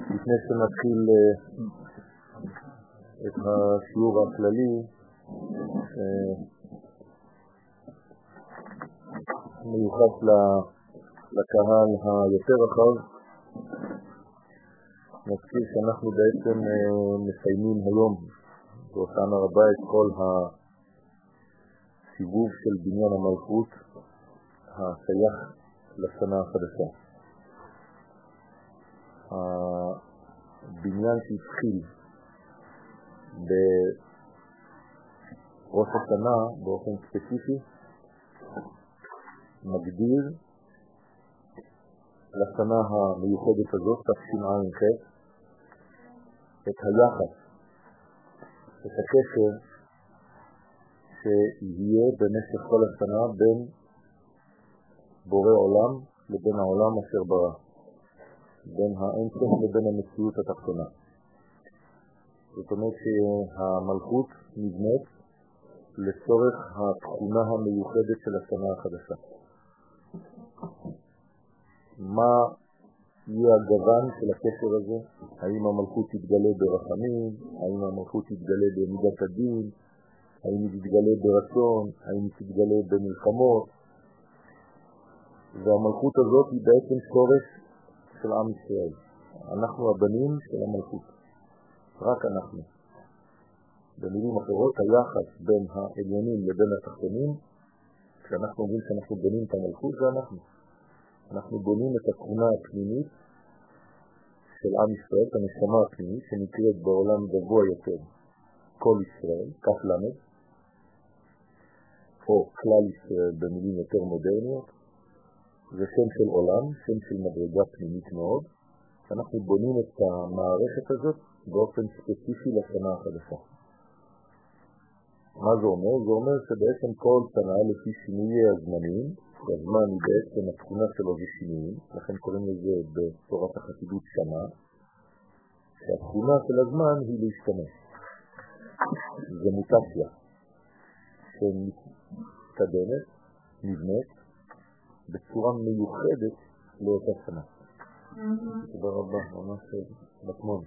לפני שנתחיל את השיעור הכללי, מיוחד לקהל היותר רחב, נזכיר שאנחנו בעצם מסיימים היום באותן הרבה את כל הסיבוב של בניין המלכות השייך לשנה החדשה. הבניין שהתחיל בראש השנה באופן ספציפי מגדיר לשנה המיוחדת הזאת, תשע"ח, את היחס, את הקשר שיהיה במשך כל השנה בין בורא עולם לבין העולם אשר ברא, בין האינסוף לבין המציאות התחתונה. זאת אומרת שהמלכות נבנית לצורך התכונה המיוחדת של השנה החדשה. מה יהיה הגוון של הקשר הזה? האם המלכות תתגלה ברחמים? האם המלכות תתגלה במידת הדין? האם היא תתגלה ברצון? האם היא תתגלה במלחמות? והמלכות הזאת היא בעצם שורש של עם ישראל. אנחנו הבנים של המלכות. רק אנחנו. במילים אחרות, היחס בין העליונים לבין התחתונים, כשאנחנו אומרים שאנחנו בונים את המלכות, זה אנחנו. אנחנו בונים את התכונה הפנימית של עם ישראל, את הנשמה הפנימית, שנקראת בעולם גבוה יותר כל ישראל, למד, או כלל ישראל במילים יותר מודרניות, זה שם של עולם, שם של מדרגה פנימית מאוד, אנחנו בונים את המערכת הזאת באופן ספציפי לשנה החדשה. מה זה אומר? זה אומר שבעצם כל שנה לפי שינויי הזמנים, שהזמן היא בעצם התכונה שלו זה שינויים, לכן קוראים לזה בתורת החסידות שנה, שהתכונה של הזמן היא להשתמש. זה מוטציה שמתקדמת, נבנית, בצורה מיוחדת לאותה שנה. תודה רבה, ממש מטמון.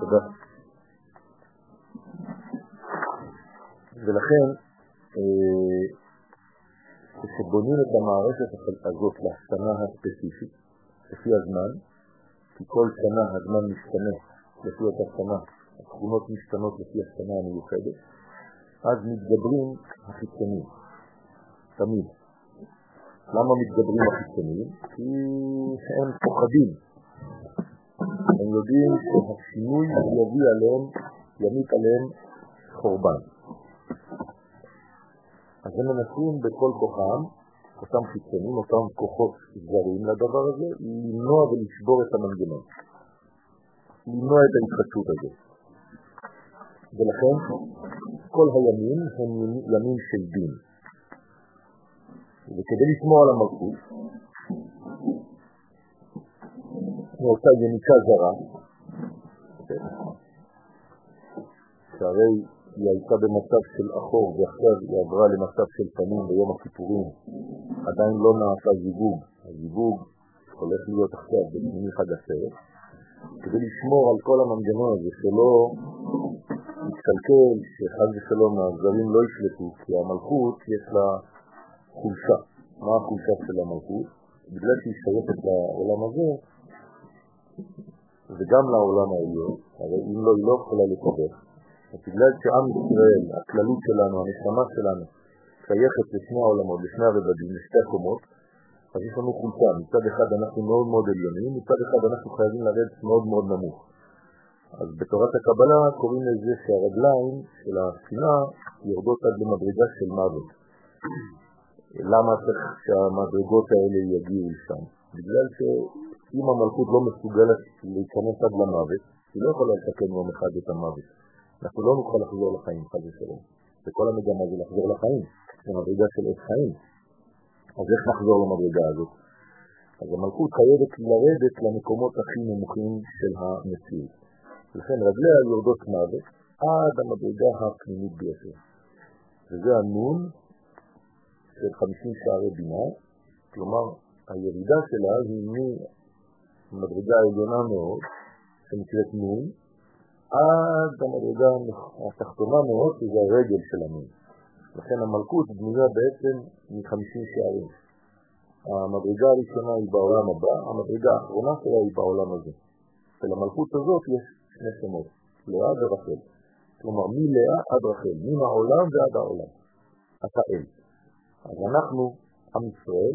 תודה. ולכן, כשבונים את המערכת הזאת לשנה הספציפית, לפי הזמן, כי כל שנה הזמן משתנה לפי אותה שנה, התכונות משתנות לפי השנה המיוחדת, אז מתגברים החיצונים, תמיד. למה מתגברים החיצונים? כי הם פוחדים. הם יודעים שהשינוי יביא עליהם, ימיט עליהם חורבן. אז הם מנסים בכל כוחם, אותם חיצונים, אותם כוחות זרים לדבר הזה, למנוע ולשבור את המנגנון. למנוע את ההתחדשות הזאת. ולכן כל הימים הם ימים של דין. וכדי לשמור על המלכות, מאותה יניקה זרה, שהרי היא הייתה במצב של אחור ועכשיו היא עברה למצב של פנים ביום הכיפורים, עדיין לא נעשה זיווג, הזיווג הולך להיות עכשיו בפנימי חג הסרט, כדי לשמור על כל המנגנון הזה שלא יתקלקל, שחג ושלום הזרים לא ישלטו, כי המלכות יש לה חולשה. מה החולשה של המלכות? בגלל שהיא שייכת לעולם הזה, וגם לעולם העליון, הרי אם לא, היא לא יכולה לקבל. אז בגלל שעם ישראל, הכללות שלנו, הנשמה שלנו, שייכת לשני העולמות, לשני הרבדים, לשתי הקומות, אז יש לנו חולשה. מצד אחד אנחנו מאוד מאוד עליונים, מצד אחד אנחנו חייבים לרדת מאוד מאוד נמוך. אז בתורת הקבלה קוראים לזה שהרגליים של הספינה יורדות עד למדרגה של מוות. למה צריך שהמדרגות האלה יגיעו לשם? בגלל שאם המלכות לא מסוגלת להיכנס עד למוות, היא לא יכולה לתקן יום אחד את המוות. אנחנו לא נוכל לחזור לחיים, חד ושלום. וכל המגמה זה לחזור לחיים, זה מדרגה של עת חיים. אז איך נחזור למדרגה הזאת? אז המלכות חייבת לרדת למקומות הכי נמוכים של המציאות. לכן רגליה יורדות מוות עד המדרגה הפנימית ביותר. וזה הנון של 50 שערי בינה, כלומר הירידה שלה היא מדרגה עליונה מאוד, שנקראת נון, עד המדרגה התחתונה מאוד, שזה הרגל של הנון. לכן המלכות בנויה בעצם מ-50 שערים. המדרגה הראשונה היא בעולם הבא, המדרגה האחרונה שלה היא בעולם הזה. ולמלכות הזאת יש שני שמות, לאה ורחל. כלומר, מלאה עד רחל, מן העולם ועד העולם. אתה אל. אז אנחנו, עם ישראל,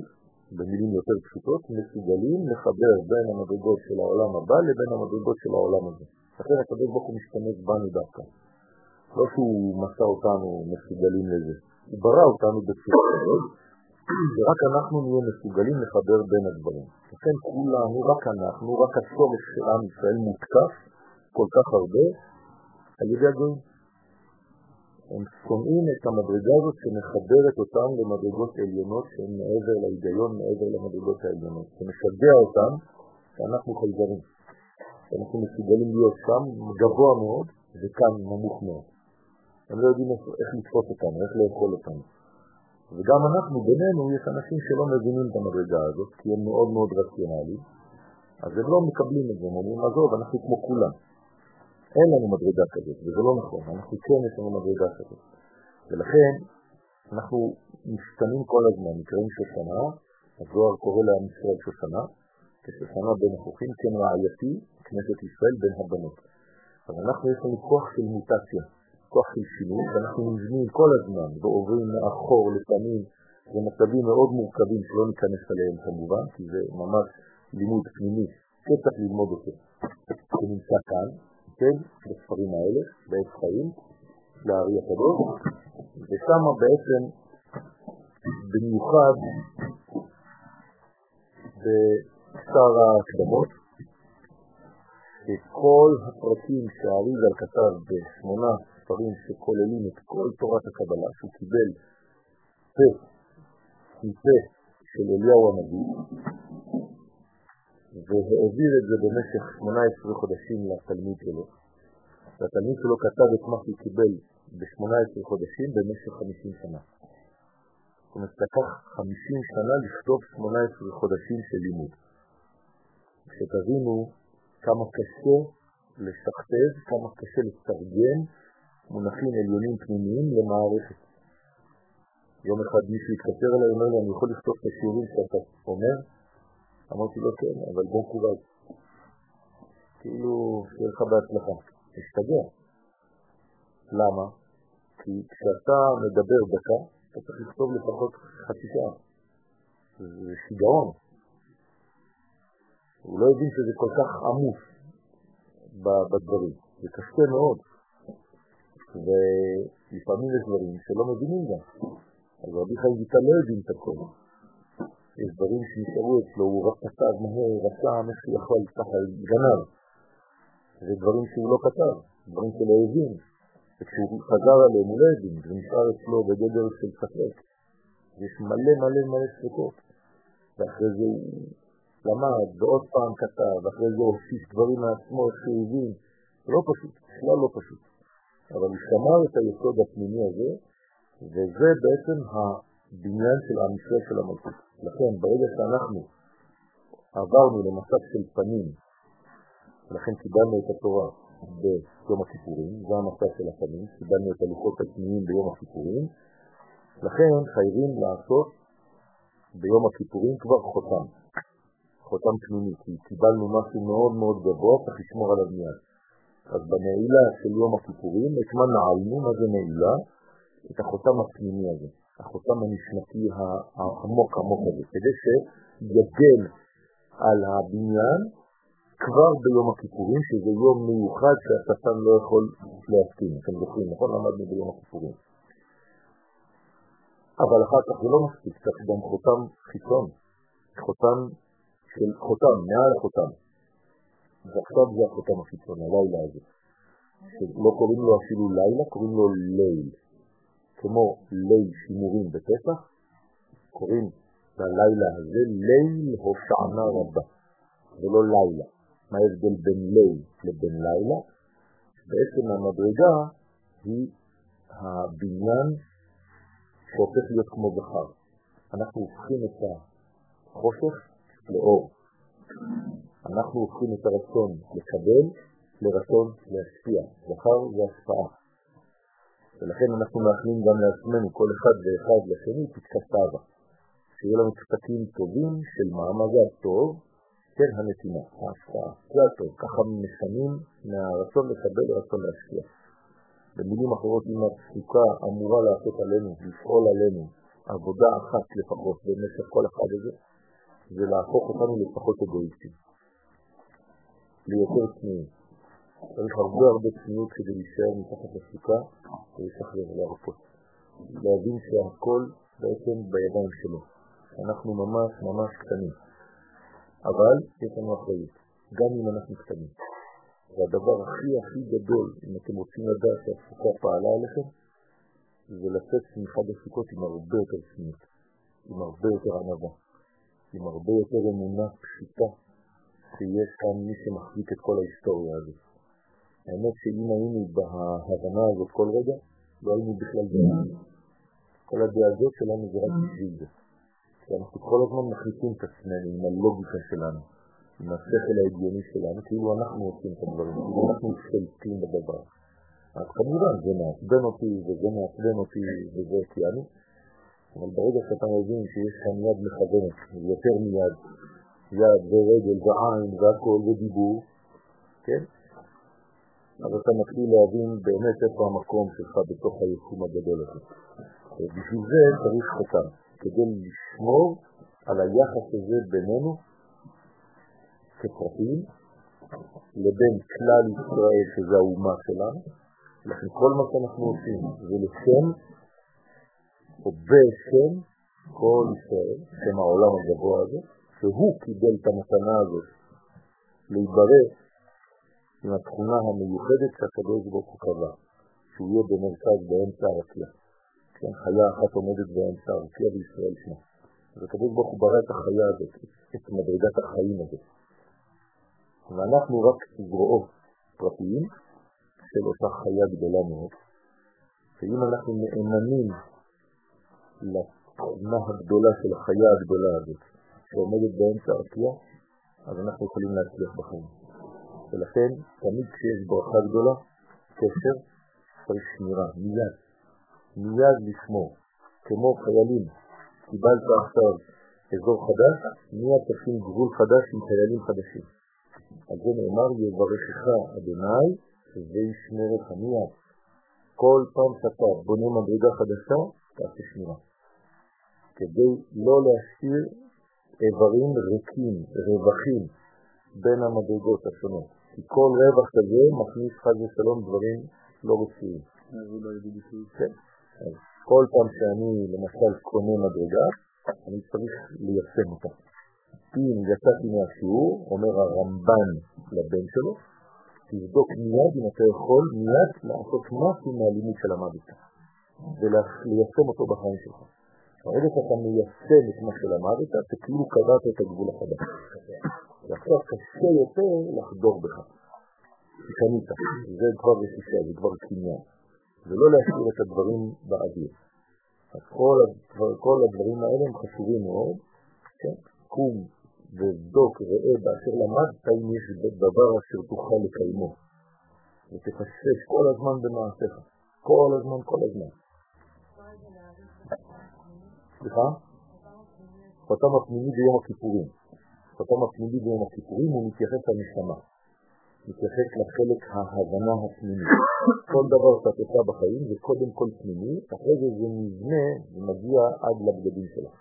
במילים יותר פשוטות, מסוגלים לחבר בין המדרגות של העולם הבא לבין המדרגות של העולם הזה. לכן הקדוש ברוך הוא משתמש בנו דווקא. לא שהוא מסע אותנו מסוגלים לזה, הוא ברא אותנו בצורה כזאת, ורק אנחנו נהיה מסוגלים לחבר בין הדברים. לכן כולנו, רק אנחנו, רק השורש של עם ישראל מותקף כל כך הרבה על ידי הגויים. הם שונאים את המדרגה הזאת שמחברת אותם למדרגות עליונות שהן מעבר להיגיון, מעבר למדרגות העליונות. שמשגע אותם שאנחנו חייזרים. שאנחנו מסוגלים להיות שם גבוה מאוד וכאן נמוך מאוד. הם לא יודעים איך לתפוס אותנו, איך לאכול אותנו. וגם אנחנו, בינינו, יש אנשים שלא מבינים את המדרגה הזאת, כי הם מאוד מאוד רציונליים, אז הם לא מקבלים את זה, הם אומרים, עזוב, אנחנו כמו כולם. אין לנו מדרגה כזאת, וזה לא נכון, אנחנו כן יש לנו מדרגה כזאת. ולכן אנחנו משתנים כל הזמן, נקראים שושנה, הזוהר קורא להם ישראל שושנה, כשושנה בין החוכים, כן רעייתי, כנסת ישראל בין הבנות. אז אנחנו יש לנו כוח של מוטציה, כוח של שינוי, ואנחנו נבנים כל הזמן, ועוברים מאחור לפנים, זה מצבים מאוד מורכבים שלא ניכנס עליהם כמובן, כי זה ממש לימוד פנימי, שצריך ללמוד אותו. זה נמצא כאן, כן, בספרים האלה, בעת חיים, לארי הקדוש, ושם בעצם, במיוחד בשר ההקדמות, שכל הפרטים שהאריזל כתב בשמונה ספרים שכוללים את כל תורת הקבלה, שהוא קיבל פה מפה של אליהו הנביא, והעביר את זה במשך 18 חודשים לתלמיד שלו. והתלמיד שלו כתב את מה שהוא קיבל ב-18 חודשים במשך 50 שנה. זאת אומרת, לקח 50 שנה לכתוב 18 חודשים של לימוד. כשתבינו כמה קשה לשכתב, כמה קשה לתרגם מונחים עליונים פנימיים למערכת. יום אחד מישהו התקצר אליי, אומר לי, אני יכול לכתוב את השיעורים שאתה אומר? אמרתי לו, כן, אבל בוא קובל. כאילו, שיהיה לך בהצלחה. תשתגע. למה? כי כשאתה מדבר דקה, אתה צריך לכתוב לפחות חצי שעה. זה שיגעון. הוא לא הבין שזה כל כך עמוס בדברים. זה קשה מאוד. ולפעמים יש דברים שלא מבינים גם. אז רבי חיים ויטל לא יודעים את הכל. יש דברים שנשארו אצלו, הוא כתב מהר, רשם, איך שהוא יכול, ככה גנב. זה דברים שהוא לא כתב, דברים שלא הבין. וכשהוא חזר עליהם הוא לא הבין, זה נשאר אצלו בגדר של ספק. יש מלא מלא מלא ספקות. ואחרי זה הוא למד, ועוד פעם כתב, ואחרי זה הוסיף דברים מעצמו, איך שהוא הבין. לא פשוט, בכלל לא פשוט. אבל הוא שמר את היסוד הפנימי הזה, וזה בעצם הבניין של עם ישראל של המלכות. לכן, ברגע שאנחנו עברנו למצב של פנים, ולכן קיבלנו את התורה ביום הכיפורים, זה המצב של הפנים, קיבלנו את הלוחות הפנימיים ביום הכיפורים, לכן חייבים לעשות ביום הכיפורים כבר חותם, חותם פנימי, כי קיבלנו משהו מאוד מאוד גבוה, צריך לשמור עליו מיד. אז בנעילה של יום הכיפורים, את מה נעלנו, מה זה נעילה? את החותם הפנימי הזה, החותם הנשמתי העמוק עמוק הזה, כדי שיגן על הבניין כבר ביום הכיפורים, שזה יום מיוחד שהשטן לא יכול להסכים. אתם זוכרים, נכון? למדנו ביום הכיפורים. אבל אחר כך זה לא מספיק, צריך גם חותם חיצון, חותם של חותם, מעל החותם. ועכשיו זה החותם החיצון, הלילה הזה. שלא קוראים לו אפילו לילה, קוראים לו ליל. כמו ליל שימורים בפסח, קוראים ללילה הזה ליל הושענה רבה, ולא לילה. מה ההבדל בין ליל לבין לילה? בעצם המדרגה היא הבניין שהופך להיות כמו זכר. אנחנו הופכים את החושך לאור. אנחנו הופכים את הרצון לקבל לרצון להשפיע. זכר זה השפעה. ולכן אנחנו מאחלים גם לעצמנו, כל אחד ואחד לשני, פתקת תאווה. שיהיו לנו פתקים טובים של מעמד הטוב, כן הנתינה, ההשפעה. זה הטוב, ככה משנים מהרצון לקבל לרצון להשפיע. במילים אחרות, אם התפוקה אמורה לעשות עלינו, לפעול עלינו, עבודה אחת לפחות במשך כל אחד הזה, זה להפוך אותנו לפחות אגואיסטים, ליותר צנועים. צריך הרבה הרבה צניעות כדי להישאר מתחת לסוכה ולשחרר להרפות. להבין שהכל בעצם בידיים שלו. אנחנו ממש ממש קטנים. אבל יש לנו אחריות, גם אם אנחנו קטנים. והדבר הכי הכי גדול, אם אתם רוצים לדעת שהסוכה פעלה עליכם, זה לצאת מחד הסוכות עם הרבה יותר צניעות, עם הרבה יותר ענבה, עם הרבה יותר אמונה פשוטה שיש כאן מי שמחזיק את כל ההיסטוריה הזאת. האמת שאם היינו בהבנה הזאת כל רגע, לא היינו בכלל דעה. כל הדאגות שלנו זה רק בשביל זה. כי אנחנו כל הזמן מחליטים את עצמנו עם הלוגיקה שלנו, עם השכל ההגיוני שלנו, כאילו אנחנו עושים את הדברים, כאילו אנחנו שולטים בדבר. אז כמובן זה מעצבן אותי וזה מעצבן אותי וזה אני, אבל ברגע שאתה מבין שיש כאן יד מכוונת, יותר מיד, יד ורגל ועין והכל ודיבור, כן? אז אתה מתחיל להבין באמת איפה המקום שלך בתוך היקום הגדול הזה. ובשביל זה צריך חתם, כדי לשמור על היחס הזה בינינו כפרטים לבין כלל ישראל, שזה האומה שלנו, לכן כל מה שאנחנו עושים זה לשם או בשם כל ישראל, שם העולם הגבוה הזה, שהוא קיבל את המתנה הזאת להתברר עם התכונה המיוחדת שהקדוש ברוך הוא קבע, שהוא יהיה במרכז באמצע הרקיע. כן, חיה אחת עומדת באמצע הרקיע בישראל שמה. אז הקדוש ברוך הוא ברא את החיה הזאת, את מדרגת החיים הזאת. ואנחנו רק זרועות פרטיים של אותה חיה גדולה מאוד, ואם אנחנו נאמנים לתכונה הגדולה של החיה הגדולה הזאת, שעומדת באמצע הרקיע, אז אנחנו יכולים להצליח בחיים. ולכן, תמיד כשיש ברכה גדולה, קשר, צריך שמירה, מיד. מיד לשמור. כמו חיילים, קיבלת עכשיו אזור חדש, מיד תשים גבול חדש עם חיילים חדשים. על זה נאמר, יברכך אדוני וישמרך מיד. כל פעם שאתה בונה מדרגה חדשה, תעשה שמירה. כדי לא להשאיר איברים ריקים, רווחים, בין המדרגות השונות. כי כל רווח כזה מכניס חד ושלום דברים לא רצויים. כן. אז כל פעם שאני למשל קונה מדרגה, אני צריך ליישם אותה. אם יצאתי מהשיעור, אומר הרמב"ן לבן שלו, תבדוק מיד אם אתה יכול מיד לעשות משהו מהלימוד של המדת וליישם אותו בחיים שלך. ברגע שאתה מיישם את מה שלמדת, אתה כאילו קבעת את הגבול החדש. ועכשיו קשה יותר לחדור בך. קנית, זה כבר רכישה, זה כבר קניין. ולא להשאיר את הדברים באוויר. אז כל, הדבר, כל הדברים האלה הם חשובים מאוד, כן? קום ובדוק ראה באשר למדת אם יש דבר אשר תוכל לקיימו. ותפסס כל הזמן במעשיך. כל הזמן, כל הזמן. סליחה? חותם הפנימי ביום הכיפורים. חותם הפנימי ביום הכיפורים הוא מתייחס לנשמה. מתייחס לחלק ההבנה הפנימי. כל דבר שאתה עושה בחיים זה קודם כל פנימי, אחרי זה זה נבנה ומגיע עד לבגדים שלך.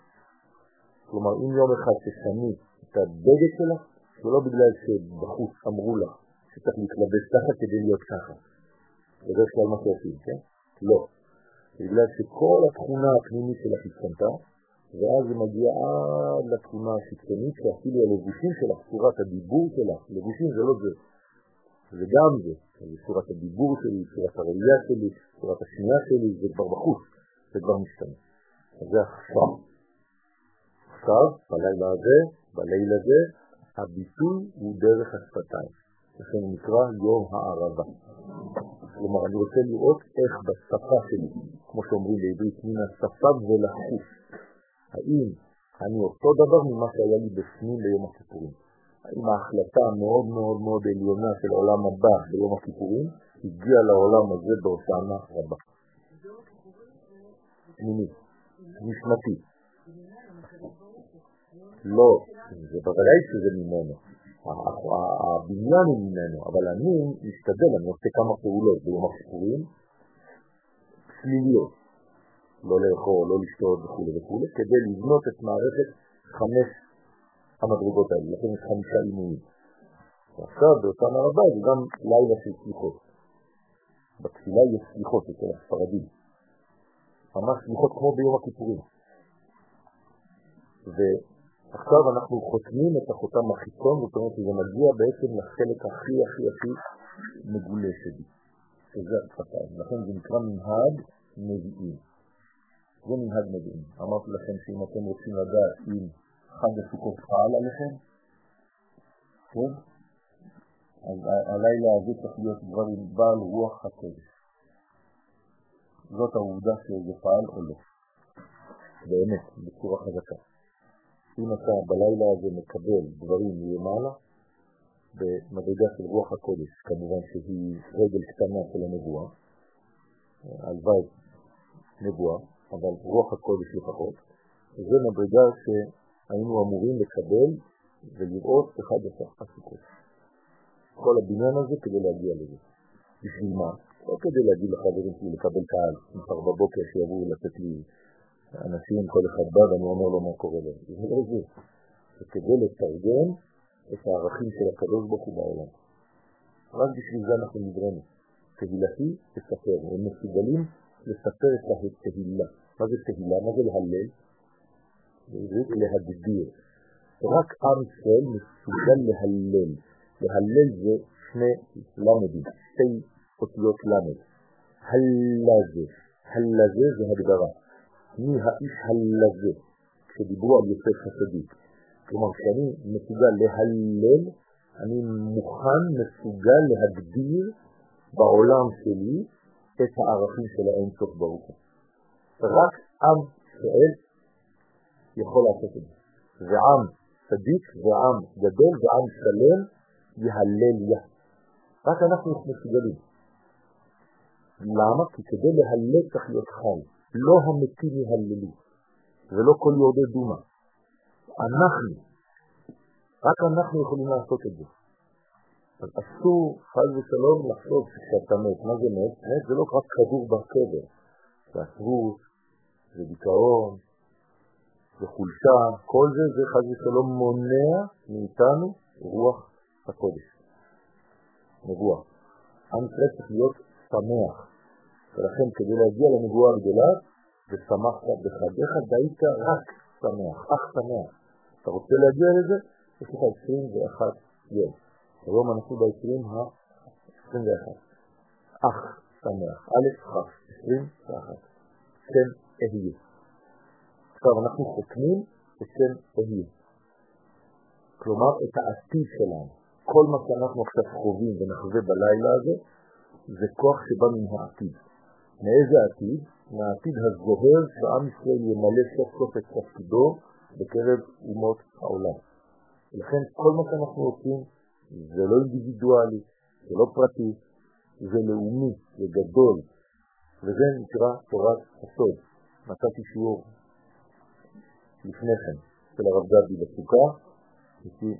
כלומר, אם יום אחד תשני את הבגד שלך, זה לא בגלל שבחוץ אמרו לך שצריך להתלבש ככה כדי להיות ככה. זה כלל מה שעושים, כן? לא. בגלל שכל התכונה הפנימית שלך השתנתה, ואז זה מגיע עד לתכונה החיצונית, שאפילו הלבושים שלך, צורת הדיבור שלך, לבושים זה לא זה, זה גם זה, זה צורת הדיבור שלי, צורת הראייה שלי, צורת השנייה שלי, זה כבר בחוץ, זה כבר משתנה. אז זה עכשיו. עכשיו, בלילה הזה, בלילה הזה, הביטוי הוא דרך השפתיים. לכן נקרא יום הערבה. כלומר, אני רוצה לראות איך בשפה שלי, כמו שאומרים בעברית, מן השפה ולחוש, האם אני אותו דבר ממה שהיה לי בפנים ביום הכיפורים. עם ההחלטה המאוד מאוד מאוד עליונה של העולם הבא ביום הכיפורים, הגיע לעולם הזה בהושענה רבה. פנימי, נשמתי. לא, זה בוודאי שזה ממנו. הבניין הוא ממנו, אבל אני משתדל, אני עושה כמה פעולות ביום הכיפורים, פנימיות, לא לאכול, לא לשתות וכו' וכו', כדי לבנות את מערכת חמש המדרגות האלה, לכן יש חמישה אימונים. ועכשיו באותם הרבה זה גם לילה של סליחות. בתפילה יש סליחות אצל הספרדים, ממש סליחות כמו ביום הכיפורים. ועכשיו אנחנו חותמים את החותם החיצון, זאת אומרת שזה מגיע בעצם לחלק הכי הכי הכי מגולה שלי, שזה השפתיים. לכן זה נקרא מנהג נביאים. זה מנהג נביאים. אמרתי לכם שאם אתם רוצים לדעת אם חג הסוכות פעל עליכם, כן? אז הלילה הזה צריך להיות כבר עם בעל רוח הקודש. זאת העובדה שזה פעל או לא. באמת, בצורה חזקה. אם אתה בלילה הזה מקבל דברים מלמעלה, במדרגה של רוח הקודש, כמובן שהיא רגל קטנה של הנבואה, הלוואי נבואה, אבל רוח הקודש לפחות, זה מדרגה שהיינו אמורים לקבל ולראות אחד אחד הסוכות. כל הבניין הזה כדי להגיע לזה. בשביל מה? לא כדי להגיד לחברים שלי לקבל קהל, מחר בבוקר שיבואו לתת לי אנשים, כל אחד בא ואני אומר לו מה קורה להם. זה לא זה. זה כדי לתרגם את הערכים של הקדוש ברוך הוא בעולם. רק בשביל זה אנחנו נדרנו. תהילתי תספר. הם מסוגלים לספר את התהילה. מה זה תהילה? מה זה להלל? בעברית להגדיר. רק עם ישראל מסוגל להלל. להלל זה שני למדים, שתי אותיות למד. הלזה. הלזה זה הגדרה. מי האיש הלזה? כשדיברו על יוסף הצדיק. כלומר, כשאני מסוגל להלל, אני מוכן, מסוגל להגדיר בעולם שלי את הערכים של האינסוף ברוך הוא. רק עם ישראל יכול לעשות את זה. ועם צדיק ועם גדול ועם שלם יהלל יה. רק אנחנו מסוגלים. למה? כי כדי להלל צריך להיות חי. לא המתים יהללו, ולא כל יורדי דומה. אנחנו, רק אנחנו יכולים לעשות את זה. אז אסור, חד ושלום, לחשוב שאתה מת. מה זה מת? מת זה לא רק כדור בקבר. זה עצבות, זה דיכאון, זה חולשה, כל זה, זה חד ושלום מונע מאיתנו רוח הקודש. נבואה. עם ישראל צריך להיות שמח. ולכן כדי להגיע לנבואה הגדולה, ושמחת בחגיך, והיית רק שמח, אך שמח. אתה רוצה להגיע לזה? יש לך 21 יום. היום אנחנו ב-20 ה-21. אך שמח. א', כ', 21. שם אהיה. עכשיו אנחנו חותמים בשם אהיה. כלומר, את העתיד שלנו. כל מה שאנחנו עכשיו חווים ונחווה בלילה הזה, זה כוח שבא מן העתיד. מאיזה עתיד? מהעתיד הזוהר שעם ישראל ימלא סוף סוף את תפקידו בקרב אומות העולם. ולכן כל מה שאנחנו עושים זה לא אינדיבידואלי, זה לא פרטי, זה לאומי, זה גדול, וזה נקרא תורת הסוד. נתתי שיעור לפני כן של הרב גבי בסוכה,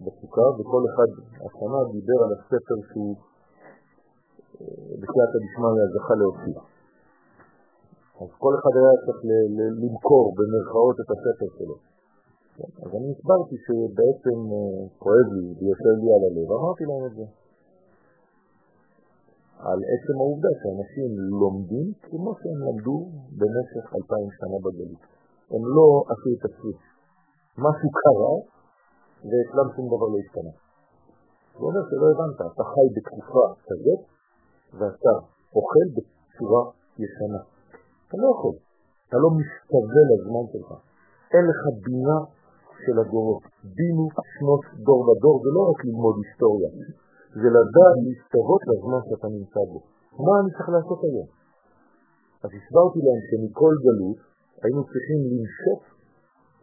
בסוכה, וכל אחד השנה דיבר על הספר שהוא בסייעתא דשמיא זכה להוציא. אז כל אחד היה צריך למכור במרכאות את הספר שלו. אז אני הסברתי שבעצם כואב לי ויושב לי על הלב, אמרתי להם את זה. על עצם העובדה שאנשים לומדים כמו שהם למדו במשך אלפיים שנה בגלות. הם לא עשו את הסוויץ'. משהו קרה, ואצלם שום דבר לא השתנה. זה אומר שלא הבנת, אתה חי בתקופה כזאת, ואתה אוכל בצורה ישנה. אתה לא יכול, אתה לא משתווה לזמן שלך. אין לך בינה של הדורות. בינו שנות דור בדור, זה לא רק ללמוד היסטוריה, זה לדעת להשתוות לזמן שאתה נמצא בו. מה אני צריך לעשות היום? אז הסברתי להם שמכל גלות היינו צריכים למשוך,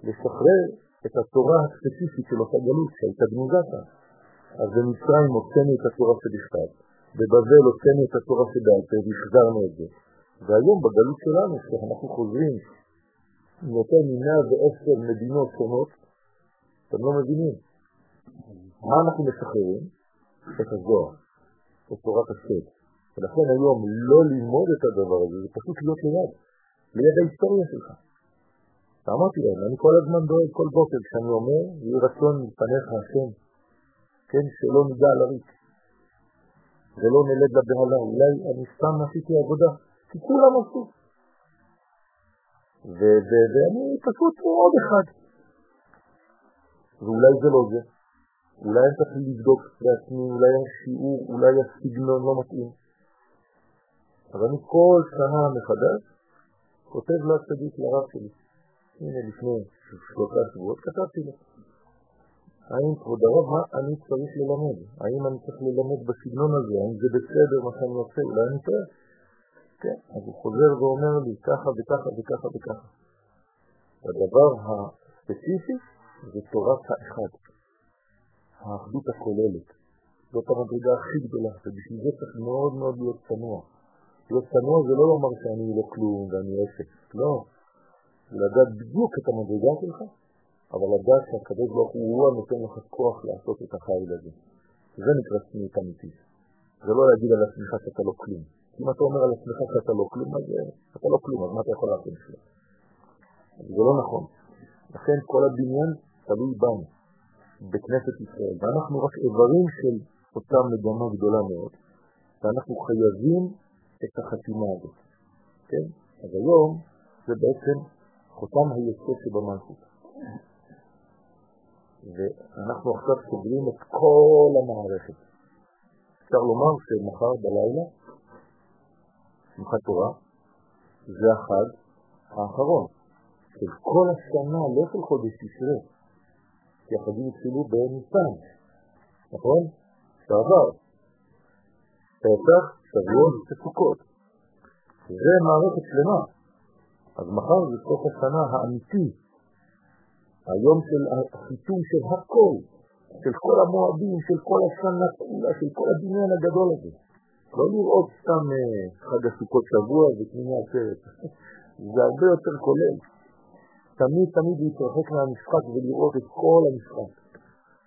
לשחרר את התורה הספציפית של אותה גלות שהייתה גנוזה כאן. אז במצרים הוצאנו את התורה שבכתב, בבבל הוצאנו את התורה שבעל והחזרנו את זה. והיום בגלות שלנו, כשאנחנו חוזרים יותר מ-110 מדינות שונות, אתם לא מבינים. מה אנחנו משחררים? את הזוהר, את תורת השד. ולכן היום לא ללמוד את הדבר הזה, זה פשוט להיות ליד, ליד ההיסטוריה שלך. ואמרתי להם, אני כל הזמן דואג כל בוקר כשאני אומר, יהי רצון מפניך השם, כן, שלא ניגע לריק, ולא נלד לבהלה, אולי אני סתם עשיתי עבודה, כי כולם עשו. ואני פשוט עוד אחד. ואולי זה לא זה. אולי אני צריך לבדוק לעצמי, אולי השיעור, אולי הסגנון לא מתאים. אבל אני כל שנה מחדש כותב לו הצדיק לרב שלי. הנה לפני שלושה שבועות כתבתי לו. האם כבוד הרב, מה אני צריך ללמד? האם אני צריך ללמד בסגנון הזה? האם זה בסדר מה שאני עושה? אולי אני טועה? כן, אז הוא חוזר ואומר לי ככה וככה וככה וככה. הדבר הספציפי זה תורת האחד, האחדות הכוללת. זאת המדרגה הכי גדולה, ובשביל זה צריך מאוד מאוד להיות צנוע. להיות צנוע זה לא לומר שאני לא כלום ואני עסק, לא. זה לדעת בדיוק את המדרגה שלך, אבל לדעת שהקדוש ברוך הוא הנותן לך כוח לעשות את החיל הזה. זה נקרא צניעות אמיתית. זה לא להגיד על עצמך שאתה לא כלום. אם אתה אומר על עצמך שאתה לא כלום, אז אתה לא כלום, אז מה אתה יכול לעשות בשביל? זה לא נכון. לכן כל הבניין תלוי בנו, בכנסת ישראל, ואנחנו רק איברים של אותה מגמה גדולה מאוד, ואנחנו חייבים את החתימה הזאת. כן? אז היום זה בעצם חותם היסוד שבמלכות. ואנחנו עכשיו סוגרים את כל המערכת. אפשר לומר שמחר בלילה, שמחת תורה, זה החג האחרון של כל השנה, לא של חודש תשרה, כי החגים התחילו בניסן, נכון? שעבר. פסח, שבועות וסוכות. זה מערכת שלמה. אז מחר זה סוף השנה האמיתי, היום של החיתום של הכל, של כל המועדים, של כל השנה כולה, של כל הדמיון הגדול הזה. לא לראות סתם אה, חג הסוכות שבוע ותמיני עצרת. זה הרבה יותר כולל. תמיד תמיד להתרחק מהמשחק ולראות את כל המשחק.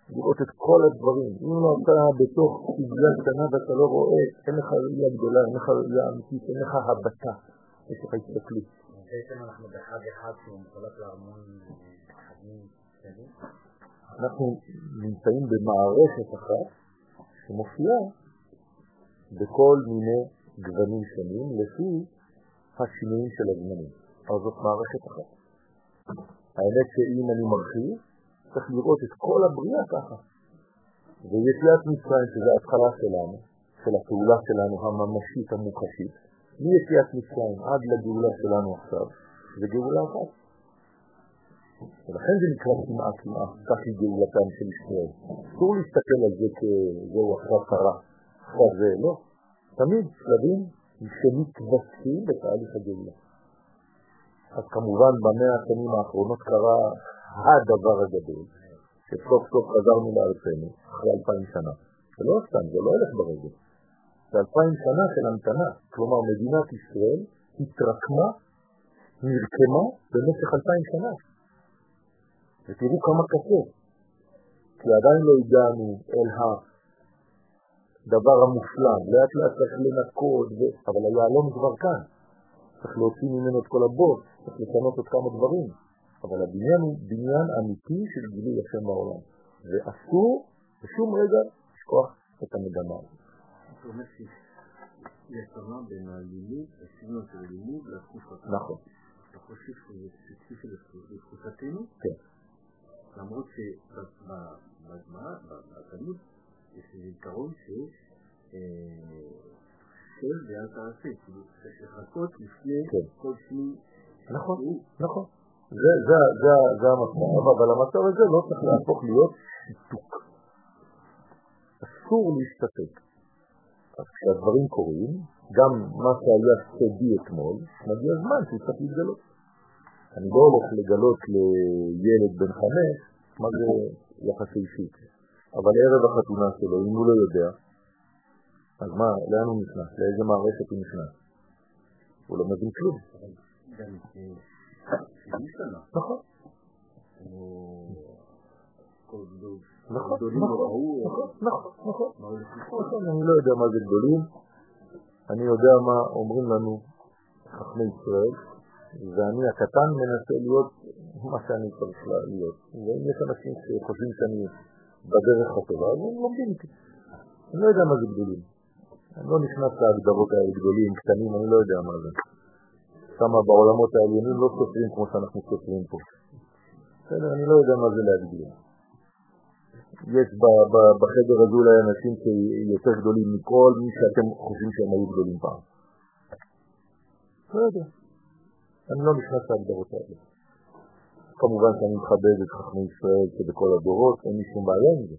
לראות את כל הדברים. אם לא אתה בתוך סגלה קטנה ואתה לא רואה, אין לך ראייה גדולה, אין לך ראייה אמיתית, אין לך הבטה, יש לך הסתכלות. בעצם אנחנו בחג אחד שהוא מחולק להמון חגים שלי. אנחנו נמצאים במערכת אחת שמופיעה בכל מיני גוונים שונים לפי השינויים של הזמנים. אבל זאת מערכת אחת. האמת שאם אני מרחיב, צריך לראות את כל הבריאה ככה. ויציאת מצרים, שזה ההתחלה שלנו, של הפעולה שלנו הממשית המוחשית, מיציאת מצרים עד לגאולה שלנו עכשיו, זה גאולה אחת. ולכן זה נקרא כמעט כמעט, כך היא גאולתם של ישראל. אסור להסתכל על זה כזהו עכשיו קרה, עכשיו זה לא. תמיד שלבים שמתווספים בתהליך הגאולה. אז כמובן במאה השנים האחרונות קרה הדבר הגדול, שסוף סוף חזרנו לארצנו, אחרי אלפיים שנה. זה לא סתם, זה לא הולך ברגל. זה אלפיים שנה של המתנה. כלומר, מדינת ישראל התרקמה, נרקמה במשך אלפיים שנה. ותראו כמה קשה, כי עדיין לא הגענו אל הדבר המושלם, לאט לאט צריך לנקות, ו... אבל היעלום כבר כאן. צריך להוציא ממנו את כל הבור, צריך לשנות עוד כמה דברים. אבל הבניין הוא בניין אמיתי של גילוי השם בעולם. ואסור בשום רגע לשכוח את המגמה הזאת. זאת אומרת שיש הבנה בין הלימוד, הסגנון של הלימוד לתקופה. נכון. אתה חושב שזה ספציפי לתקופתנו? כן. למרות שבגמרא, בתלמוד, יש איזה עיקרון שיש של ואל תעשה, כאילו צריך לחכות לפני כל שני... נכון, נכון. זה המצב, אבל המצב הזה לא צריך להפוך להיות שיתוק. אסור להשתתק. אז כשהדברים קורים, גם מה שהיה סודי אתמול, מגיע זמן שהוא צריך להתגלות. אני לא הולך לגלות לילד בן חמש מה זה יחסי אישית. אבל ערב החתונה שלו, אם הוא לא יודע, אז מה, לאן הוא נכנס? לאיזה מערכת הוא נכנס? הוא לא מבין כלום. נכון. נכון, נכון, נכון, אני לא יודע מה זה גדולים, אני יודע מה אומרים לנו חכמי ישראל, ואני הקטן מנסה להיות מה שאני צריך להיות. ואם יש אנשים שחושבים שאני בדרך הטובה, אז הם לומדים איתי. אני לא יודע מה זה גדולים. אני לא נכנס להגדרות האלה גדולים, קטנים, אני לא יודע מה זה. שמה בעולמות העליונים לא סופרים כמו שאנחנו סופרים פה. בסדר, אני לא יודע מה זה להגדיר. יש בחדר הזה אולי אנשים שיותר גדולים מכל מי שאתם חושבים שהם היו גדולים פעם. לא יודע. אני לא נכנס להגדרות האלה. כמובן שאני מכבד את חכמי ישראל שבכל הדורות, אין לי שום בעיה עם זה.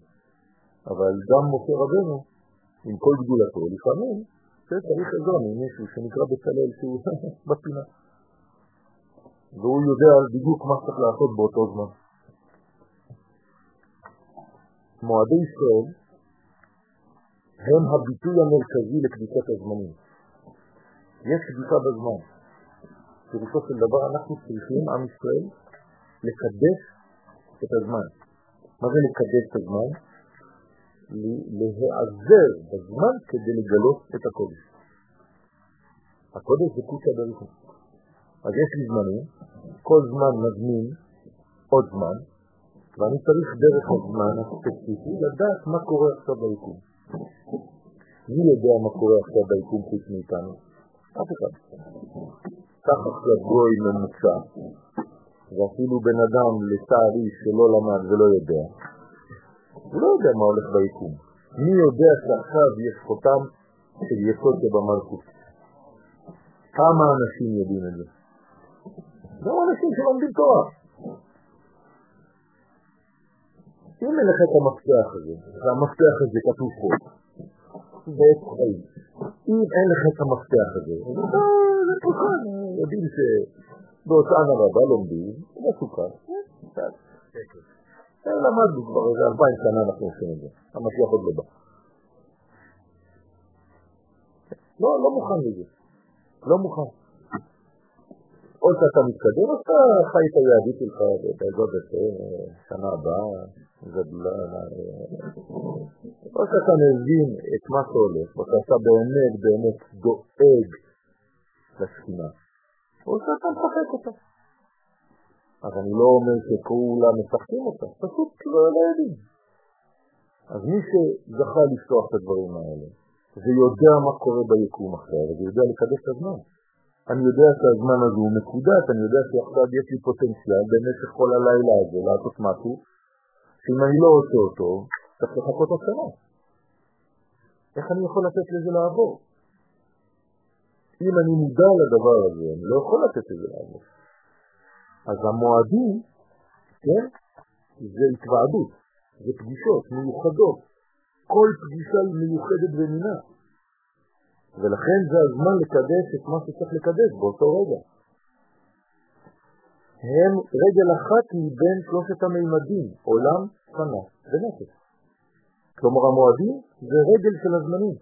אבל גם משה רבנו, עם כל גדולתו, לפעמים צריך עזרה ממישהו שנקרא בצלאל שהוא בפינה. והוא יודע בדיוק מה צריך לעשות באותו זמן. מועדי ישראל הם הביטוי המרכזי לקדישת הזמנים. יש קדישה בזמן. פירושו של דבר אנחנו צריכים, עם ישראל, לקדש את הזמן. מה זה לקדש את הזמן? להיעזר בזמן כדי לגלות את הקודש. הקודש זה קודש בריחו. אז יש לי זמנים, כל זמן מזמין עוד זמן, ואני צריך דרך הזמן הספציפי לדעת מה קורה עכשיו ביקום. מי יודע מה קורה עכשיו ביקום חוץ מאיתנו? אף אחד. קח עכשיו גוי ממוצע, ואפילו בן אדם לצערי שלא למד ולא יודע, הוא לא יודע מה הולך ביקום. מי יודע שעכשיו יש חותם של יסוד שבמלכות? כמה אנשים יודעים את זה? גם אנשים שלומדים תורה. אם אין לך את המפתח הזה, והמפתח הזה כתוב פה, בעת חיים, אם אין לך את המפתח הזה, אז אתה לפולחן, יודעים שבהוצאן הרבה לומדים, מסוכן, למדנו כבר איזה אלפיים שנה אנחנו עושים את זה, המשיח עוד לא בא. לא, לא מוכן לזה, לא מוכן. או שאתה מתקדם, או שאתה חי את היהדות שלך בעזרת השם, שנה הבאה, גדולה, או שאתה מבין את מה שהולך, או שאתה באמת באמת דואג לשכינה, או שאתה משחק אותה. אז אני לא אומר שכולם משחקים אותה, פשוט לא יודעים. אז מי שזכה לפתוח את הדברים האלה, ויודע מה קורה ביקום עכשיו, ויודע לקדש את הזמן. אני יודע שהזמן הזה הוא מקודש, אני יודע שעכשיו יש לי פוטנציאל במשך כל הלילה הזה לעשות משהו, שאם אני לא עושה אותו, צריך לחכות השנה. איך אני יכול לתת לזה לעבור? אם אני מודע לדבר הזה, אני לא יכול לתת לזה לעבור. אז המועדים, כן, זה התוועדות, זה פגישות מיוחדות. כל פגישה היא מיוחדת ומינה. ולכן זה הזמן לקדש את מה שצריך לקדש באותו רגע. הם רגל אחת מבין שלושת המימדים, עולם, שנה ונפש. כלומר המועדים זה רגל של הזמנים.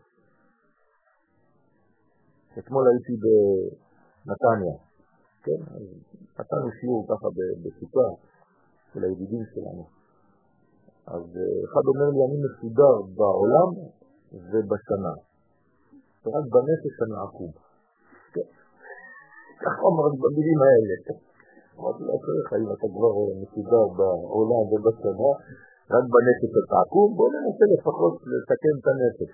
אתמול הייתי בנתניה, כן, נתנו שיעור ככה בסוכה של הידידים שלנו. אז אחד אומר לי, אני מסודר בעולם ובשנה. רק בנפש אני עקום. כך אומר במילים האלה. אמרתי לו, צריך, אם אתה כבר מסודר בעולם ובשנה, רק בנפש אתה עקום, בוא ננסה לפחות לתקן את הנפש.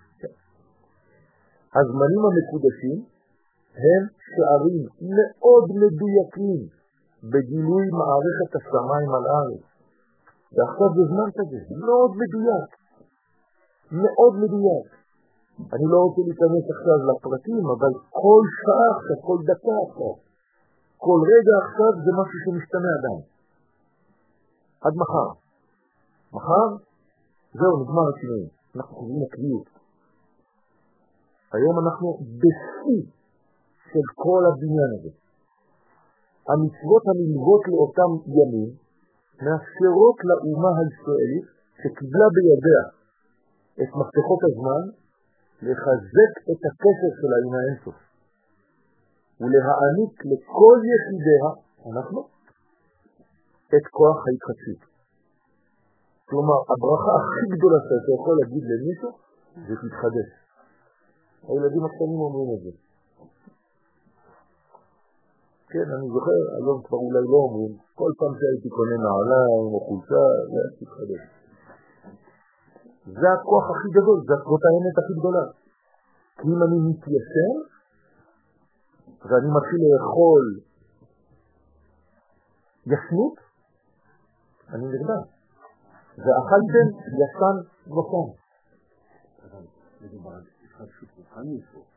הזמנים המקודשים הם שערים מאוד מדויקים בגילוי מערכת השמיים על הארץ. ועכשיו זה זמן כזה, מאוד מדויק. מאוד מדויק. אני לא רוצה להיכנס עכשיו לפרטים, אבל כל שעה עכשיו, כל דקה עכשיו, כל רגע עכשיו זה משהו שמשתנה עדיין. עד מחר. מחר, זהו, נגמר השינוי. אנחנו חוזרים לקביעות. היום אנחנו בשיא של כל הבניין הזה. המצוות הנלוות לאותם ימים מאפשרות לאומה הישראלית שקיבלה בידיה את מפתחות הזמן, לחזק את הקשר שלה עם האינסוף, ולהעניק לכל יחידיה, אנחנו, את כוח ההתחדשות. כלומר, הברכה הכי גדולה שאתה יכול להגיד למישהו, זה תתחדש. הילדים הקטנים אומרים את זה. כן, אני זוכר, היום כבר אולי לא אומרים, כל פעם שהייתי קונה נעליים או חולצה, זה תתחדש. זה הכוח הכי גדול, זאת האמת הכי גדולה. כי אם אני מתיישן, ואני מתחיל לאכול ישנות, אני נרדם. ואכלתם ישן נותן.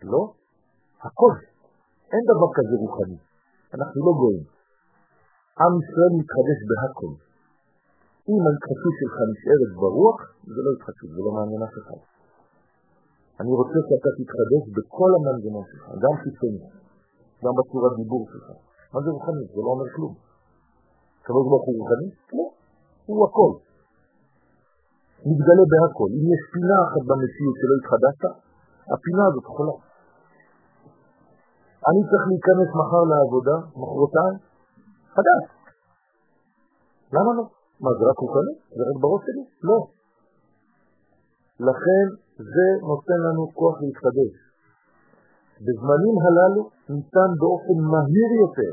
לא, הכל. אין דבר כזה רוחני. אנחנו לא גויים. עם ישראל מתחדש בהכל. אם ההתחדשות שלך נשארת ברוח, זה לא התחדשות, זה לא מעניין אף אחד. אני רוצה שאתה תתחדש בכל המנגנון שלך, גם חיצוני, גם בצורת דיבור שלך. מה זה רוחני? זה לא אומר כלום. הקדוש ברוך הוא רוחני? לא, הוא הכל. מתגלה בהכל. אם יש פינה אחת במציאות שלא התחדשת, הפינה הזאת חולה. אני צריך להיכנס מחר לעבודה, מחרותיים, חדש. למה לא? מה, זה רק רוחני? זה רק בראש שלי? לא. לכן זה נותן לנו כוח להתחדש. בזמנים הללו ניתן באופן מהיר יותר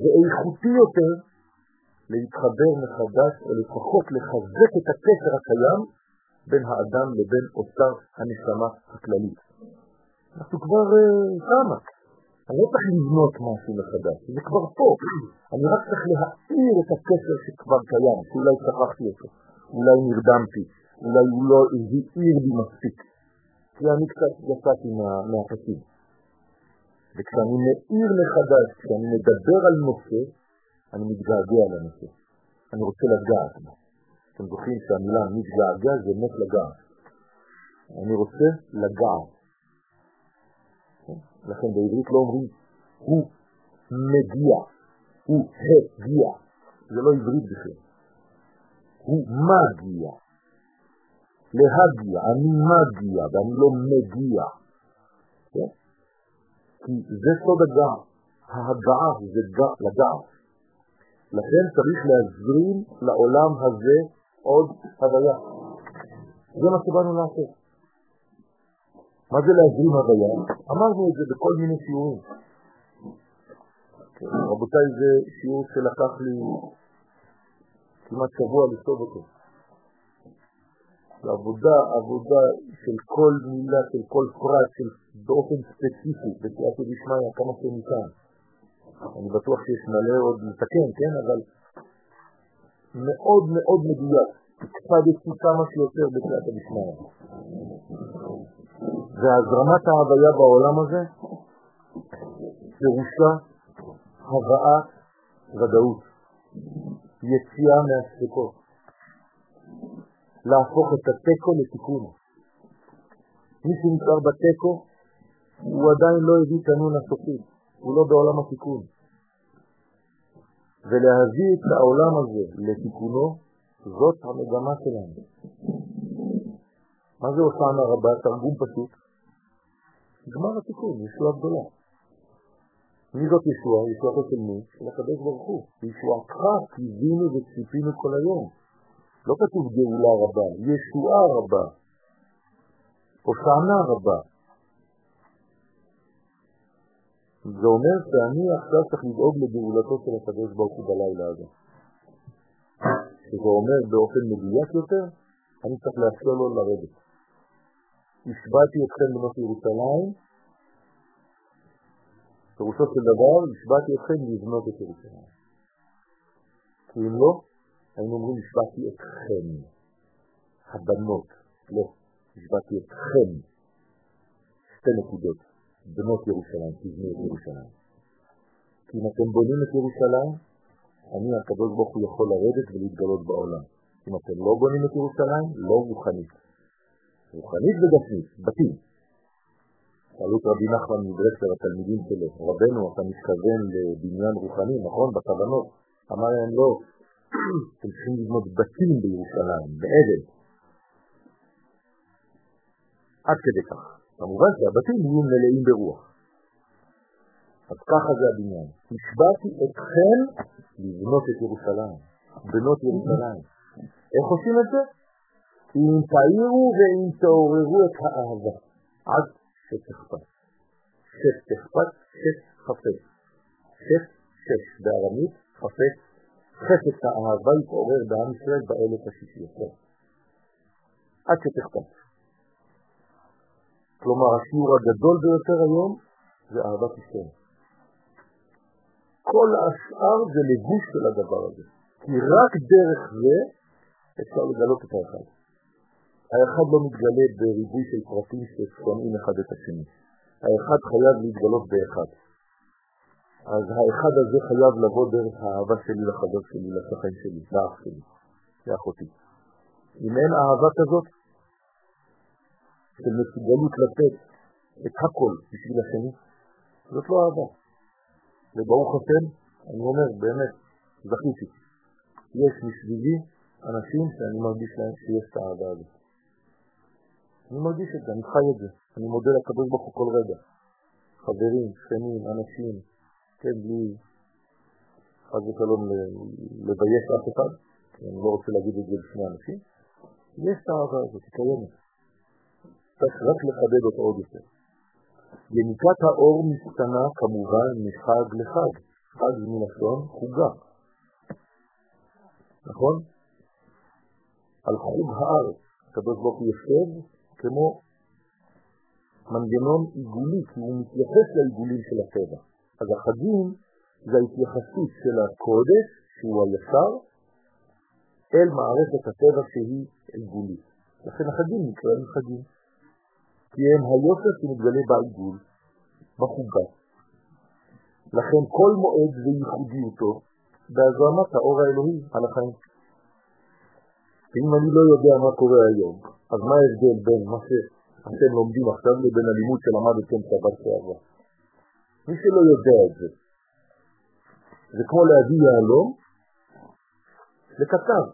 ואיכותי יותר להתחבר מחדש, או לפחות לחזק את הקשר הקיים בין האדם לבין אוצר הנשמה הכללית. אנחנו כבר שמה. אני לא צריך לבנות משהו מחדש, זה כבר פה. אני רק צריך להעיר את הקשר שכבר קיים, שאולי שכחתי אותו, אולי נרדמתי, אולי הוא לא העיר לי מספיק. כי אני קצת יצאתי מה, מהפסים. וכשאני מאיר מחדש, כשאני מדבר על נושא, אני מתגעגע לנושא. אני רוצה לגעת בו. אתם זוכרים שהמילה מתגעגע זה מת לגעת. אני רוצה לגעת. לכן בעברית לא אומרים הוא מגיע, הוא הגיע. זה לא עברית בכלל. הוא מגיע. להגיע, אני מגיע ואני לא מגיע. כן? כי זה סוד הגעה. ההגעה זה לגעת. לכן צריך להזרים לעולם הזה עוד הוויה. זה מה שבאנו לעשות. מה זה להזרים הוויה? אמרנו את זה בכל מיני שיעורים. רבותיי, זה שיעור שלקח לי כמעט שבוע לכתוב אותו. זה עבודה, עבודה של כל מילה, של כל פרט, של באופן ספציפי, בסייעתא דשמיא, כמה שניתן. אני בטוח שיש מלא עוד לתקן, כן? אבל מאוד מאוד מדויק. הקפדתי כמה שיותר בסייעתא דשמיא. והזרמת ההוויה בעולם הזה פירושה הבאת ודאות, יציאה מהספקות, להפוך את הטקו לתיקון. מי שנשאר בטקו, הוא עדיין לא הביא תנון הסופי, הוא לא בעולם התיקון. ולהביא את העולם הזה לתיקונו, זאת המגמה שלנו. מה זה הופענה רבה? תרגום פשוט. גמר התיקון, ישועה גדולה. מי זאת ישועה? ישועתו של מי? של הקדוש ברוך הוא. ישועתך קיווינו וציפינו כל היום. לא כתוב גאולה רבה, ישועה רבה. הופענה רבה. זה אומר שאני עכשיו צריך לדאוג לגאולתו של הקדוש ברוך הוא בלילה הזה. שזה אומר באופן מדויק יותר, אני צריך לאפשר לו לרדת. השבעתי אתכם בנות ירושלים, פירושו של דבר, השבעתי אתכם לבנות את ירושלים. כי אם לא, היינו אומרים, השבעתי אתכם, הבנות, לא, השבעתי אתכם, שתי נקודות, בנות ירושלים, תבנו את ירושלים. כי אם אתם בונים את ירושלים, אני, הקדוש ברוך הוא יכול לרדת ולהתגלות בעולם. אם אתם לא בונים את ירושלים, לא רוחנית. רוחנית וגשמית, בתים. שאלו את רבי נחמן מברסלר, התלמידים שלו, רבנו, אתה מתכוון לבניין רוחני, נכון? בכוונות. אמר להם לא, אתם צריכים לבנות בתים בירושלים, בעדן. עד כדי כך. כמובן שהבתים יהיו מלאים ברוח. אז ככה זה הבניין. השבעתי אתכם לבנות את ירושלים, בנות ירושלים. איך עושים את זה? אם תאירו ואם תעוררו את האהבה, עד שתכפת. שש תכפת. שש, שש בארמית, חפש. חפץ האהבה יתעורר בעם ישראל באלף השישי. עד שתכפת. כלומר, השיעור הגדול ביותר היום זה אהבת ישראל. כל השאר זה לבוש של הדבר הזה. כי רק דרך זה אפשר לגלות את האחד. האחד לא מתגלה בריבוי של פרטים ששונאים אחד את השני. האחד חייב להתגלות באחד. אז האחד הזה חייב לבוא דרך האהבה שלי לחבר שלי, לשכן שלי, לאח שלי, לאחותי. אם אין אהבה כזאת, של מסוגלות לתת את הכל בשביל השני, זאת לא אהבה. וברוך השם, אני אומר, באמת, זכיתי. יש מסביבי אנשים שאני מרגיש להם שיש את האהבה הזאת. אני מרגיש את זה, אני חי את זה. אני מודה לקדוש ברוך הוא כל רגע. חברים, שכנים, אנשים, כן, בלי חד ושלום לבייש אף אחד, אני לא רוצה להגיד את זה בפני אנשים, יש את האהבה הזאת, היא קיימת. צריך רק לחדד אותו עוד יותר. יניקת האור משתנה כמובן מחג לחג. חג מלשון חוגה. נכון? על חוג הארץ. הקדוש ברוך הוא יושב כמו מנגנון עיגולי, כי הוא מתייחס לעיגולים של הטבע. אז החגים זה ההתייחסות של הקודש, שהוא הישר, אל מערכת הטבע שהיא עיגולית. לכן החגים נקראים חגים. כי הם היופר שמתגלה בעיגול, בחוגה. לכן כל מועד וייחודיותו בהזרמת האור האלוהי על החיים. אם אני לא יודע מה קורה היום, אז מה ההבדל בין מה שאתם לומדים עכשיו לבין הלימוד שלמדתם שבת שעברה? מי שלא יודע את זה, זה כמו להביא יהלום לקצר.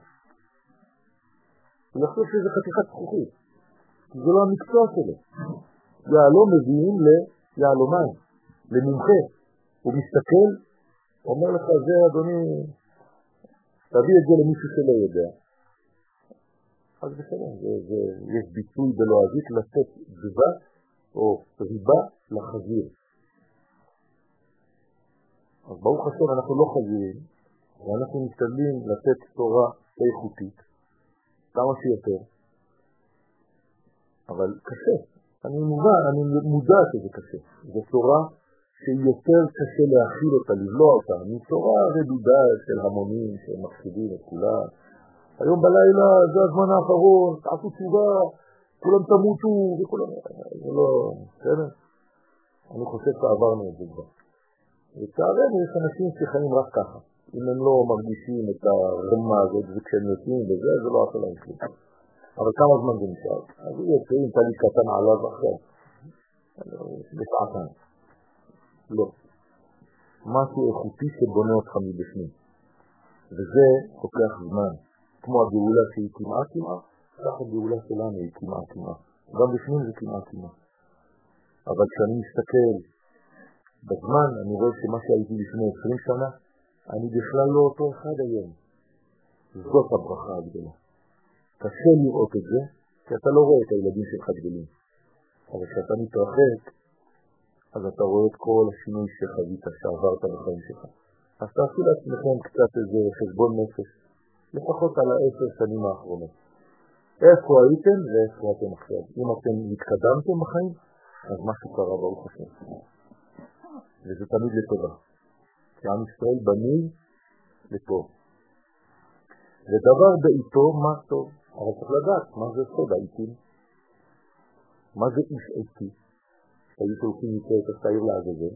הוא יחשוב שזה חתיכת זכוכית. זה לא המקצוע שלו. יהלום מביאים ליהלומן, למומחה. הוא מסתכל, אומר לך, זה אדוני, תביא את זה למישהו שלא יודע. אז בסדר, יש ביטוי בלועזית לתת דבש או ריבה לחזיר. אז ברוך השם אנחנו לא חזירים, ואנחנו משתדלים לתת תורה איכותית, כמה שיותר, אבל קשה. אני מובן, אני מודע שזה קשה. זו תורה שיותר קשה להכיל אותה, לבלוע אותה, מתורה רדודה של המונים שמחשיבים את כולם. היום בלילה זה הזמן האחרון, תעשו תשובה, כולם תמותו, וכולם... זה לא... בסדר? אני חושב שעברנו את זה כבר. לצערנו יש אנשים שחיים רק ככה. אם הם לא מרגישים את הרמה הזאת וכשהם יוצאים וזה, זה לא עושה להם כלום. אבל כמה זמן זה נשאר? אז הוא יוצא עם טלי קטן עליו עכשיו, בשעתן. לא. משהו איכותי שבונה אותך מבפנים. וזה לוקח זמן. כמו הגאולה שהיא כמעט כמעט, כך הגאולה שלנו היא כמעט כמעט. גם בפנים זה כמעט כמעט. אבל כשאני מסתכל בזמן, אני רואה שמה שהייתי לפני 20 שנה, אני בכלל לא אותו אחד היום. זאת הברכה הגדולה. קשה לראות את זה, כי אתה לא רואה את הילדים שלך גדולים. אבל כשאתה מתרחק, אז אתה רואה את כל השינוי שחווית, שעברת בחיים שלך. אז תעשו לעצמכם קצת איזה חשבון נפש, לפחות על העשר שנים האחרונות. איפה הייתם ואיפה אתם עכשיו. אם אתם התקדמתם בחיים, אז משהו קרה ברוך השם. וזה תמיד לטובה. כי עם ישראל בנוי לטוב. ודבר בעיתו מה טוב. אבל צריך לדעת מה זה סוד העיתים. מה זה איש עיתי? שהיו שולחים איתו את השעיר לעזאזל.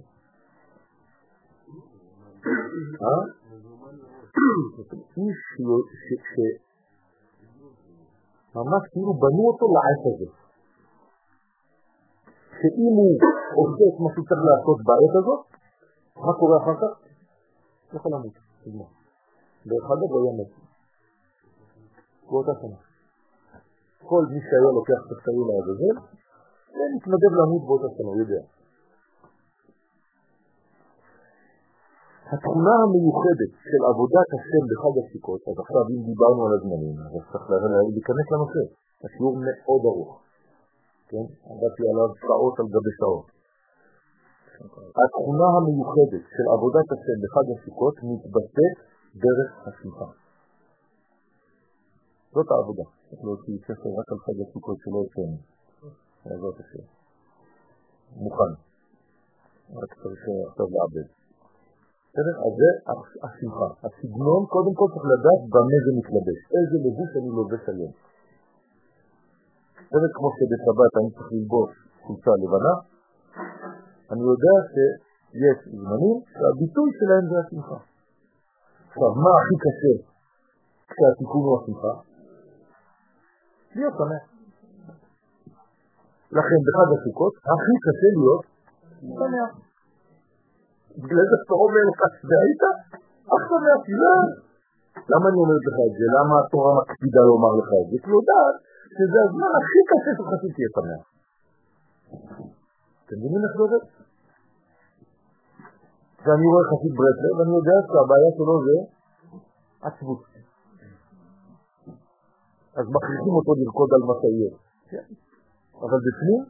איש שממש כאילו בנו אותו לעת הזה. שאם הוא עושה את מה שהוא צריך לעשות בעת הזאת, מה קורה אחר כך? יכול למות. דרך אגב, הוא היה מת. באותה שנה. כל מי שהיה לוקח את השעיר לעזאזל, מתנדב למות באותה שנה, הוא יודע. התכונה המיוחדת של עבודת השם בחג הסוכות, אז עכשיו אם דיברנו על הזמנים, אז צריך להיכנס לנושא. השיעור מאוד ארוך, כן? עבדתי עליו שעות על גבי שעות. התכונה המיוחדת של עבודת השם בחג הסוכות מתבטאת דרך השמחה. זאת העבודה. צריך להוציא ספר רק על חג הסוכות שלא אצלנו. בעזרת השם. מוכן. רק צריך עכשיו לעבד. בסדר? אז זה השמחה. הסגנון, קודם כל צריך לדעת במה זה מתלבש. איזה לבוש אני לובש היום. בסדר? כמו שבשבת אני צריך ללבוש חולצה לבנה, אני יודע שיש זמנים שהביטוי שלהם זה השמחה. עכשיו, מה הכי קשה כשהתיקון הוא השמחה? להיות שמח. לכן בחג הסוכות הכי קשה להיות שמח. בגלל זה אתה אומר לך, והיית שמח, לא. למה אני אומר לך את זה? למה התורה מקפידה לומר לך את זה? כי יודעת שזה הזמן הכי קשה שלך שתהיה שמח. אתם מבינים איך זה עובד? ואני רואה חסיד ברסלב, ואני יודע שהבעיה שלו זה עצבות. אז מכריחים אותו לרקוד על משאיות. אבל בפנים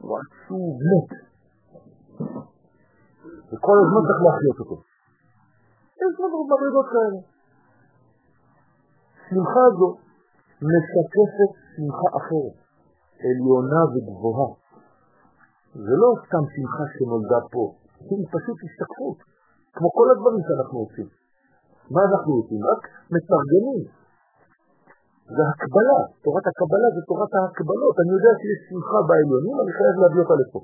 הוא עצוב מת. וכל הזמן צריך להחיות אותו. יש לנו מדרגות כאלה. שמחה זו משקפת שמחה אחרת, עליונה וגבוהה. זה לא סתם שמחה שנולדה פה, היא פשוט השתקפות, כמו כל הדברים שאנחנו עושים. מה אנחנו עושים? רק מתרגמים. זה הקבלה, תורת הקבלה זה תורת ההקבלות. אני יודע שיש שמחה בעליונים, אני חייב להביא אותה לפה.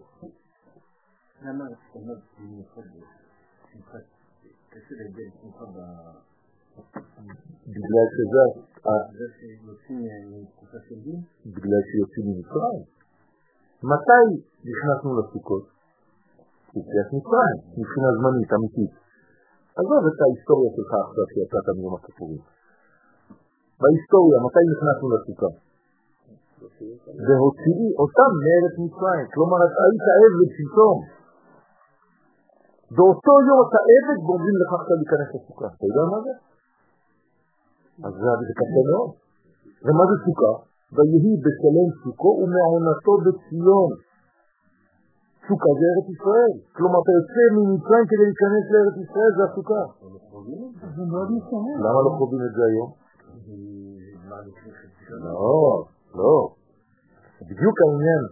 למה אומר במיוחד שמחה, קשה להגיע לשמחה ב... בגלל שזה... בגלל שיוצאים מתקופה של דין? בגלל שיוצאים ממצרים. מתי נכנסנו לסוכות? יציאת מצרים, מבחינה זמנית, אמיתית. עזוב את ההיסטוריה שלך עכשיו שיצאת מיום הכיפורים. בהיסטוריה, מתי נכנסנו לסוכה? והוציאי אותם מארץ מצרים. כלומר, אתה היית עבד שלטון. באותו יום אתה עבד ואומרים לך עכשיו להיכנס לסוכה. אתה יודע מה זה? אז זה קשה מאוד. ומה זה סוכה? ויהי בשלם סוכו ומעונתו בציון. סוכה זה ארץ ישראל. כלומר, אתה יוצא ממצרים כדי להיכנס לארץ ישראל, זה הסוכה. למה לא חווים את זה היום? לא, לא. בדיוק העניין.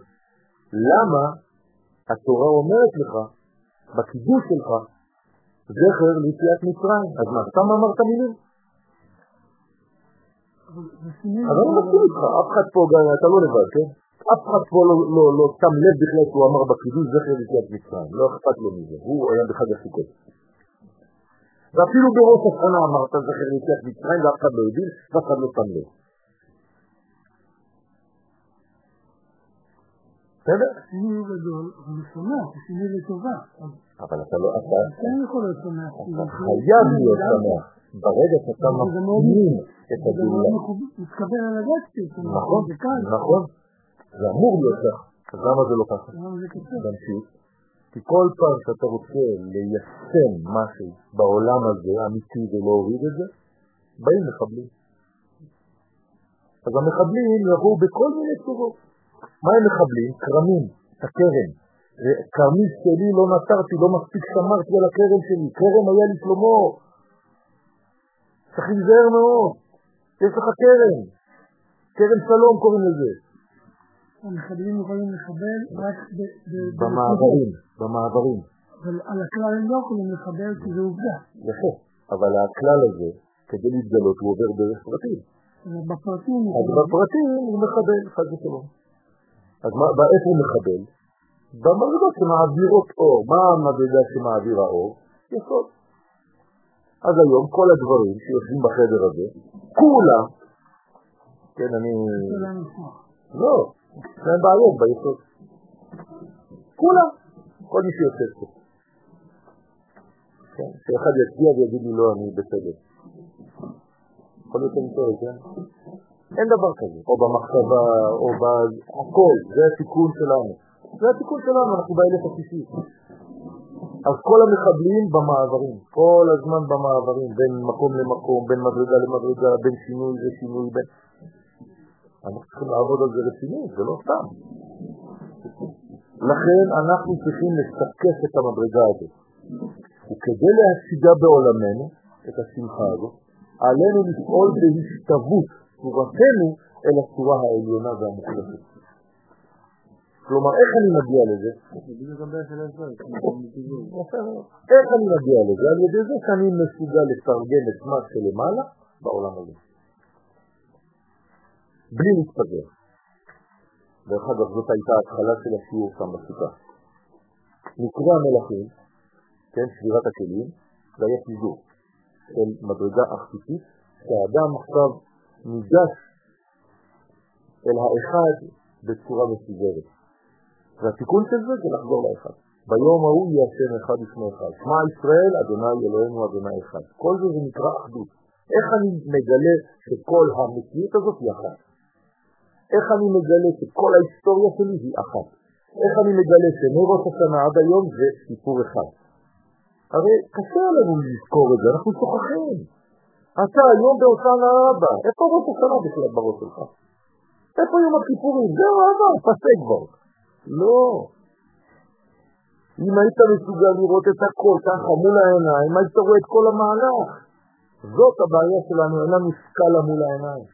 למה התורה אומרת לך, בקידוש שלך, זכר ליציאת מצרים. אז מה, סתם אמרת מילים? אבל אני מסכים איתך, אף אחד פה, אתה לא לבד, כן? אף אחד פה לא, לא, לא שם לב בכלל שהוא אמר בקידוש זכר ליציאת מצרים, לא אכפת לו מזה, הוא היה בחג הסוכות. ואפילו בראש השנה אמרת זכר ליציאת מצרים ואף אחד לא הבין ואף אחד לא שם לב. בסדר? השינוי הוא גדול, אבל הוא שמח, לטובה. אבל אתה לא, אתה כן יכול להיות שמח. אתה חייב להיות שמח. ברגע שאתה מפנים את זה הגאולה. מאוד מחוב- מתקבל על קצת. נכון, זה. נכון. זה אמור להיות כך. אז למה זה לא ככה? למה זה קשה? תמשיך. כי כל פעם שאתה רוצה ליישם משהו בעולם הזה, אמיתי, ולהוריד את זה, באים מחבלים. אז המחבלים יבואו בכל מיני צורות. מה הם מחבלים? כרמים, את הכרם. כרמי שלי לא נטרתי, לא מספיק שמרתי על הכרם שלי. כרם היה לי שלמה. צריך להיזהר מאוד. יש לך כרם. כרם שלום קוראים לזה. המחבלים יכולים לחבל רק ב- ב- במעברים, במעברים. אבל על הכלל הם לא יכולים לחבל כי זה עובדה. יפה. אבל הכלל הזה, כדי להתגלות, הוא עובר דרך פרטים. בפרטים אז בפרטים הוא מחבל, חד ושלום. אז מה- באיפה הוא מחבל? במדרגות שמעבירות אור. מה המדרגה שמעביר האור? יסוד. אז היום כל הדברים שיושבים בחדר הזה, כולם, כן, אני... זה לא להם בעיות ביסוד. כולם, כל מי שיושב פה. כן, שאחד יצביע ויגיד לי לא, אני בסדר. יכול להיות שאני טועה, כן? אין דבר כזה, או במחשבה, או בהכל, זה התיקון שלנו. זה התיקון שלנו, אנחנו באלף השישי. אז כל המחבלים במעברים, כל הזמן במעברים, בין מקום למקום, בין מדרגה למדרגה, בין שינוי לשינוי, בין... אנחנו צריכים לעבוד על זה רציני, זה לא סתם. לכן אנחנו צריכים לסקף את המדרגה הזאת. וכדי להשיגה בעולמנו, את השמחה הזאת, עלינו לפעול בהשתוות צורתנו אל הצורה העליונה והמוחלטת. כלומר, איך אני מגיע לזה? איך אני מגיע לזה? על ידי זה שאני מסוגל לתרגם את מה שלמעלה בעולם הזה. בלי להתפגר. דרך אגב, זאת הייתה ההתחלה של השיעור שם בסוכה. מקרה המלכים, כן, שבירת הכלים, זה היה פיזור של מדרגה אכפיתית, שהאדם עכשיו ניגש אל האחד בצורה מסוגרת. והתיקון של זה זה לחזור לאחד. ביום ההוא יהיה השם אחד לפני אחד. שמע ישראל, אדוני אלוהינו, אדוני אחד. כל זה זה נקרא אחדות. איך אני מגלה שכל המציאות הזאת היא אחת? איך אני מגלה שכל ההיסטוריה שלי היא אחת? איך אני מגלה שמראש השנה עד היום זה סיפור אחד? הרי קשה לנו לזכור את זה, אנחנו שוכחים. אתה היום בהוצאה אבא, איפה ראש השנה בכלל בראש שלך? איפה יום הכיפורים? זהו אבא, פסק כבר. לא. אם היית מסוגל לראות את הכל ככה מול העיניים, היית רואה את כל המהלך. זאת הבעיה שלנו, אין לנו סקאלה מול העיניים.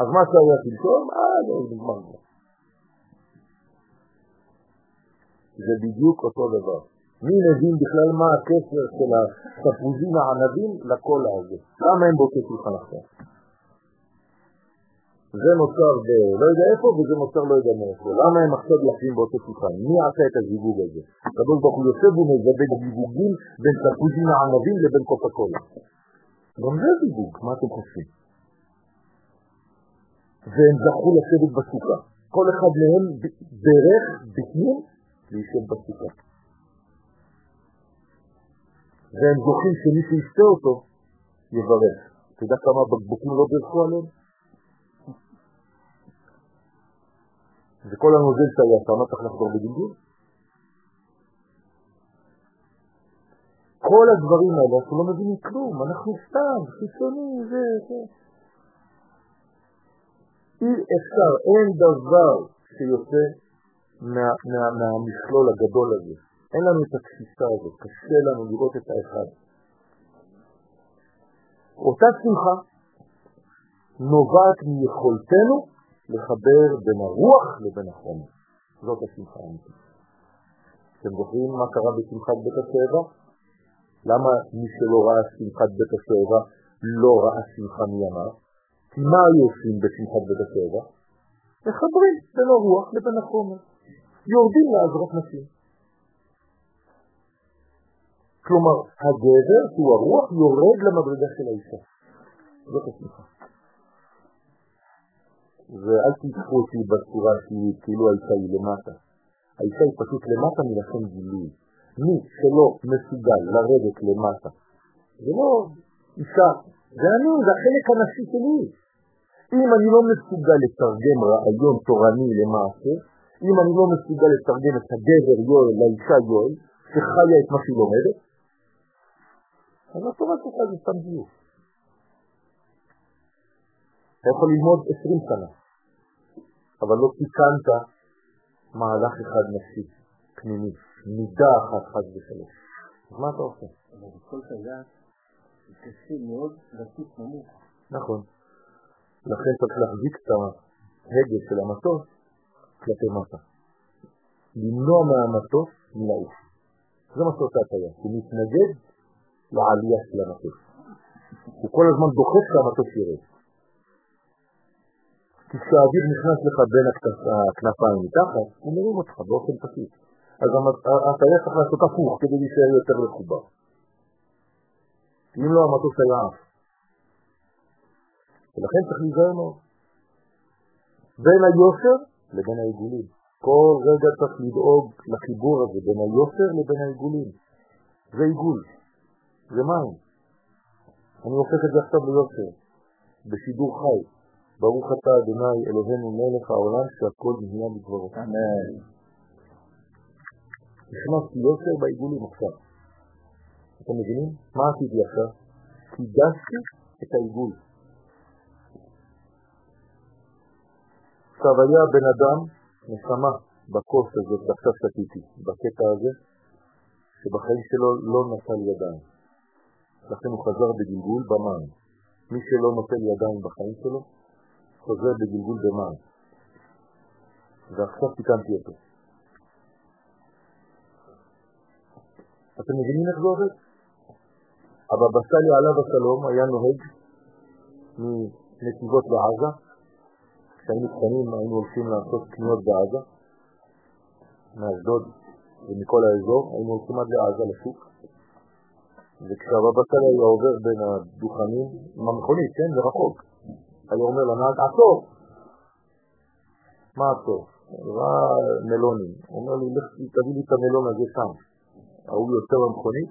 אז מה שהיה שלשום, אה, לא, נגמר כבר. זה בדיוק אותו דבר. מי מבין בכלל מה הקשר של התפוזים הענבים לקול הזה? למה הם באותו שולחן עכשיו? זה נוצר ב... לא יודע איפה וזה נוצר לא יודע מאיפה. למה הם עכשיו יחים באותו שולחן? מי עשה את הזיווג הזה? הקדוש ברוך הוא יושב ומזווג זיווגים בין תפוזים הענבים לבין קוקה קולה. גם זה זיווג, מה אתם חושבים? והם זכו לשבת בסוכה. כל אחד מהם דרך בפנים להישב בסוכה. והם זוכים שמי שישתה אותו יברך. אתה יודע כמה בקבוקים לא בירכו עליהם? וכל הנוזל שהיה שם צריך לחזור בגלגול. כל הדברים האלה, אנחנו לא מבינים כלום, אנחנו סתם, חיצוני, זה, זה. אי אפשר, אין דבר שיוצא מה, מה, מהמכלול הגדול הזה. אין לנו את התפיסה הזאת, קשה לנו לראות את האחד. אותה שמחה נובעת מיכולתנו לחבר בין הרוח לבין החומר. זאת השמחה האמיתית. אתם זוכרים מה קרה בשמחת בית השבע? למה מי שלא ראה שמחת בית השבע לא ראה שמחה מימיו? כי מה היו עושים בשמחת בית השבע? מחברים בין הרוח לבין החומר. יורדים לעזרת נשים. כלומר, הגבר, שהוא הרוח, יורד למדרגה של האישה. זאת השמחה. ואל תיקחו אותי בצורה שהיא כאילו האישה היא למטה. האישה היא פשוט למטה מלכן גילוי. מי שלא מסוגל לרדת למטה, זה לא אישה, זה אני, זה החלק הנשי שלי. אם אני לא מסוגל לתרגם רעיון תורני למעשה, אם אני לא מסוגל לתרגם את הגבר יואל לאישה יואל, שחיה את מה שהיא לומדת, אז שלך זה סתם גיוס. אתה יכול ללמוד עשרים שנה, אבל לא תיקנת מהלך אחד נפשי, פנימי, מידה אחת חד ושלוש. אז מה אתה עושה? אבל בכל כזה קשה מאוד לטוס נמוך. נכון. לכן צריך להחזיק את ההגה של המטוס כלפי מטה. למנוע מהמטוס מלעוף. זה מה שעושה הטייס, הוא מתנגד לעלייה של המטוס. הוא כל הזמן דוחף שהמטוס ירד. כי כשהאוויר נכנס לך בין הכנפיים מתחת, הוא מרים אותך באופן פשוט. אז הטייס צריך לעשות הפוך כדי להישאר יותר לחובר. אם לא, המטוס היה עף. ולכן צריך להיזהר מאוד. בין היושר לבין העיגולים. כל רגע צריך לדאוג לחיבור הזה בין היושר לבין העיגולים. זה עיגול, זה מים. אני הופך את זה עכשיו ליושר, בשידור חי. ברוך אתה אדוני אלוהינו מלך העולם שהכל נהיה בדברו. אמן. נכנסתי יושר בעיגולים עכשיו. אתם מבינים? מה עשיתי עכשיו? קידשתי את העיגול. עכשיו היה בן אדם, נשמה, בכוס הזאת שעכשיו שתיתי, בקטע הזה, שבחיים שלו לא נטל ידיים. לכן הוא חזר בגלגול במים. מי שלא נוטל ידיים בחיים שלו, חוזר בגלגול במים. ועכשיו תיקנתי אותו. אתם מבינים איך זה עובד? הבבא סאלי עליו השלום היה נוהג מנתיבות לעזה, כשהיינו קטנים היינו הולכים לעשות קניות בעזה, מאשדוד ומכל האזור, היינו הולכים עד לעזה לשוק, וכשהבבא היה עובר בין הדוכנים, עם המכונית, כן, זה רחוק, היה אומר לנהג, עצור! מה עצור? ראה מלונים, הוא אומר לי, לך תביא לי את המלון הזה שם. ההוא יוצא במכונית,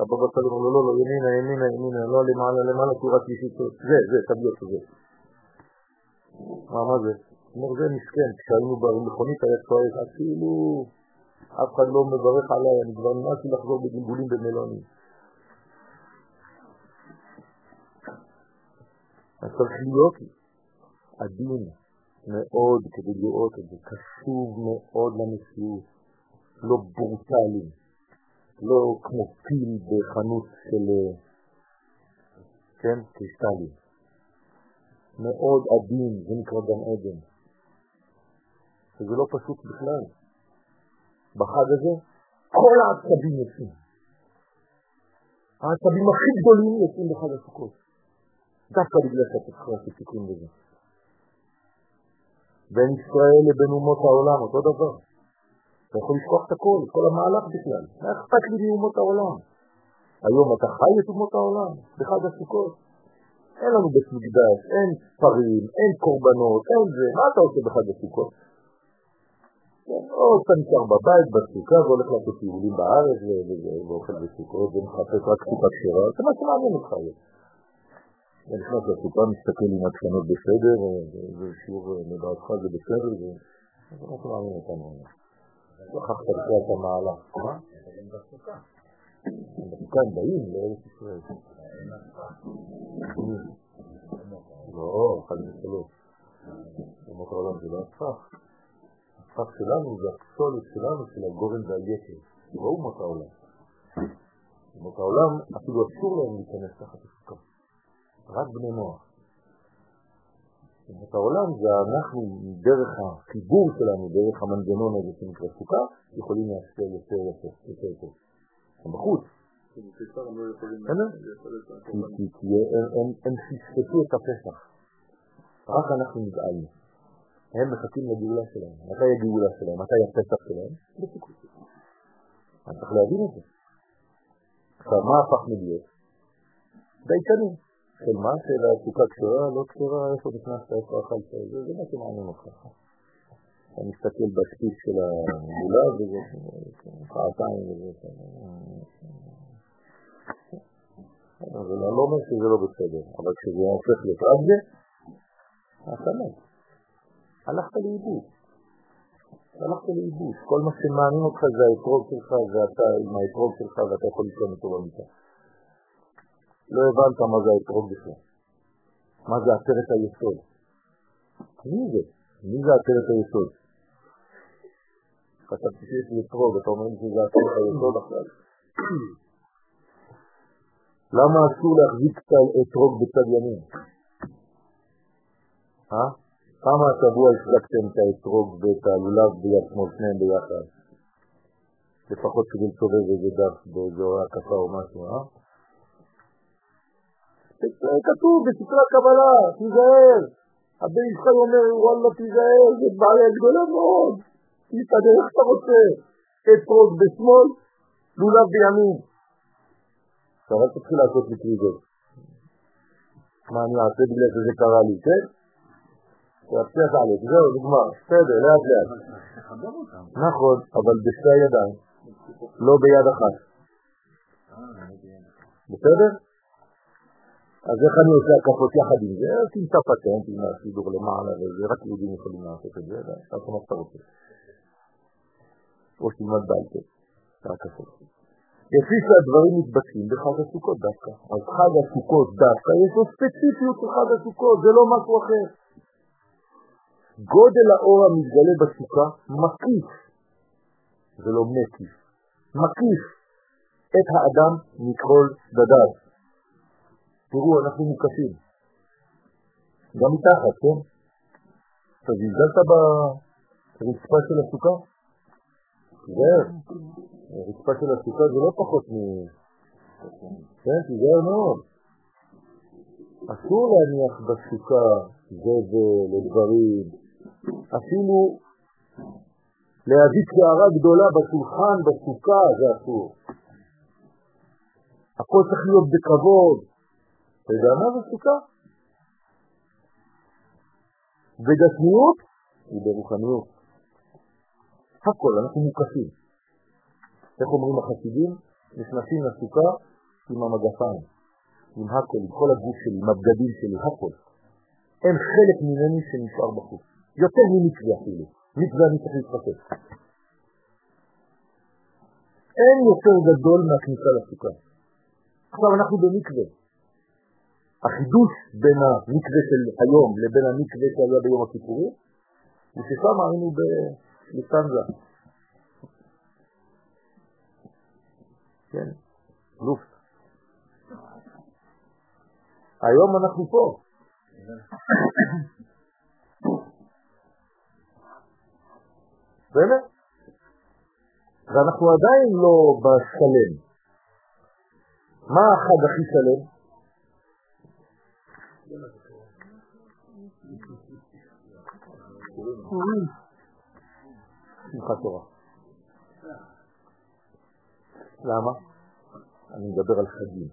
הבבא סאלי אומר לו, לא, לא, ימינה, ימינה, ימינה, לא למעלה, למעלה, כי רק שלישית, זה, זה, תביא אותו זה. מה, מה זה? אומר, זה מסכן, כשהיינו במכונית היה צועק, כאילו, אף אחד לא מברך עליי, אני כבר נמאסתי לחזור בגלגולים במלונים. אז צריך להיות עדין מאוד כדי לראות את זה, קשוב מאוד למציאות, לא ברוטלי, לא כמו פיל בחנות של, כן, קריסטלים. מאוד עדין, זה נקרא גם עדן. וזה לא פשוט בכלל. בחג הזה כל העצבים יוצאים. העצבים הכי גדולים יוצאים בחג הסוכות. דווקא בגלל שאתה צריך לעשות תיקון בזה. בין ישראל לבין אומות העולם, אותו דבר. אתה יכול לשכוח את הכל, את כל המהלך בכלל. מה אכפת לי מאומות העולם? היום אתה חי את אומות העולם, בחג הסוכות. אין לנו בית מקדש, אין פרים, אין קורבנות, אין זה. מה אתה עושה בחג הסוכות? או אתה נשאר בבית, בסוכה, והולך לעשות טיולים בארץ, ואוכל בסוכות, ומחפש רק טיפה כשרה, זה מה שמעניין אותך היום. נכנס לסופה, מסתכל אם התקנות בסדר, ושיעור לדעתך זה בסדר, זה מה שמעניין אותנו. שכחת בכלל את המעלה. מה? הם באים לארץ ישראל. לא, חד ושלוש. במות העולם זה לא הפך. הפך שלנו זה הפסולת שלנו של הגורן והיקר. לא אומות העולם. אומות העולם אפילו אסור להם להיכנס תחת הסוכה. רק בני נוח. אומות העולם זה אנחנו, דרך החיבור שלנו, דרך המנגנון הזה שנקרא סוכה, יכולים להשפיע יותר יפה, יותר טוב. הם בחוץ. כי הם פספסו את הפסח. רק אנחנו נגאלנו. הם מחכים לגאולה שלהם. מתי הגאולה שלהם? מתי הפסח שלהם? אני צריך להבין את זה. עכשיו, מה הפכנו להיות? דייקנים. של מה? של הסוכה כשרה, לא כשרה, איפה נכנסת, איפה אכלת, זה מה שמעניין אותך. אתה מסתכל בספיס של הגאולה, וזה שעתיים וזה... אבל אני לא אומר שזה לא בסדר, אבל כשזה הופך להיות רק זה, אתה מת. הלכת לאיבוד. הלכת לאיבוד. כל מה שמעניין אותך זה האתרוג שלך, ואתה עם האתרוג שלך, ואתה יכול לישון אותו במיטה. לא הבנת מה זה האתרוג בכלל. מה זה עטרת היסוד. מי זה? מי זה עטרת היסוד? חשבתי שיש לי אתרוג, אתה אומר שזה עטרת היסוד עכשיו. למה אסור להחזיק אתרוג בצד ימין? אה? כמה השבוע החזקתם את האתרוג ואת הלולב ביד שמאל, שניהם ביחד? לפחות כדי לסובב איזה דף באזור הקפה או משהו, אה? כתוב בספרי הקבלה, תיזהר. הבן ישראל אומר, וואלה תיזהר, זה בעיה גדולה מאוד. תתעדר איך אתה רוצה. אתרוג בשמאל, לולב בימין. עכשיו אל תתחיל לעשות לי קריזות. מה אני אעשה בגלל שזה קרה לי, כן? תצליח עליך, זהו, נגמר, בסדר, לאט לאט. נכון, אבל בשתי הידיים, לא ביד אחת. בסדר? אז איך אני עושה הקפות יחד עם זה? תמצא פטנט עם הסידור למעלה, וזה רק יהודים יכולים לעשות את זה, תעשה מה שאתה רוצה. או שתלמד בעל פה. ההקפות. לפי שהדברים מתבצעים בחג הסוכות דווקא. אז חג הסוכות דווקא יש לו ספציפיות של חג הסוכות, זה לא משהו אחר. גודל האור המתגלה בסוכה מקיף, זה לא מקיף, מקיף את האדם מכל צדדיו. תראו, אנחנו מוקפים. גם מתחת, כן? אתה זלזלת ברצפה של הסוכה? תיזהר, הרצפה של הסוכה זה לא פחות מ... כן, תיזהר מאוד. אסור להניח בסוכה זבל לדברים, אפילו להביא קערה גדולה בשולחן, בסוכה, זה אסור. הכל צריך להיות בכבוד. אתה יודע מה זה סוכה? וגשמיות היא ברוחניות. הכל, אנחנו מוקפים. איך אומרים החסידים? נכנסים לסוכה עם המגפיים, עם הכל, עם כל הגוף שלי, עם הבגדים שלי, הכל. אין חלק ממני שנשאר בחוץ. יותר ממקווה אפילו. מקווה אני צריך להתחסף. אין יותר גדול מהכניסה לסוכה. עכשיו אנחנו במקווה. החידוש בין המקווה של היום לבין המקווה שהיה ביום הכיפורים, הוא ששם היינו בסטנזה. כן, לופט. היום אנחנו פה. באמת. ואנחנו עדיין לא בשלם. מה החג הכי שלם? שמחת תורה. למה? אני מדבר על חגים,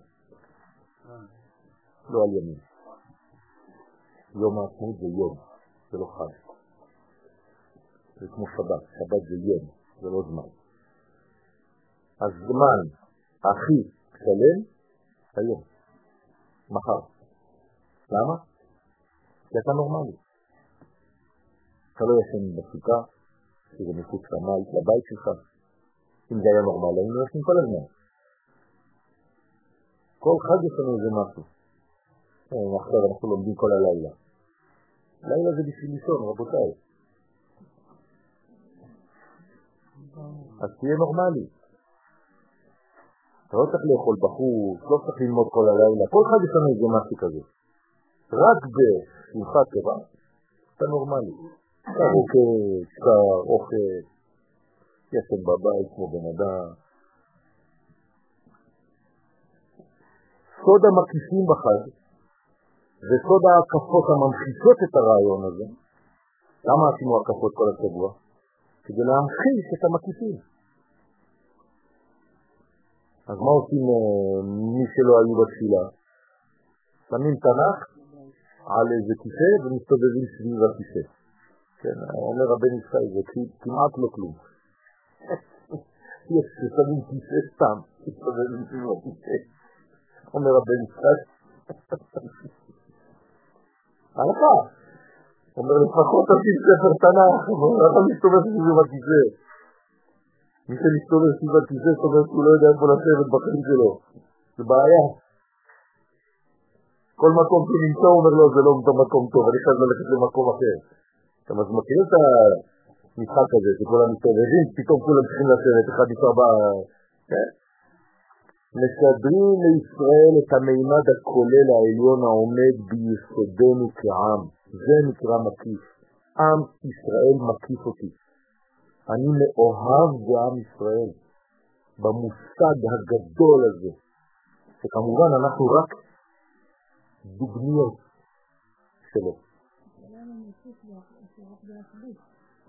לא על ימים. יום העצמאות זה יום, זה לא חג. זה כמו שבת, שבת זה יום, זה לא זמן. הזמן הכי שלם היום, מחר. למה? כי אתה נורמלי. אתה לא ישן בסוכה, שזה מחוץ למית, לבית שלך. אם זה היה נורמלי, היינו ישנים כל הזמן. כל חג יש לנו איזה משהו. אה, עכשיו אנחנו לומדים כל הלילה. לילה זה בשביל לישון, רבותיי. אז תהיה נורמלי. אתה לא צריך לאכול בחוץ, לא צריך ללמוד כל הלילה, כל אחד יש לנו איזה משהו כזה. רק בשמחת תורה, אתה נורמלי. אתה רוקד, שר, אוכל, ישן בבית כמו בן אדם. סוד המקיפים בחג וסוד ההקפות הממחישות את הרעיון הזה, למה עשינו הקפות כל השבוע? כדי להמחיש את המקיפים. אז מה עושים אה, מי שלא היו בתפילה? שמים תנ"ך על איזה כיסא ומסתובבים סביב הכיסא. כן, אומר הבן ישראל, זה כמעט לא כלום. יש ששמים כיסא סתם, מסתובבים סביב הכיסא. אומר הבן ישראל. הלכה. אומר לפחות תשים ספר תנ"ך, אתה מסתובב סביב הכיסא. מי שמסתובב סביב הכיסא סובר שהוא לא יודע איפה לשבת בחיים שלו. זה בעיה. כל מקום שהוא נמצא הוא אומר לו, זה לא מקום טוב, אני חייב ללכת למקום אחר. אתה מכיר את המשחק הזה, שכולם מסתובבים, פתאום כולם צריכים לשבת, אחד נשאר ב... כן? משדרים לישראל את המימד הכולל העליון העומד ביסודנו כעם. זה נקרא מקיף. עם ישראל מקיף אותי. אני מאוהב בעם ישראל, במושג הגדול הזה, שכמובן אנחנו רק דוגמיות שלו.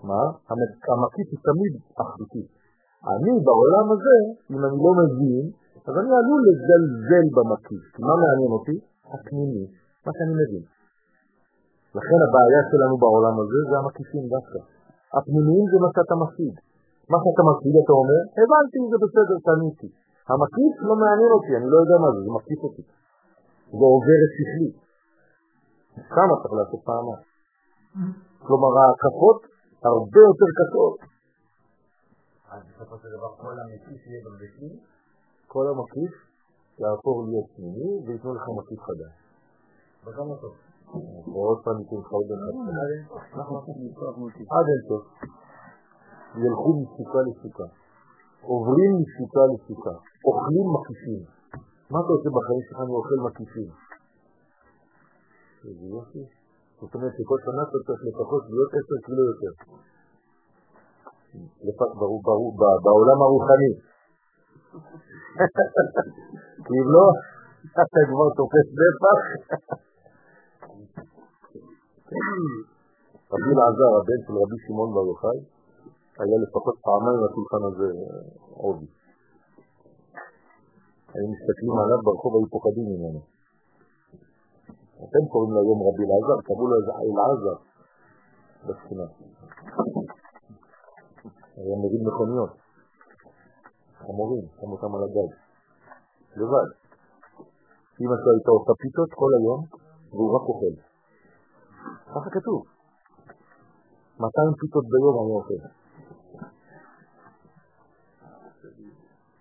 מה? המקיף הוא תמיד אחדותי. אני בעולם הזה, אם אני לא מבין, אז אני עלול לזלזל במקיף. מה מעניין אותי? הפנימי, מה שאני מבין. לכן הבעיה שלנו בעולם הזה זה המקיפים דווקא. הפנימיים זה מה שאתה משיג. מה שאתה משיג אתה אומר, הבנתי, זה בסדר, קניתי. המקיף לא מעניין אותי, אני לא יודע מה זה, זה מקיף אותי. זה עובר את שכלי. כמה צריך לעשות פעמיים. כלומר, ההקפות הרבה יותר קשות. אז בסופו של דבר כל המקיף יהיה גם בפנים? כל המקיף יהפוך להיות פנימי ויתנו לך מקיף חדש. וגם אותו. ועוד פעם ייתן לך עוד אחד. עד אין סוף. ילכו מסוכה לסוכה. עוברים מסוכה לסוכה. אוכלים מקיפים. מה אתה עושה בחיים שלך אני אוכל מקיפים? איזה יופי. זאת אומרת שכל שנה אתה צריך לפחות להיות עשר קילו יותר. בעולם הרוחני. כי אם לא, אתה כבר תופס נפח. רבי אלעזר, הבן של רבי שמעון בר יוחאי, היה לפחות פעמיים לשולחן הזה עובי. היו מסתכלים עליו ברחוב, היו פוחדים ממנו. אתם קוראים לו היום רבי אלעזר, קראו לו איזה אלעזר בספינה. היה מבין מכוניות, חמורים, שם אותם על הגג, לבד. אמא שלו הייתה עושה פיתות כל היום, והוא רק אוכל. ככה כתוב. 200 פיתות ביום אני אוכל.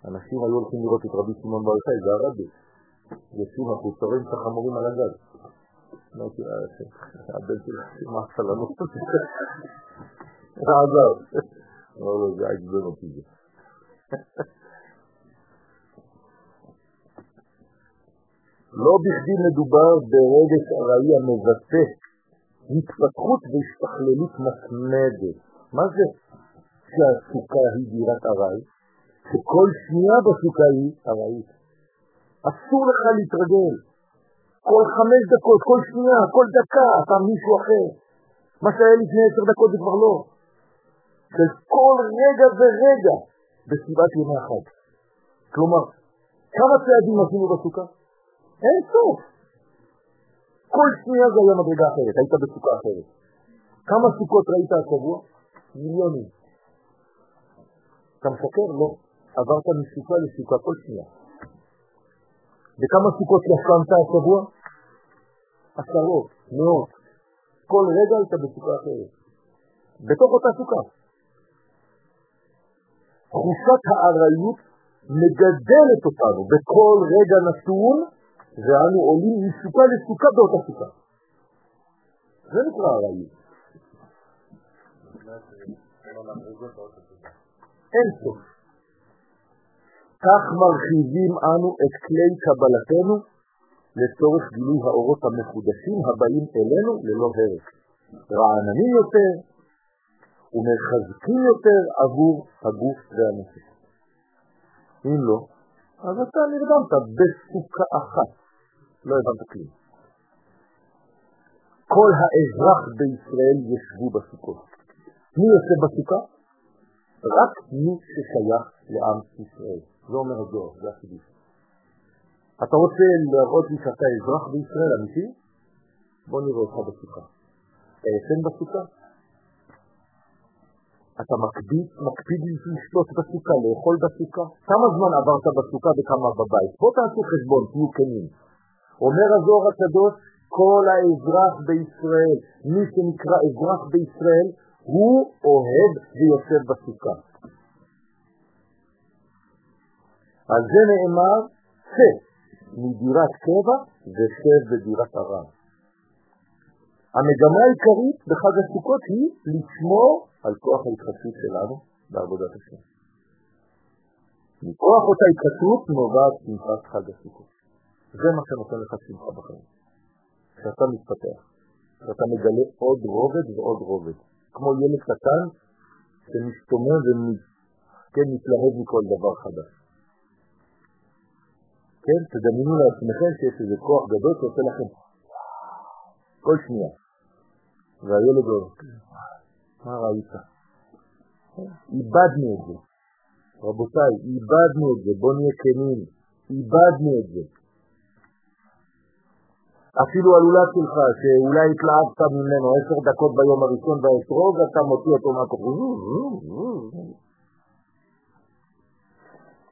אנשים היו הולכים לראות את רבי שמעון בר יוחאי, זה הרבי. יושבים החוצרים את החמורים על הגג. אמרתי, הבן שלי, מה? זה עזר. אמר לו, זה עצבן אותי זה. לא בכדי מדובר ברגש ארעי המבטא התפתחות והשתכללות מתמדת. מה זה שהסוכה היא דירת ארעי? שכל שנייה בסוכה היא ארעית. אסור לך להתרגל. כל חמש דקות, כל שנייה, כל דקה, אתה מישהו אחר. מה שהיה לפני עשר דקות זה כבר לא. של כל רגע ורגע בסביבת ימי החג. כלומר, כמה צעדים עשינו בסוכה? אין סוף. כל שנייה זה היה מדרגה אחרת, היית בסוכה אחרת. כמה סוכות ראית השבוע? מיליונים. אתה משקר? לא. עברת מסוכה לסוכה כל שנייה. וכמה סוכות ישנת השבוע? עשרות, מאות. כל רגע היית בסוכה אחרת. בתוך אותה סוכה. תחושת הארעיות מגדלת אותנו בכל רגע נתון, ואנו עולים מסוכה לסוכה באותה סוכה. זה נקרא ארעיות. אין סוף. כך מרחיבים אנו את כלי קבלתנו לצורך גילוי האורות המחודשים הבאים אלינו ללא הרף. רעננים יותר ומחזקים יותר עבור הגוף והנפש. אם לא, אז אתה נרדמת בסוכה אחת. לא הבנת כלום. כל האזרח בישראל ישבו בסוכות. מי יושב בסוכה? רק מי ששייך לעם ישראל. זה אומר הזוהר, זה החידוש. אתה רוצה להראות לי שאתה אזרח בישראל אמיתי? בוא נראה אותך בסוכה. אתה בסוכה? אתה מקפיד, מקפיד לשתות בסוכה, לאכול בסוכה? כמה זמן עברת בסוכה וכמה בבית? בוא תעשו חשבון, תהיו כנים. אומר הזוהר הקדוש, כל האזרח בישראל, מי שנקרא אזרח בישראל, הוא אוהב ויושב בסוכה. על זה נאמר, צא מדירת קבע ושב בדירת הרב. המגמה העיקרית בחג הסוכות היא לשמור על כוח ההתחדשות שלנו בעבודת השם. מכוח אותה התחדשות נובעת שמחת חג הסוכות. זה מה שנותן לך שמחה בחיים. שאתה מתפתח, שאתה מגלה עוד רובד ועוד רובד. כמו ילד קטן שמשתומם ומתלהב מכל דבר חדש. כן, תדמיינו לעצמכם שיש איזה כוח גדול שעושה לכם כל שנייה. והילד אומר, מה ראית? איבדנו את זה. רבותיי, איבדנו את זה, בואו נהיה כנים, איבדנו את זה. אפילו הלולד שלך, שאולי התלהבת ממנו עשר דקות ביום הראשון והאתרוג, אתה מוציא אותו מהכוחים.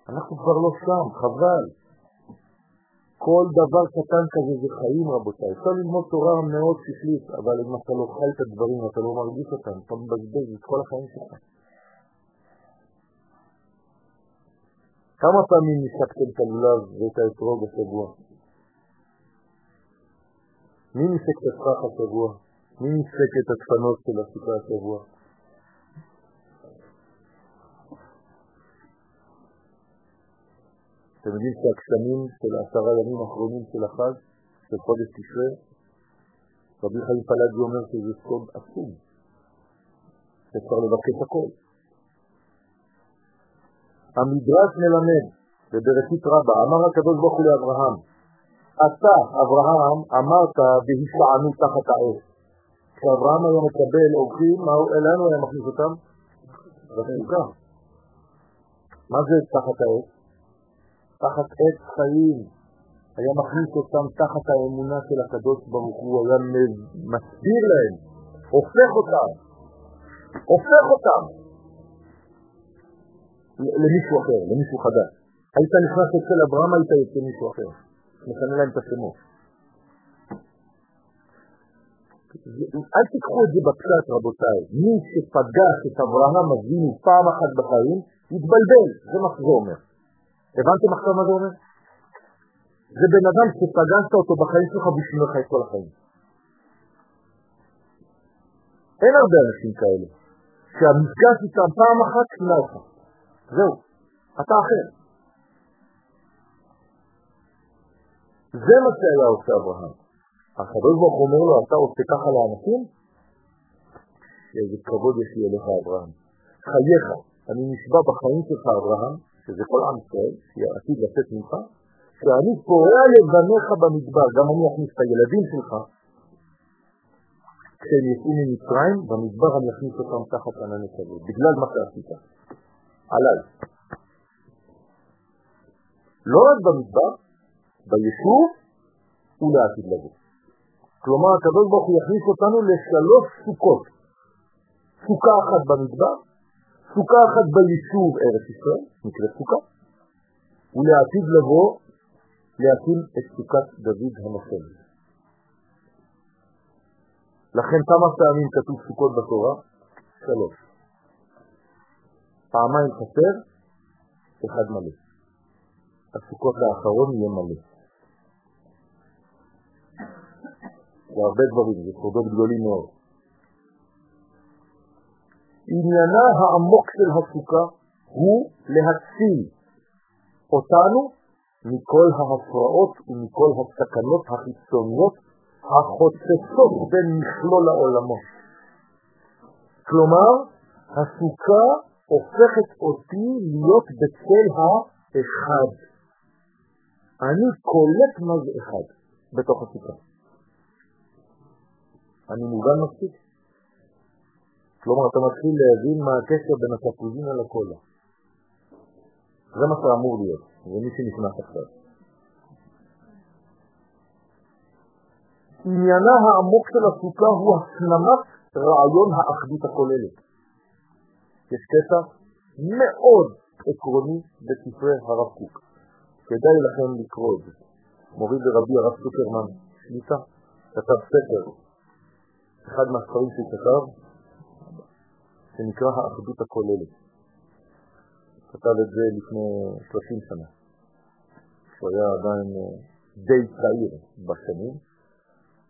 אנחנו כבר לא שם, חבל. כל דבר קטן כזה זה חיים, רבותיי. אפשר ללמוד תורה מאוד שכלית, אבל אם אתה לא חי את הדברים, אתה לא מרגיש אותם, אתה מבזבז את כל החיים שלך. כמה פעמים ניסקתם את הלולב ואת האתרוג השבוע? מי ניסק את הסכך השבוע? מי ניסק את הדפנות של הסוכה השבוע? אתם יודעים שהקסמים של העשרה ימים האחרונים של החג, של חודש תשרה, רבי חיים פלאגי אומר שזה סוד עצום, שאפשר לבקש הכל. המדרש מלמד בבראשית רבה, אמר הקדוש ברוך הוא לאברהם, אתה, אברהם, אמרת בהישענו תחת האש. כשאברהם היה מקבל אורחים, לאן הוא היה מכניס אותם? בסוכה. מה זה תחת האש? תחת עץ חיים. היה מכניס אותם תחת האמונה של הקדוש ברוך הוא, היה מסביר להם, הופך אותם, הופך אותם למישהו אחר, למישהו חדש. היית נכנס אצל אברהם, היית יוצא מישהו אחר. משנה להם את השמות. אל תיקחו את זה בפשט, רבותיי. מי שפגש את אברהם אבינו פעם אחת בחיים, יתבלבל, זה מה שזה אומר. הבנתם עכשיו מה זה אומר? זה בן אדם שפגשת אותו בחיים שלך בשביל לך את כל החיים. אין הרבה אנשים כאלה, שהמפגש איתם פעם אחת שינה אותך. זהו, אתה אחר. זה מה שהיה עושה אברהם. הקדוש ברוך אומר לו, אתה עושה ככה לאנשים? איזה כבוד יש לי אליך אברהם. חייך, אני נשבע בחיים שלך אברהם, שזה כל עם ישראל, שעתיד לצאת ממך, שאני פורע לבניך במדבר, גם אני אכניס את הילדים שלך, כשהם יצאו ממצרים, במדבר אני אכניס אותם תחת ענני כבוד, בגלל מה שעשית, עליי. לא רק במדבר, ביישוב ולעתיד לבוא. כלומר, הקדוש הוא יכניס אותנו לשלוש סוכות. סוכה אחת במדבר, סוכה אחת ביישוב ארץ ישראל, נקראת סוכה, ולעתיד לבוא להקים את סוכת דוד הנופל. לכן כמה פעמים כתוב סוכות בתורה? שלוש. פעמיים חסר, אחד מלא. הסוכות האחרון יהיה מלא. זה הרבה דברים, זה סודות גדולים מאוד. עניינה העמוק של הסוכה הוא להציל אותנו מכל ההפרעות ומכל הסכנות החיצוניות החוצצות בין מכלול העולמות. כלומר, הסוכה הופכת אותי להיות בצל האחד. אני קולט מה זה אחד בתוך הסוכה. אני מובן מספיק? כלומר, אתה מתחיל להבין מה הקשר בין התפוזים על הקולה. זה מה שאמור להיות, זה מי שנכנס עכשיו. עניינה העמוק של הסוכה הוא הפנמת רעיון האחדות הכוללת. יש קטע מאוד עקרוני בספרי הרב קוק. כדאי לכם לקרוא את זה. מוריד לרבי הרב סופרמן, שליטה, כתב ספר, אחד מהספרים שהוא כתב, שנקרא האחדות הכוללת. כתב את זה לפני 30 שנה, כשהוא היה עדיין די צעיר בשנים,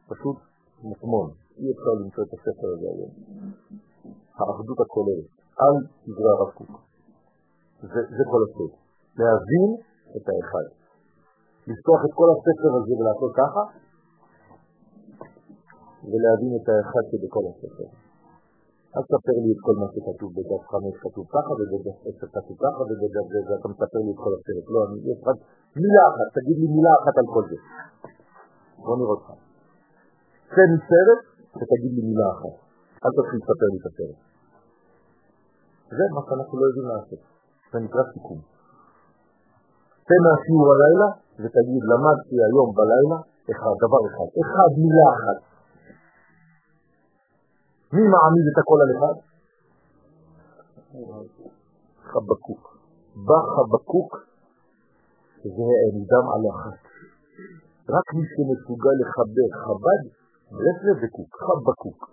פשוט מטמון, אי אפשר למצוא את הספר הזה היום. האחדות הכוללת, על דברי הרב קוק. זה, זה כל הסוד, להבין את האחד. לפתוח את כל הספר הזה ולעשות ככה, ולהבין את האחד שבכל הספר. אל תספר לי את כל מה שכתוב בדף 5 כתוב ככה, ובדף 10 כתוב ככה, ובדף זה, ואתה מספר לי את כל הסרט. לא, אני, יש רק מילה אחת, תגיד לי מילה אחת על כל זה. בוא נראה אותך. צא מסרט ותגיד לי מילה אחת. אל תתחיל לספר לי את הסרט. זה מה שאנחנו לא יודעים לעשות. זה נקרא סיכום. צא מהשיעור הלילה ותגיד, למדתי היום בלילה אחד, דבר אחד, אחד, מילה אחת. מי מעמיד את הכל על אחד? חבקוק. בא חבקוק, זה עמדם על אחת. רק מי שמסוגל לחבר חב"ד, ברסלב וקוק, חבקוק.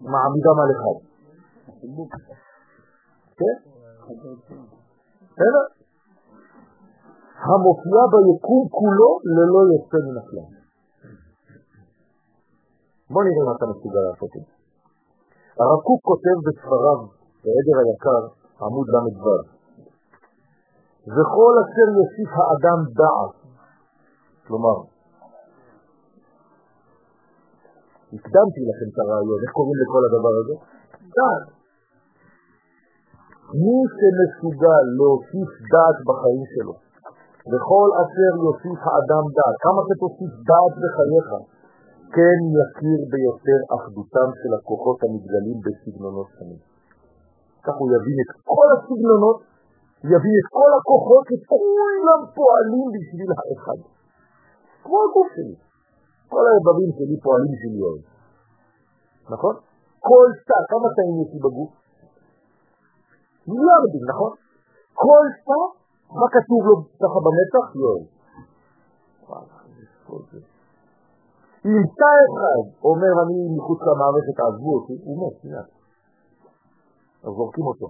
מעמידם על אחד. כן? בסדר? המופיע ביקום כולו ללא יוצא מן הכלל. בוא נראה מה אתה מסוגל לעשות את זה. הרב קוק כותב בספריו, בעדר היקר, עמוד ל"ו, וכל אשר יוסיף האדם דעת, כלומר, הקדמתי לכם את הרעיון, איך קוראים לכל הדבר הזה? דעת. מי שמסוגל להוסיף דעת בחיים שלו, וכל אשר יוסיף האדם דעת, כמה שתוסיף דעת בחייך, כן יכיר ביותר אחדותם של הכוחות המתגלים בסגנונות שונים. כך הוא יבין את כל הסגנונות, יבין את כל הכוחות שכולם פועלים בשביל האחד. כמו הגוף שלי. כל האיברים שלי פועלים בשביל יואל. נכון? כל תא, כמה תאים יש לי בגוף? מיליארדים, נכון? כל תא, מה כתוב לו ככה במצח? יואל. אם תא אחד אומר אני מחוץ למערכת, עזבו אותי, הוא מת, מיד. אז זורקים אותו.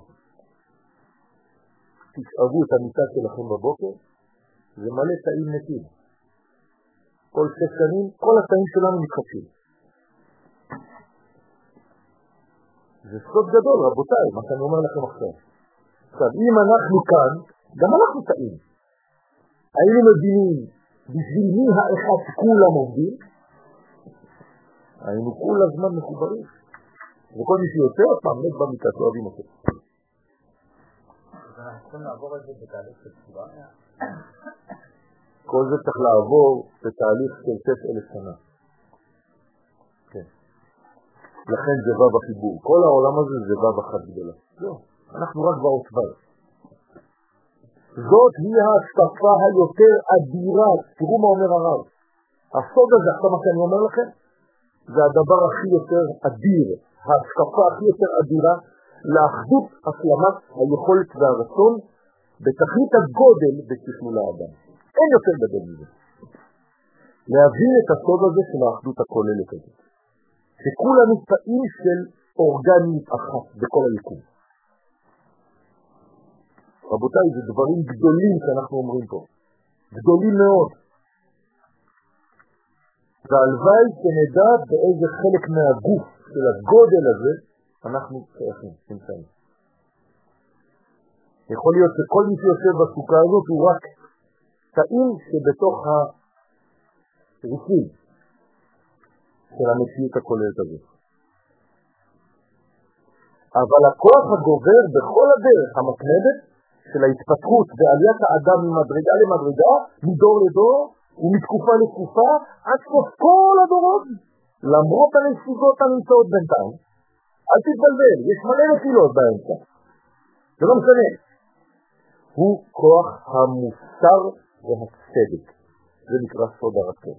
תשאבו את המיטה שלכם בבוקר, זה מלא תאים מתים. כל שש שנים, כל התאים שלנו מתחדשים. זה סוד גדול, רבותיי, מה שאני אומר לכם עכשיו. עכשיו, אם אנחנו כאן, גם אנחנו טעים. היינו מבינים בשביל מי האחד כולם עובדים, היינו כל הזמן מחוברים. וכל מי שיוצא עוד פעם מת במיטה, לא אוהבים אותו. כל זה צריך לעבור בתהליך של שש אלף שנה. כן. לכן זה בא בחיבור. כל העולם הזה זה בא אחת גדולה. לא, אנחנו רק באות ו'. זאת היא ההשקפה היותר אדירה. תראו מה אומר הרב. הסוד הזה, עכשיו מה שאני אומר לכם, זה הדבר הכי יותר אדיר, ההשקפה הכי יותר אדירה לאחדות השלמת היכולת והרצון בתכלית הגודל בתכנון האדם. אין יותר גדול מזה. להבין את הסוד הזה של האחדות הכוללת הזאת. שכולנו תאים של אורגנית אחת בכל היקום. רבותיי, זה דברים גדולים שאנחנו אומרים פה. גדולים מאוד. והלוואי שנדע באיזה חלק מהגוף של הגודל הזה אנחנו שייכים, נמצאים. יכול להיות שכל מי שיושב בסוכה הזאת הוא רק תאים שבתוך הריסים של המציאות הכוללת הזאת. אבל הכוח הגובר בכל הדרך המתמדת של ההתפתחות ועליית האדם ממדרגה למדרגה, מדור לדור ומתקופה לתקופה, עד סוף כל הדורות, למרות הנסיגות הנמצאות בינתיים. אל תתבלבל, יש מלא נפילות באמצע. זה לא משנה. הוא כוח המוסר והצדק. זה נקרא סוד הרצון.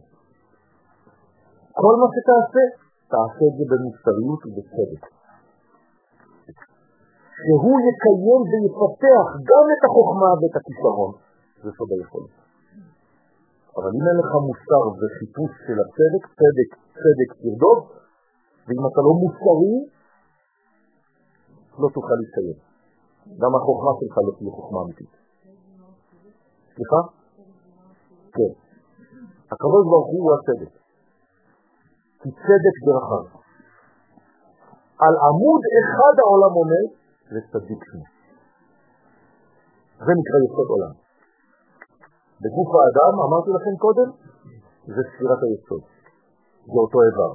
כל מה שתעשה, תעשה את זה במוסריות ובצדק. שהוא יקיים ויפתח גם את החוכמה ואת הכישרון. זה סוד היכולת. אבל אם אין לך מוסר וחיפוש של הצדק, צדק, צדק תרדוב, ואם אתה לא מוסרי, לא תוכל להתקיים. גם החוכמה שלך לא תהיה חוכמה אמיתית. סליחה? כן. הקב"ה הוא הצדק. כי צדק דרכיו. על עמוד אחד העולם עומד, וצדיק שמו. זה נקרא יסוד עולם. בגוף האדם, אמרתי לכם קודם, זה ספירת היסוד. זה אותו איבר.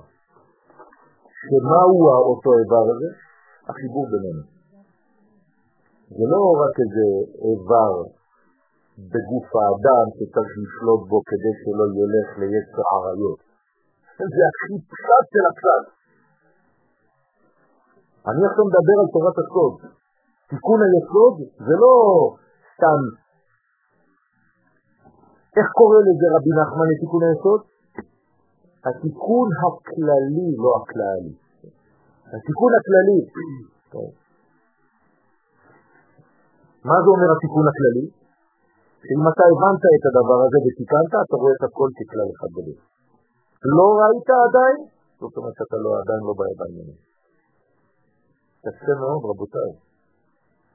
שמהו אותו איבר הזה? החיבור בינינו. זה לא רק איזה איבר בגוף האדם שצריך לשלוט בו כדי שלא ילך ליצר עריות. זה הכי פשט של הפשט. אני עכשיו מדבר על תורת הסוד. תיקון היסוד זה לא סתם, איך קורא לזה רבי נחמן לתיקון היסוד? התיקון הכללי, לא הכללי. התיקון הכללי. מה זה אומר התיקון הכללי? שאם אתה הבנת את הדבר הזה ותיקנת, אתה רואה את הכל ככלל אחד גדול. לא ראית עדיין? זאת אומרת שאתה לא, עדיין לא ממנו. קשה מאוד, רבותיי.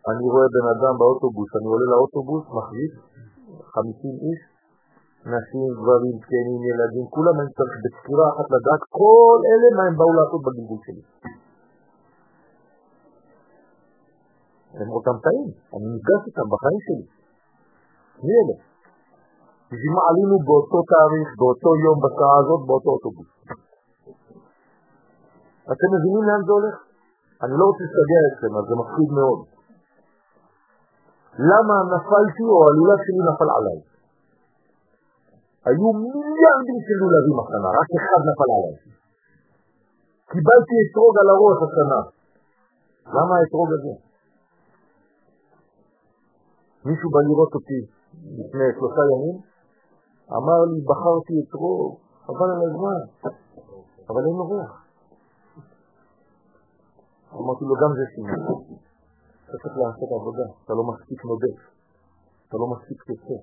אני רואה בן אדם באוטובוס, אני עולה לאוטובוס, מחזיק 50 איש, נשים, גברים, זקנים, ילדים, כולם אני צריך בספירה אחת לדעת כל אלה מה הם באו לעשות בגלגול שלי. הם אותם תאים, אני נפגש איתם בחיים שלי. מי אלה? בשביל מה עלינו באותו תאריך, באותו יום, בשעה הזאת, באותו אוטובוס? אתם מבינים לאן זה הולך? אני לא רוצה להסתגר אתכם, אז זה מפחיד מאוד. למה נפלתי או הלולב שלי נפל עליי? היו מיליארדים של לולבים השנה, רק אחד נפל עליי. קיבלתי אתרוג על הראש השנה. למה האתרוג הזה? מישהו בא לראות אותי לפני שלושה ימים, אמר לי, בחרתי אתרוג, חבל על הזמן, אבל אין לו. אמרתי לו, גם זה סימן. אתה צריך לעשות עבודה, אתה לא מספיק נודף, אתה לא מספיק יוצא,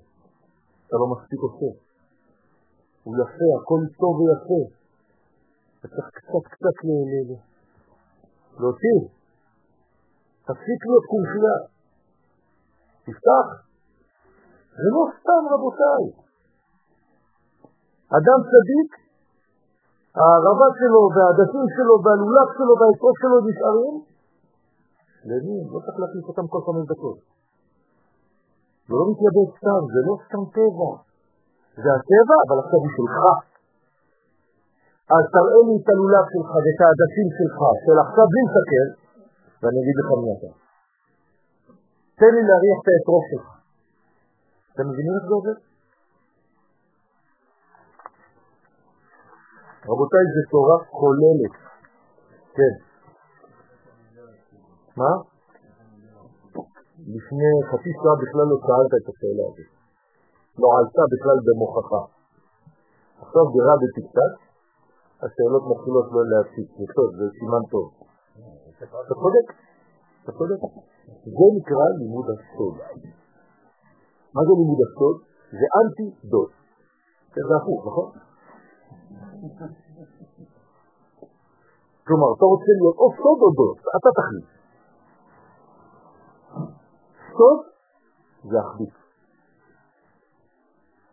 אתה לא מספיק עושה. הוא יפה, הכל טוב ויפה. אתה צריך קצת קצת להוציא. תפסיק להיות קונחייה. תפתח. זה לא סתם, רבותיי. אדם צדיק, הערבה שלו והעדשים שלו והלולב שלו והאתרוג שלו נשארים, למי? לא צריך להכניס אותם כל חמש דקות. זה לא מתייבש סתם, זה לא סתם טבע. זה הטבע, אבל עכשיו הוא שלך. אז תראה לי את הלולב שלך ואת העדשים שלך, של עכשיו בלי לסכר, ואני אגיד לך מי אתה. תן לי להריח את האתרוג שלך. אתם מבינים איך זה עובד? רבותיי, זה תורה כוללת. כן. מה? לפני חצי שעה בכלל לא שאלת את השאלה הזאת. לא עלתה בכלל במוכחה. עכשיו בירדתי קצת, השאלות מתחילות לא להפסיק. טוב, זה סימן טוב. אתה צודק, אתה צודק. זה נקרא לימוד הסוד. מה זה לימוד הסוד? זה אנטי דוד. זה הפוך, נכון? כלומר, אתה רוצה להיות או סוד או דוד, אתה תחליט. סוד זה אחדות.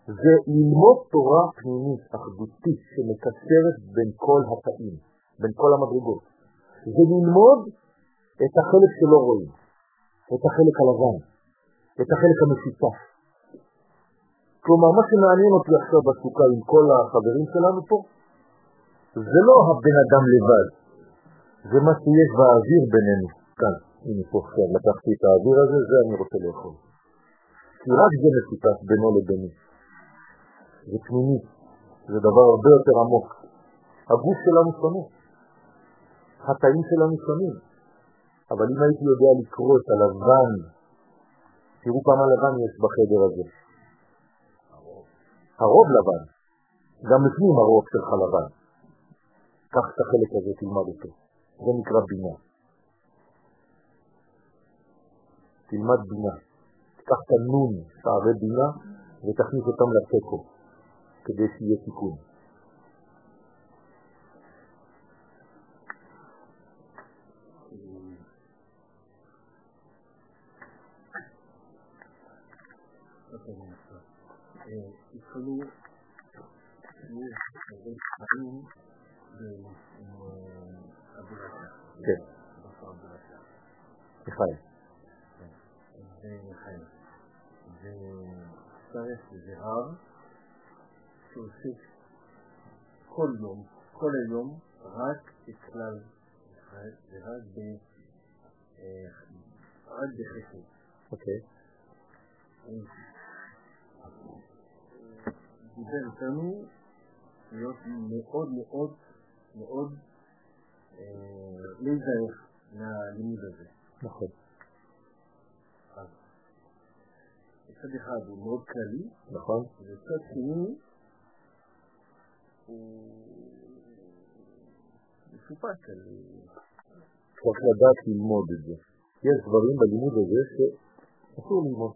זה ללמוד תורה פנימית, אחדותית, שמקשרת בין כל התאים, בין כל המדרגות. זה ללמוד את החלק שלא רואים, את החלק הלבן, את החלק המשותף. כלומר, מה שמעניין אותי עכשיו בסוכה עם כל החברים שלנו פה, זה לא הבן אדם לבד, זה מה שיש באוויר בינינו, כאן. הנה פה עכשיו לקחתי את האוויר הזה, זה אני רוצה לאכול. כי רק זה משותף בינו לביני. זה פנימי, זה דבר הרבה יותר עמוק. הגוף שלנו שונה, התאים שלנו שונים, אבל אם הייתי יודע לקרוא את הלבן, תראו כמה לבן יש בחדר הזה. הרוב לבן, גם לפנים הרוב שלך לבן. קח את החלק הזה, תלמד אותו. זה נקרא בינה. תלמד בינה. תיקח את הנון, שערי בינה, ותכניס אותם לתקו, כדי שיהיה תיקון. התחלו שיעור הרבה חיים באבולציה. כן. מיכאל. וחיים. וצריך איזה רב שעוסק כל יום, כל היום, רק בכלל ישראל ורק בחסד. אוקיי. דיבר איתנו להיות מאוד מאוד מאוד להיזהר מהלימוד הזה. נכון. מצד אחד הוא מאוד כללי, נכון. ובצד שני הוא מסופק על... צריך לדעת ללמוד את זה. יש דברים בלימוד הזה שאסור ללמוד.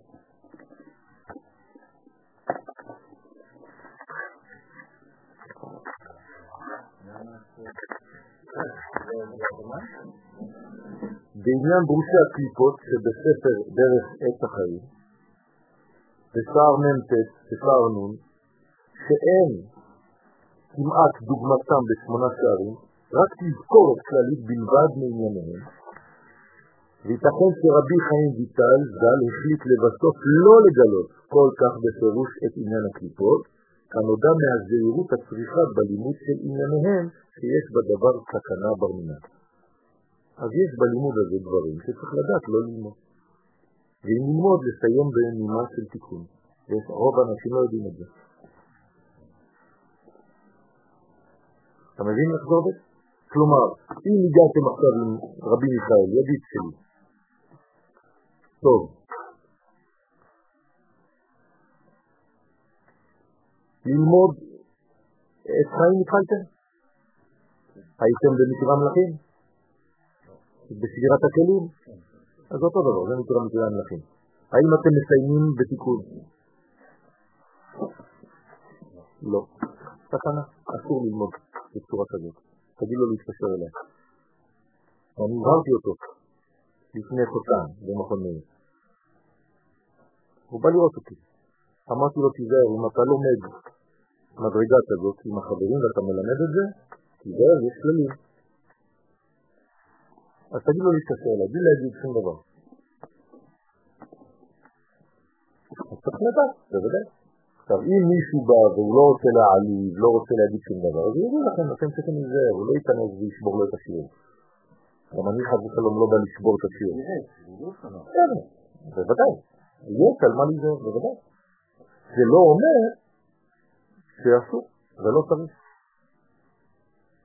בעניין ברושי הקליפות שבספר דרך עת החיים, בשער מ"ט, בשער נ', שאין כמעט דוגמתם בשמונה שערים, רק תזכורת כללית בלבד מענייניהם, וייתכן שרבי חיים ויטל ז"ל החליט לבסוף לא לגלות כל כך בפירוש את עניין הקליפות, כנודע מהזהירות הצריכה בלימוד של ענייניהם שיש בדבר סכנה ברמינה. אז יש בלימוד הזה דברים שצריך לדעת לא ללמוד. ואם ללמוד, לסיים בנימה של תיקון. רוב האנשים לא יודעים את זה. אתה מבין איך זה עובד? כלומר, אם הגעתם עכשיו עם רבי מיכאל, ידיד שלי, טוב, ללמוד את חיים התחלתם? הייתם במקרה מלאכים? בסגירת הכלים? אז אותו דבר, זה נקרא מקרה מלאכים. האם אתם מסיימים בתיקון? לא. סכנה, אסור ללמוד בצורה כזאת. תגיד לו להתקשר אליי. אני הבהרתי אותו לפני חודשיים במכון מאיר. הוא בא לראות אותי. אמרתי לו, תיזהר, אם אתה לומד מדרגה כזאת עם החברים ואתה מלמד את זה, תיזהר, יש כללים. אז תגיד לו להתקשר אליי, בלי להגיד שום דבר. אז צריך לדעת, בוודאי. עכשיו, אם מישהו בא והוא לא רוצה להעליב, לא רוצה להגיד שום דבר, אז יגידו לכם, אתם צריכים להיזהר, הוא לא ייכנס וישבור לו את השיעור. גם אני חד ושלום לא בא לשבור את השיעור. כן, בוודאי. יש על מה להיזהר, בוודאי. זה לא אומר שיעשו, זה לא צריך.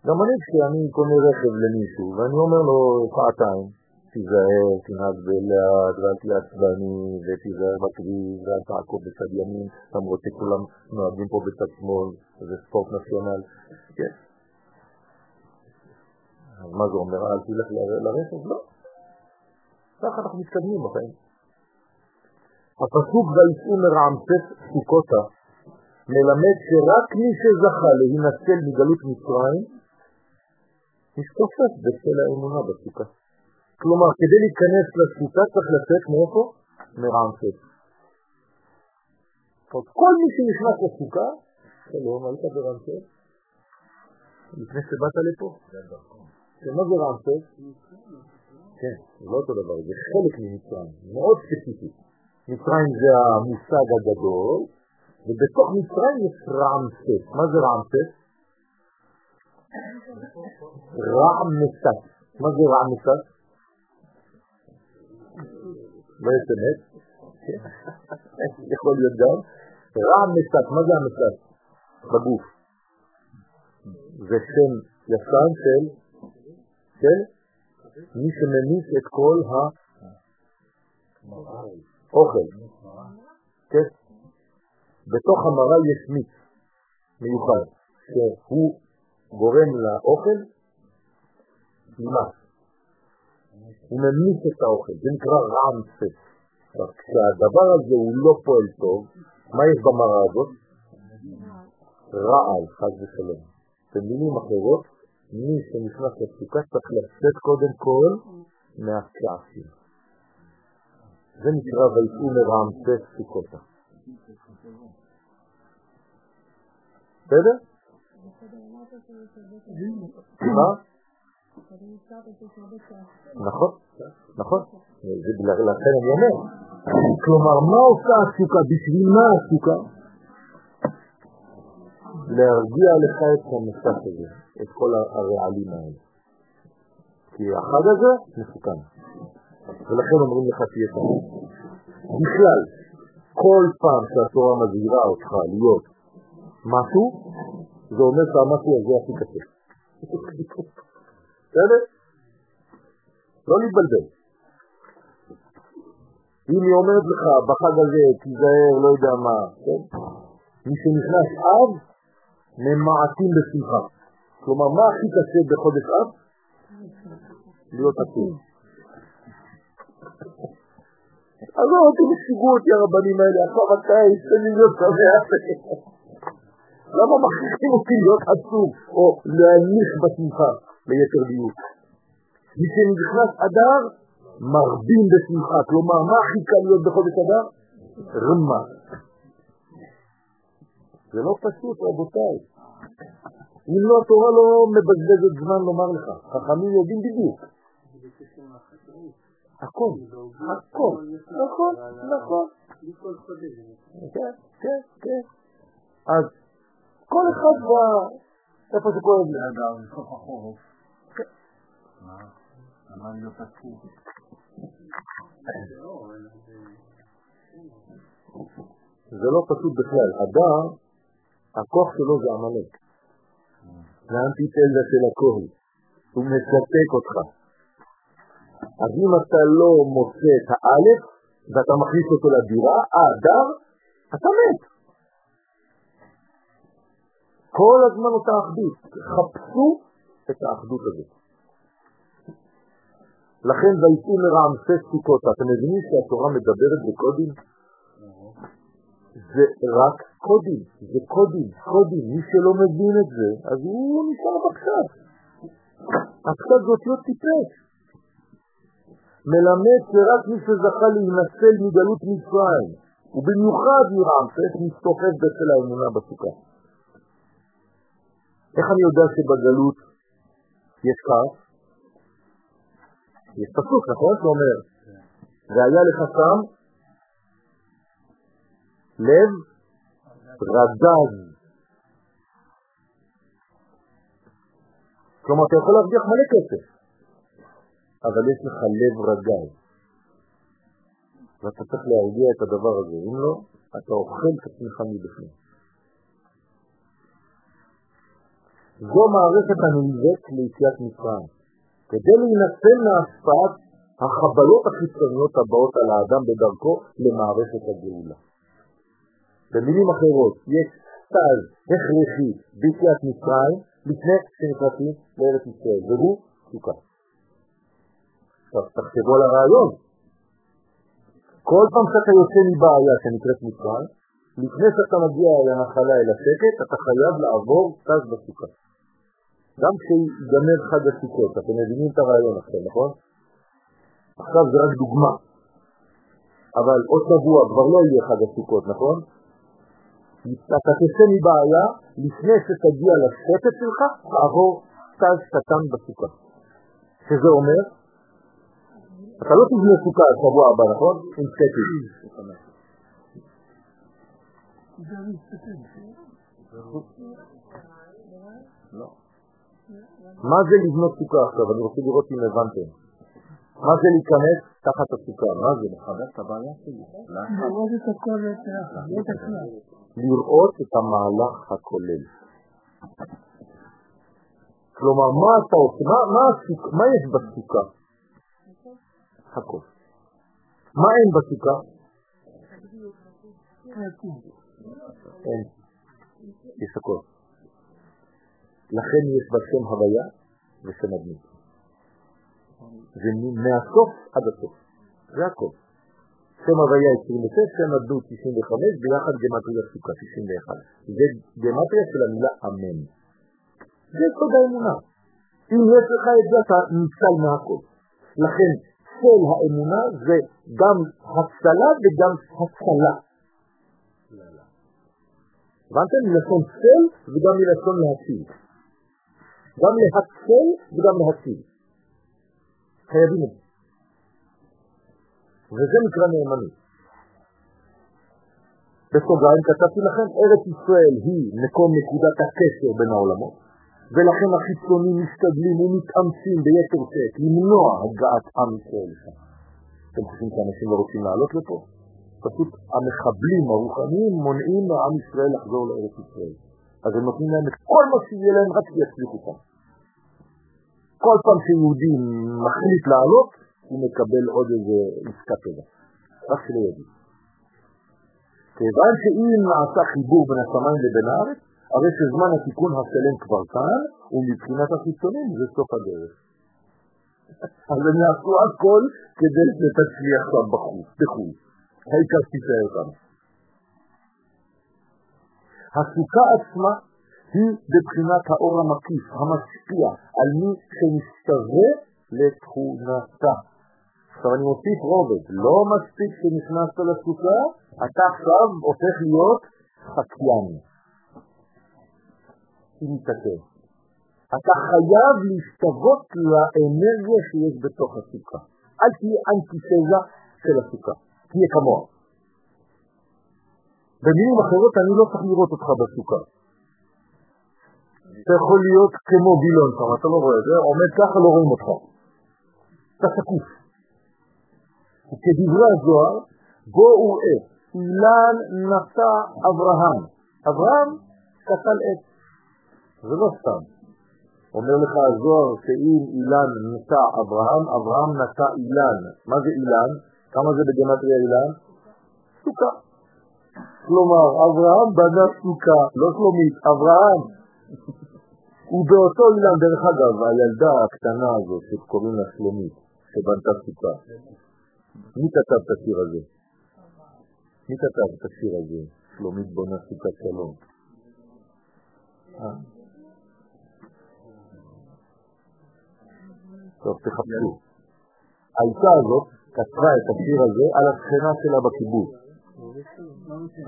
גם אני כשאני קונה רכב למישהו, ואני אומר לו שעתיים, תיזהר, תנהג בלעד, ואל תהיה עצבני, ותיזהר בכביש, ואל תעקוב בצד ימין, למרות שכולם נוהגים פה בצד שמאל, זה ספורט נציונל. כן. אז מה זה אומר? אל תלך לרכב? לא. ככה אנחנו מתקדמים בחיים. הפסוק ויצאו מרעמסס סוכותה מלמד שרק מי שזכה להינצל מגלות מצרים, מסתופף בצל האמונה בסוכה. כלומר, כדי להיכנס לסוכה צריך לצאת מאיפה? מרעמסס. כל מי שנכנס לסוכה, שלום, היית ברעמסס? לפני שבאת לפה? מה זה רעמסס? כן, זה לא אותו דבר, זה חלק ממצרים, מאוד ספציפי. מצרים זה המושג הגדול, ובתוך מצרים יש רעמסס. מה זה רעמסס? רעמסס. מה זה רעמסס? לא אמת? יכול להיות גם. רעמסס, מה זה המסס? בגוף. זה שם ישן של, של מי שמניס את כל האוכל. כן? בתוך המראה יש מיץ מיוחד, שהוא גורם לאוכל למס. הוא ממיס את האוכל, זה נקרא רעמסס. כשהדבר הזה הוא לא פועל טוב, מה יש במראה הזאת? רעל, חד ושלום. במילים אחרות, מי שנכנס לסוכה צריך לצאת קודם כל מהכעסים. זה נקרא ויצאו מרעמסס סוכותה. בסדר? מה? נכון, נכון. לכן אני אומר. כלומר, מה עושה הסוכה? בשביל מה הסוכה? להרגיע לך את המסך הזה, את כל הרעלים האלה. כי החג הזה מסוכן. ולכן אומרים לך תהיה כאן. בכלל, כל פעם שהתורה מזהירה אותך להיות משהו, זה אומר שהמשהו הזה הכי קשה. בסדר? לא להתבלבל. אם היא אומרת לך בחג הזה, תיזהר, לא יודע מה, כן? מי שנכנס אב, ממעטים בשמחה. כלומר, מה הכי קשה בחודש אב? להיות עצוב. אז לא, אתם שיגעו אותי הרבנים האלה, עכשיו אתה תן לי להיות שמח. למה מכריחים אותי להיות עצוב, או להניח בשמחה ליתר דיוק? מי שנכנס אדר, מרבים בשמחה. כלומר, מה הכי קל להיות בחודש אדר? רמה. זה לא פשוט, רבותיי. אם לא, התורה לא מבזבזת זמן לומר לך. חכמים יודעים בדיוק. הכל, הכל, נכון, נכון. כן, כן, כן. אז כל אחד בא, איפה זה כואב לי. למה להיות עצוב? זה לא פשוט בכלל. אדם, הכוח שלו זה עמלק. זה האנטיתזה של הכהן. הוא מספק אותך. אז אם אתה לא מוצא את האלף, ואתה מכניס אותו לדירה, האדר, אתה מת. כל הזמן אותה אחדות. חפשו את האחדות הזאת. לכן ויצאו מרעמסי סוכות. אתם מבינים שהתורה מדברת בקודים? זה רק קודים, זה קודים, קודים. מי שלא מבין את זה, אז הוא נשאר בקצת. הקצת זאת לא טיפש. מלמד שרק מי שזכה להינצל מגלות מצרים, ובמיוחד מרעמסס, מסתוחף בצל האמונה בסוכה. איך אני יודע שבגלות יש כעס? יש פסוק, נכון? שאומר, והיה לך שם לב רדז. כלומר, אתה יכול להרוויח מלא כסף, אבל יש לך לב רגל. ואתה צריך להרגיע את הדבר הזה, אם לא, אתה אוכל את עצמך מבפנים. זו מערכת הנלווית ליציאת מצרים. כדי להינצל מהשפעת החבלות החיצוניות הבאות על האדם בדרכו למערכת הגאולה. במילים אחרות, יש סטאז הכרחי ביציאת מצרים לפני שנכנסים לארץ ישראל, והוא סוכה. עכשיו תחשבו על הרעיון. כל פעם שאתה יוצא מבעיה שנקראת מצרים, לפני שאתה מגיע אל הנחלה, אל השקט, אתה חייב לעבור סטאז בסוכה. גם כשיגמר חג הסוכות, אתם מבינים את הרעיון עכשיו, נכון? עכשיו זה רק דוגמה, אבל עוד שבוע כבר לא יהיה חג הסוכות, נכון? אתה תצא מבעיה לפני שתגיע לשקט שלך, לעבור סטאז' קטן בסוכה. שזה אומר, אתה לא תבנה סוכה שבוע הבא, נכון? עם שקט. לא. מה זה לבנות סוכה עכשיו? אני רוצה לראות אם הבנתם. מה זה להיכנס תחת הסוכה? מה זה? לחבר את הבעיה שלי. לראות את הכל. לראות את המהלך הכולל. כלומר, מה אתה עושה? מה יש בסוכה? הכל. מה אין בסוכה? אין. יש הכל. לכן יש בה שם הוויה ושם הדמות. זה מהסוף עד הסוף, זה הכל. שם הוויה 26, שם הדמות 95, ביחד גמטריה סוכה 91. זה גמטריה של המילה אמן. זה סוד האמונה. אם יש לך את זה, אתה ניצל מהכל. לכן, של האמונה זה גם הצלה וגם הצלה. הבנתם? מלשון צל וגם מלשון להציל. גם להצל וגם להציל. חייבים את זה. וזה נקרא נאמנות. בסוגריים כתבתי לכם, ארץ ישראל היא מקום נקודת הקשר בין העולמות, ולכן החיצונים משתדלים ומתאמצים ביתר שאת למנוע הגעת עם ישראל שם. אתם חושבים שאנשים לא רוצים לעלות לפה? פשוט המחבלים הרוחניים מונעים מעם ישראל לחזור לארץ ישראל. אז הם נותנים להם את כל מה שיהיה להם רק שיצליחו שם. כל פעם שיהודי מחליט לעלות, הוא מקבל עוד איזה עסקה טובה. רק שלא יודעים. כיוון שאם נעשה חיבור בין השמיים לבין הארץ, הרי שזמן התיקון השלם כבר כאן, ומבחינת החיצונים זה סוף הדרך. אז הם יעשו הכל כדי שתצליח שם בחו"ל. העיקר תישאר כאן. הסוכה עצמה היא בבחינת האור המקיף, המשפיע, על מי שמשתווה לתכונתה. עכשיו אני מוסיף רובד, לא מספיק שנכנסת לסוכה, אתה עכשיו הופך להיות חקיין. היא מתעכב. אתה חייב להשתוות לאנרגיה שיש בתוך הסוכה. אל תהיה אנטיתזה של הסוכה, תהיה כמוה. במילים אחרות, אני לא צריך לראות אותך בסוכה. אתה יכול להיות כמו בילון שם, אתה לא רואה את זה, עומד ככה, לא רואים אותך. אתה שקוף. וכדברי הזוהר, בואו ראה, אילן נשא אברהם. אברהם קטל עץ. זה לא סתם. אומר לך הזוהר שאם אילן נשא אברהם, אברהם נשא אילן. מה זה אילן? כמה זה בגמטריה אילן? סוכה. כלומר, אברהם בנה סוכה, לא שלומית, אברהם. ובאותו אילן, דרך אגב, הילדה הקטנה הזאת שקוראים לה שלומית, שבנתה סוכה, מי כתב את השיר הזה? מי כתב את השיר הזה? שלומית בונה סוכת שלום. אה? טוב, תחפשו. האישה הזאת כתבה את השיר הזה על השכנה שלה בקיבוץ.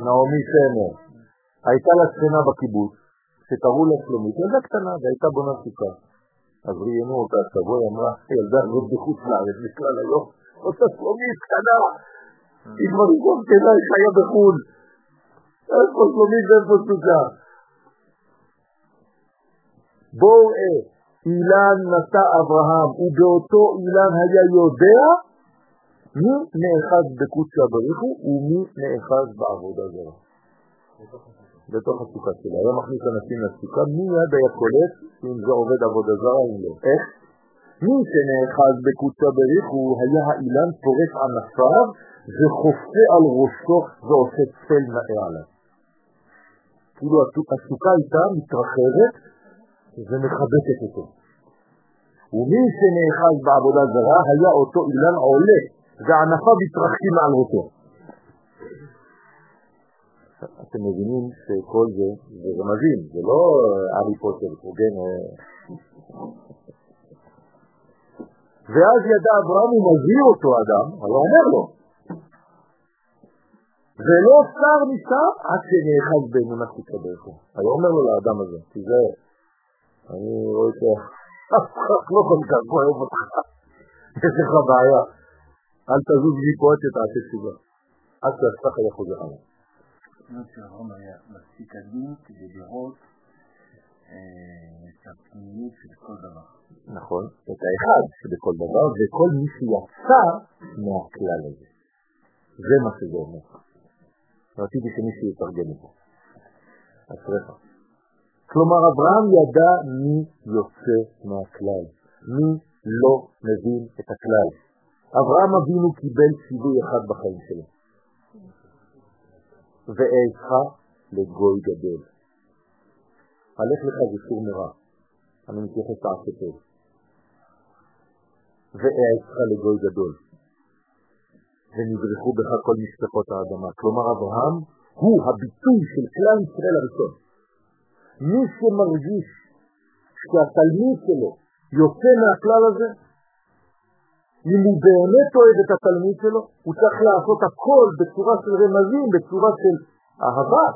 נעמי סמר. הייתה לה שכנה בקיבוץ, שקראו לה שלומית, ילדה קטנה, והייתה בונה סוכה. אז ראיינו אותה, תבואי, אמרה, ילדה הזאת בחוץ לארץ, בכלל היום, אותה שלומית קטנה, היא כבר כנה, היא חיה בחו"ל. איפה שלומית ואיפה סוכה? בואו ראה, אילן נשא אברהם, ובאותו אילן היה יודע מי נאחז בקודשא בריחו ומי נאחז בעבודה זרה. בתוך הסוכה שלה. היה מכניס אנשים לסוכה, מיד היה קולט אם זה עובד עבודה זרה או לא. איך? מי שנאחז בקודשא בריחו היה האילן פורס ענפיו וחופה על ראשו ועושה צל נאה עליו. כאילו הסוכה הייתה מתרחבת ומחבקת אותו. ומי שנאחז בעבודה זרה היה אותו אילן עולה, וענפיו מתרחקים על ראשו. אתם מבינים שכל זה, זה רמזים, זה לא ארי פוטר, פרוגן. ואז ידע אברהם, הוא מזהיר אותו אדם, אבל אומר לו, ולא שר משם עד שנאחז באמונה שתקבלך. היה אומר לו לאדם הזה, תיזהר, אני רואה שאף אחד לא כל כך אוהב אותך, יש לך בעיה, אל תזוז מפה עד שתעשה תשובה, עד שהסך היה חוזר עליו. שאברהם היה מספיק עדין כדי לראות את הפנימיות של כל דבר. נכון, את האחד שבכל דבר, וכל מי שיצא מהכלל הזה. זה מה שזה אומר. רציתי שמישהו יתרגם את זה. אשריך. כלומר, אברהם ידע מי יוצא מהכלל, מי לא מבין את הכלל. אברהם אבינו קיבל ציווי אחד בחיים שלו. ואעזך לגוי גדול. הלך לך ויסור מרע. אני מתייחס לעשה טוב. לגוי גדול. ונברחו בך כל משפחות האדמה. כלומר, אברהם הוא הביטוי של כלל ישראל הראשון. מי שמרגיש שהתלמיד שלו יוצא מהכלל הזה, אם הוא באמת אוהב את התלמיד שלו, הוא צריך לעשות הכל בצורה של רמזים, בצורה של אהבה,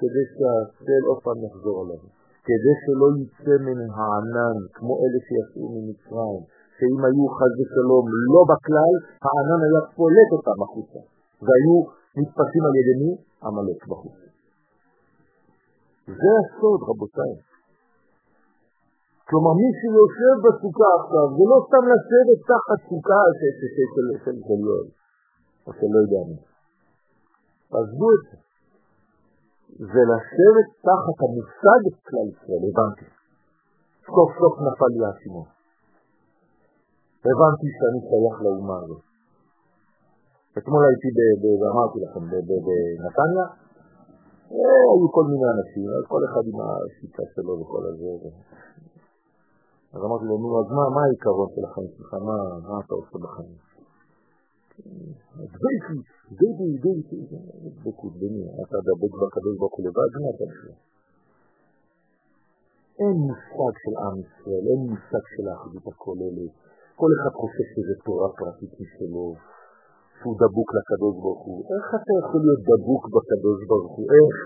כדי שהצל עוד פעם יחזור עליו. כדי שלא יצא מן הענן, כמו אלה שיצאו ממצרים, שאם היו חז ושלום לא בכלל, הענן היה פולט אותם החוצה, והיו נתפסים על ידי מי? עמלק בחוץ. זה הסוד, רבותיי. כלומר, מי שיושב בסוכה עכשיו, זה לא סתם לשבת תחת סוכה של יואל, או של לא יודע מי. עזבו את זה. זה לשבת תחת המושג כלל ישראל, הבנתי. סוף סוף נפל לי האסימון. הבנתי שאני שייך לאומה הזאת. אתמול הייתי, אמרתי לכם, בנתניה, היו כל מיני אנשים, כל אחד עם השיטה שלו וכל הזה. אז אמרתי לו, נו, אז מה, מה העיקרון של החיים שלך? מה, מה אתה עושה בחיים? דבקי, דבי, דבי, דבקות, במי? אתה דבק בקדוש ברוך הוא לבד, מה אתה בכלל? אין מושג של עם ישראל, אין מושג של האחדות הכוללת, כל אחד חושב שזה תורה פרטית משלו, שהוא דבוק לקדוש ברוך הוא. איך אתה יכול להיות דבוק בקדוש ברוך הוא? איך?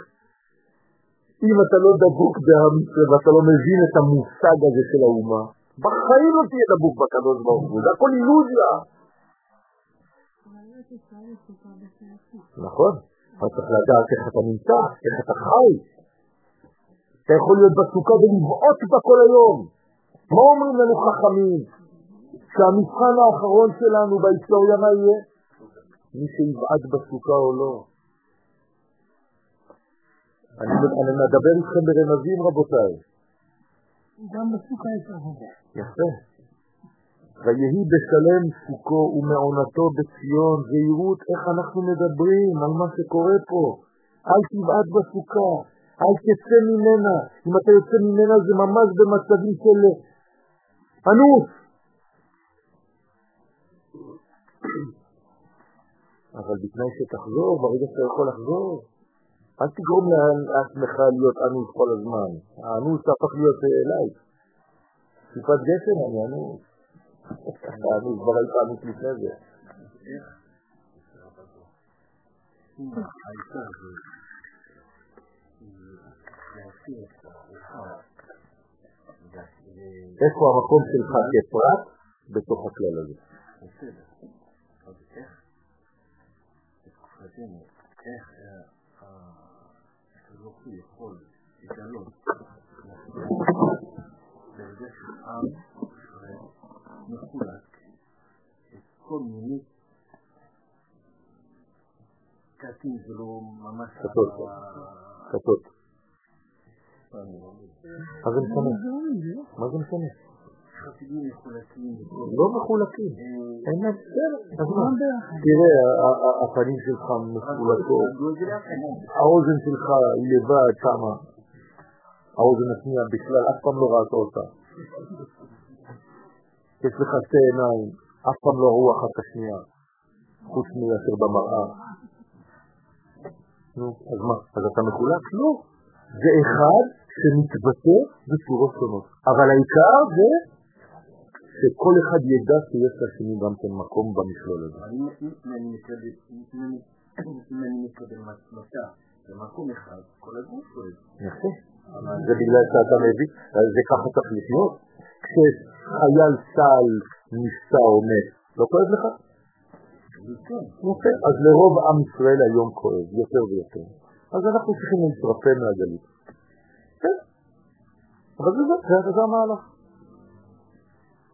אם אתה לא דבוק ישראל ואתה לא מבין את המושג הזה של האומה, בחיים לא תהיה דבוק בקדוש ברוך הוא, זה הכל אילוזיה. נכון, אבל צריך לדעת איך אתה נמצא, איך אתה חי. אתה יכול להיות בסוכה ולבעוט בה כל היום. מה אומרים לנו חכמים? שהמבחן האחרון שלנו בהיסטוריה מה יהיה? מי שיבעט בסוכה או לא. אני, אני מדבר איתכם ברמזים רבותיי. גם בסוכה יש עבודה. יפה. ויהי בשלם סוכו ומעונתו בציון, זהירות איך אנחנו מדברים על מה שקורה פה. אל תבעט בסוכה, אל תצא ממנה. אם אתה יוצא ממנה זה ממש במצבים של אנוס. אבל בתנאי שתחזור, ברגע שאתה יכול לחזור, אל תגרום לעצמך להיות אנוס כל הזמן. האנוס הפך להיות אליי. טיפת גשם אני אנוס. האנוס, כבר היית אנוס לפני זה. איפה המקום שלך כפרט בתוך הכלל הזה? בסדר. אז איך, איך הקדוש יכול לגלות ברגע שעם מחולק את כל מיני קטים זה לא ממש... קטות. קטות. מה זה משנה? מה זה משנה? חסידים מחולקים. לא מחולקים. אין להם בסדר. תראה, הפנים שלך מחולקות, האוזן שלך היא לבד שמה. האוזן השנייה בכלל אף פעם לא ראית אותה. יש לך שתי עיניים, אף פעם לא ראו אחת את השנייה, חוץ מאשר במראה. נו, אז מה? אז אתה מחולק? לא. זה אחד שמתבטא בצורות שונות. אבל העיקר זה שכל אחד ידע שיש לשני גם כן מקום במכלול הזה. אני אם אני מקבל, מצלתה במקום אחד, כל הגוף שואל. יפה. זה בגלל שאתה מבין, אז זה ככה צריך לחיות. כשחייל צה"ל נפצע או מת, לא כואב לך? יפה. אז לרוב עם ישראל היום כואב, יותר ויותר. אז אנחנו צריכים להתרפא מהגלות. כן. אבל זה זה, זה- זה המהלך.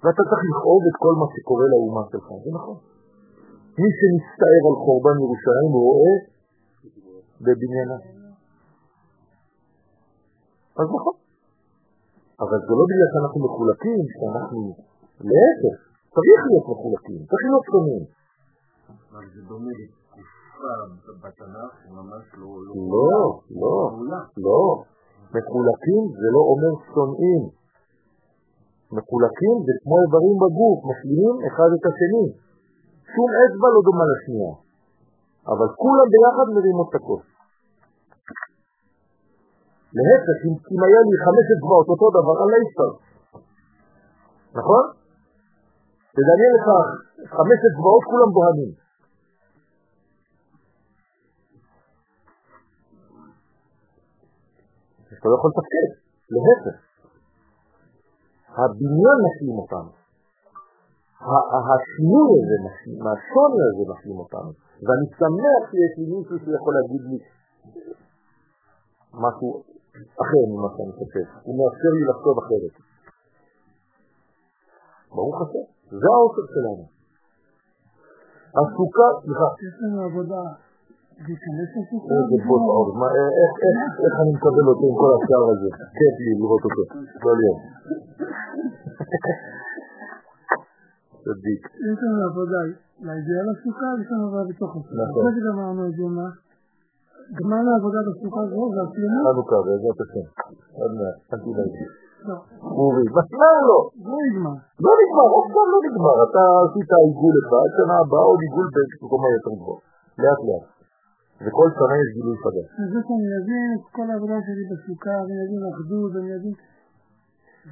ואתה צריך לכאוב את כל מה שקורה לאומה שלך, זה נכון. מי שמצטער על חורבן ירושלים רואה בבניינה. אז נכון. אבל זה לא בגלל שאנחנו מחולקים, שאנחנו... להפך, צריך להיות מחולקים, צריך להיות שונים. אבל זה דומה לתקופה בתנ"ך שממש לא... לא, לא, מעולה. לא. מחולקים זה לא אומר שונאים. מחולקים כמו איברים בגוף, משלימים אחד את השני. שום אצבע לא דומה לשנייה. אבל כולם ביחד מרימות את הכוס. להפך, אם, אם היה לי חמש אצבעות אותו דבר, על היסטר. נכון? תדמיין לך חמש אצבעות, כולם בוהנים. אתה לא יכול לתפקד, להפך. הבניין משלים אותנו. השינוי הזה, משלים- השוני הזה משלים אותנו. ואני שמח שיש לי מישהו שיכול להגיד לי משהו אחר ממה שאני חושב. הוא מאפשר לי לחשוב אחרת. ברוך השם, זה האופן שלנו. הסוכה, סליחה, יש לנו עבודה להיכנס לסוכה. איזה בוט אור, מה, איך, אני מקבל אותו עם כל השאר הזה? כיף לי לראות אותו, כל יום. צדיק. יש לנו עבודה להגיע לסוכה, יש לנו עבודה בתוך הסוכה. נכון. אחרי שגמרנו את זה, מה? גמרנו עבודה בסוכה זה השלמה? חנוכה, בעזרת השם. עוד מעט, אל תדאג. לא, אורי, מסמר לו. לא נגמר. לא נגמר, אף פעם לא נגמר. אתה עשית עיגול אחד, שנה הבאה עוד עיגול במקומה יותר גבוה. לאט לאט. וכל שנה יש גילוי חדש. זה שאני אבין את כל העבודה שלי בסוכה, ואני אבין אחדות, ואני אבין...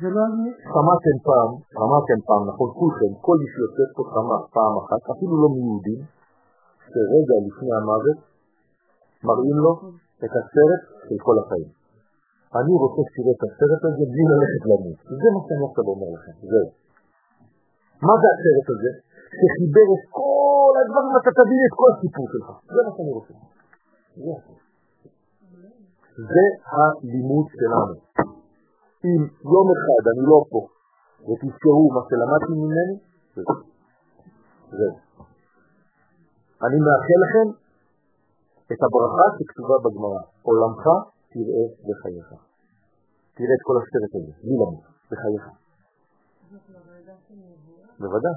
זה לא אני... שמעתם פעם, שמעתם פעם, נכון, כולכם, כל מי שיוצא פה שמע פעם אחת, אפילו לא מיהודים, שרגע לפני המוות מראים לו את הסרט של כל החיים. אני רוצה שתראה את הסרט הזה בלי ללכת למות. זה מה שאני עכשיו אומר לכם, זהו. מה זה הסרט הזה? שחיבר את כל הדברים, אתה תבין את כל הסיפור שלך. זה מה שאני רוצה. זה הלימוד שלנו. אם יום אחד אני לא פה ותזכרו מה שלמדתי ממני, זהו. אני מאחל לכם את הברכה שכתובה בגמרא, עולמך תראה בחייך. תראה את כל הסרט הזה, בלי למות, בחייך. בוודאי.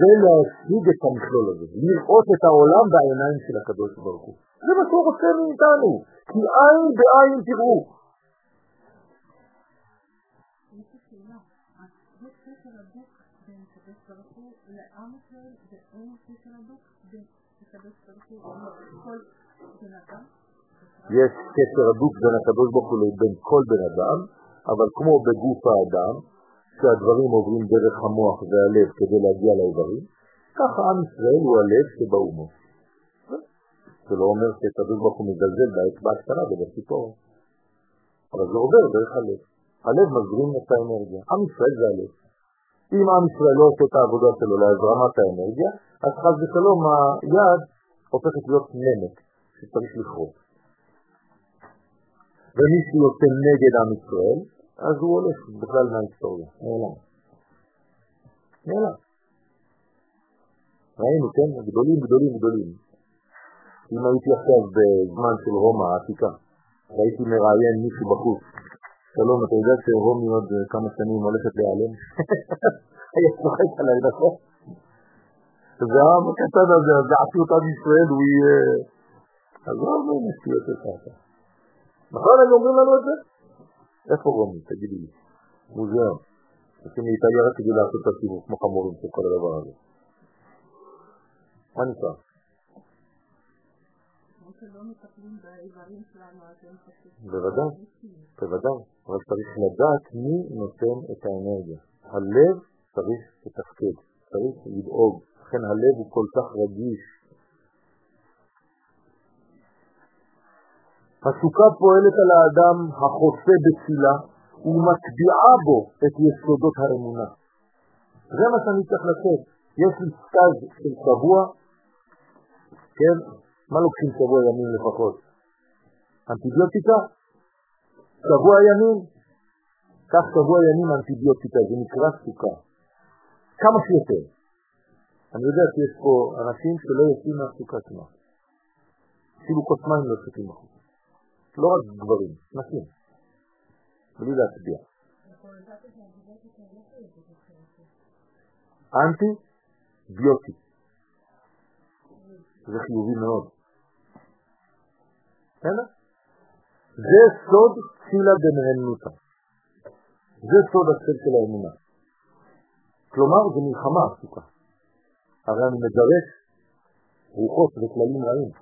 זה להשיג את המכלול הזה, לראות את העולם בעיניים של הקדוש ברוך הוא. זה מה שהוא רוצה מאיתנו, כי עין בעין תראו. לעם ישראל ואין קשר הדוק בין הקדוש ברוך הוא לכל בן אדם? יש קשר הדוק בין הקדוש ברוך הוא לבין כל בן אדם, אבל כמו בגוף האדם, שהדברים עוברים דרך המוח והלב כדי להגיע לאיברים, ככה עם ישראל הוא הלב שבאומות. זה לא אומר שהקדוש ברוך הוא מזלזל באצבע הקטנה ובציפור, אבל זה עובר דרך הלב. הלב מזרים את האנרגיה. עם ישראל זה הלב. אם עם ישראל לא עושה את העבודה שלו להזרמת האנרגיה, אז חז ושלום היד הופכת להיות נמק שצריך לכרות. ומי שיוצא נגד עם ישראל, אז הוא הולך בכלל מההיסטוריה, נעלם. נעלם. ראינו, כן? גדולים, גדולים, גדולים. אם הייתי עכשיו בזמן של רומא העתיקה, והייתי מראיין מישהו בחוץ, שלום, אתה יודע שרומי עוד כמה שנים הולכת להיעלם? היה צוחק עליי, נכון? זה העם הקטן הזה, אז דעתיות עם ישראל, הוא יהיה... אז לא אומר נשיות את ככה. נכון, הם אומרים לנו את זה? איפה רומי? תגידי לי. מוזיאון. עושים לאיטליה בוודאי, בוודאי, אבל צריך לדעת מי נותן את האנרגיה. הלב צריך לתפקד, צריך לדאוג, לכן הלב הוא כל כך רגיש. הסוכה פועלת על האדם החוסה בתפילה ומטביעה בו את יסודות האמונה. זה מה שאני צריך לתת. יש לי סטאז' של שבוע, כן? מה לוקחים שבוע ימים לפחות? אנטיביוטיקה? שבוע ימים? קח שבוע ימים אנטיביוטיקה, זה נקרא סוכה. כמה שיותר. אני יודע שיש פה אנשים שלא יוצאים מהסוכה כמעט. אפילו כוס מים לא שותים בחוץ. לא רק גברים, נשים. בלי להצביע. אנטי ביוטי. זה חיובי מאוד. בסדר? זה סוד תפילה דמהנותה. זה סוד הצל של האמונה. כלומר, זה מלחמה עסוקה. הרי אני מגרש רוחות וכללים רעים.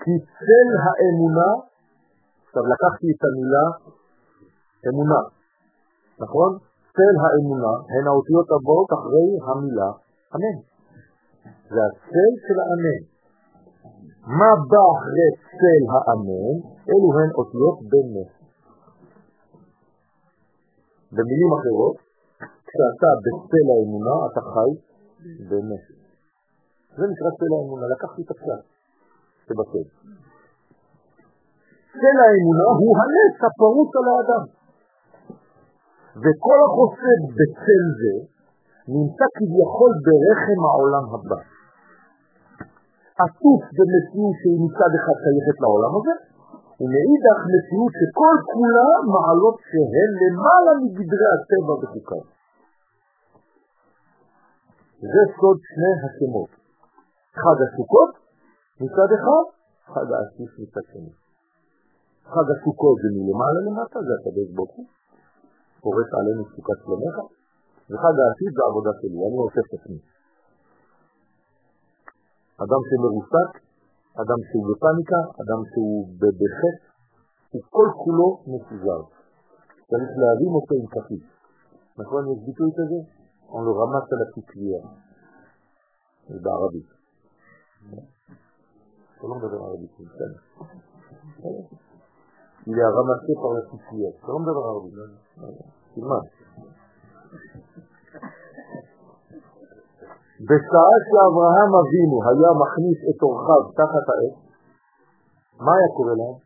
כי צל האמונה, עכשיו לקחתי את המילה אמונה, נכון? צל האמונה הן האותיות הבאות אחרי המילה אמן. זה הצל של האמן. מה בא אחרי צל האמן? אלו הן אותיות בנס. במילים אחרות, כשאתה בצל האמונה, אתה חי בנס. זה נקרא צל האמונה, לקחתי את הפשט שבצל. צל האמונה הוא הנס הפרוץ על האדם. וכל החוסד בצל זה נמצא כביכול ברחם העולם הבא. עטוף במציאות שהיא מצד אחד שייכת לעולם הזה, ומאידך מציאות שכל כולה מעלות שהן למעלה מגדרי הטבע וחוקיו. זה סוד שני השמות. חג הסוכות מצד אחד, חג האסיף מצד שני. חג הסוכות זה מלמעלה למטה, זה הקדוש ברוך הוא, פורס עלינו סוכת שלומך, וחג האסיף זה עבודה שלי, אני אוסף את עצמי. אדם שמרוסק, אדם שהוא בפניקה, אדם שהוא בחטא, הוא כל כולו מפוזר. צריך להרים אותו עם כפית. נכון, יש ביטוי כזה? on le ramasse à la. זה בערבית. אתה לא מדבר ערבית, בסדר. Il est ramassé par. אתה לא מדבר ערבית. תלמד. בשעה שאברהם אבינו היה מכניס את אורחיו תחת האש, מה היה קורה להם?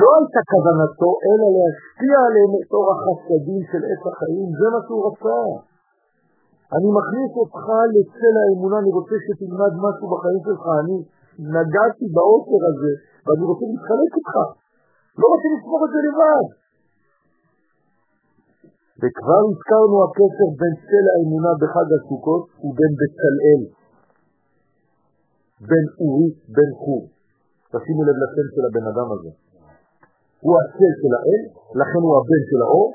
לא הייתה כוונתו אלא להשפיע עליהם את אור החסדים של עץ החיים, זה מה שהוא רצה. אני מכניס אותך לצל האמונה, אני רוצה שתלמד משהו בחיים שלך, אני נגעתי באושר הזה, ואני רוצה להתחלק איתך. לא רוצה לסמוך את זה לבד. וכבר הזכרנו הקשר בין צל האמונה בחג הסוכות ובין בצלאל, בין אורי, בין חור. תשימו לב לשם של הבן אדם הזה. הוא הצל של האל, לכן הוא הבן של האור,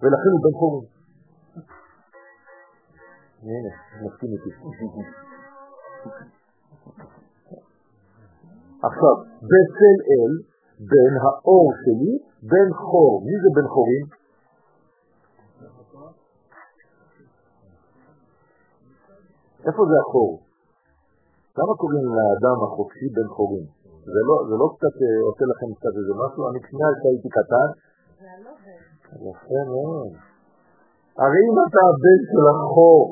ולכן הוא בן חור. הנה, מסכים איתי. עכשיו, בצלאל, בין האור שלי, בין חור. מי זה בין חורים? איפה זה החור? למה קוראים לאדם החופשי בן חורים? זה לא, זה לא קצת עושה לכם קצת איזה משהו, אני שנייה שהייתי קטן. יפה מאוד. הרי אם אתה הבן של החור,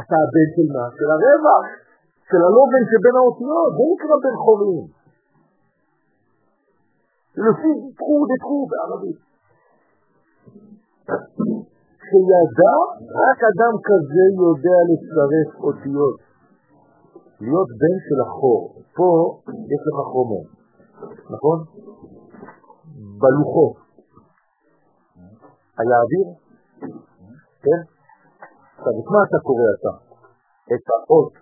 אתה הבן של מה? של הרווח, של הלובן שבין האותיות, זה נקרא בן חורים. לפי תחו דתחו בערבית. שידע, רק אדם כזה יודע לצרף אותיות. להיות בן של החור. פה יש לך חומר, נכון? בלוחות. היה אוויר? כן? עכשיו, את מה אתה קורא אתה? את האות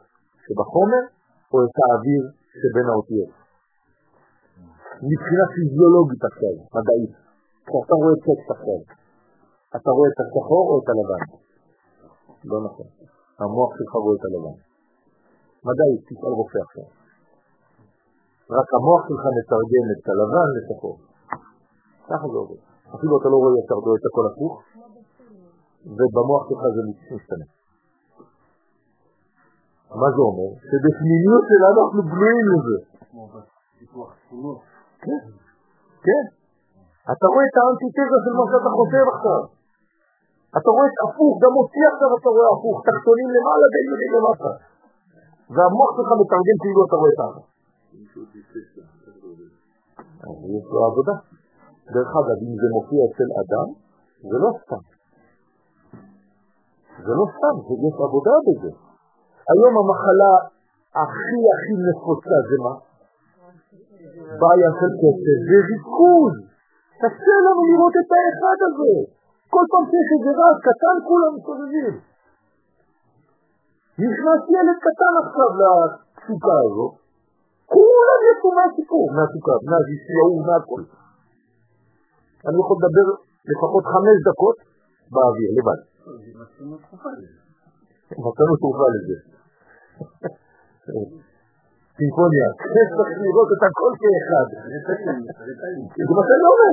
שבחומר או את האוויר שבין האותיות? מבחינה פיזיולוגית עכשיו, מדעית. כשאתה רואה טקסט עכשיו, אתה רואה את השחור או את הלבן? לא נכון. המוח שלך רואה את הלבן. מדעית, תשאל רופא עכשיו. רק המוח שלך מתרגם את הלבן לשחור. ככה זה עובד. אפילו אתה לא רואה ישר, אתה רואה את הכל הפוך, ובמוח שלך זה משתנה. מה זה אומר? שבפנימיות שלנו אנחנו בנויים לזה. כן, כן. אתה רואה את האנטיתזה של מה שאתה חושב עכשיו. אתה רואה את הפוך, גם אותי עכשיו אתה רואה הפוך, תחתונים למעלה ועליונים למטה. והמוח שלך מתרגם כאילו אתה רואה ככה. יש לו עבודה. דרך אגב, אם זה מופיע אצל אדם, זה לא סתם. זה לא סתם, יש עבודה בזה. היום המחלה הכי הכי נפוצה זה מה? בעיה של כסף וריכוז. קשה לנו לראות את האחד הזה. כל פעם שיש איזה רעש קטן כולם מסתובבים. נכנס ילד קטן עכשיו לסוכה הזאת, כולם יצאו מהסיפור, מהסוכה, מהזיסיהו, מהכל. אני יכול לדבר לפחות חמש דקות באוויר, לבד. מצאנו תרופה לזה. סימפוניה, צריך לראות את הכל כאחד. זה מה שאני אומר.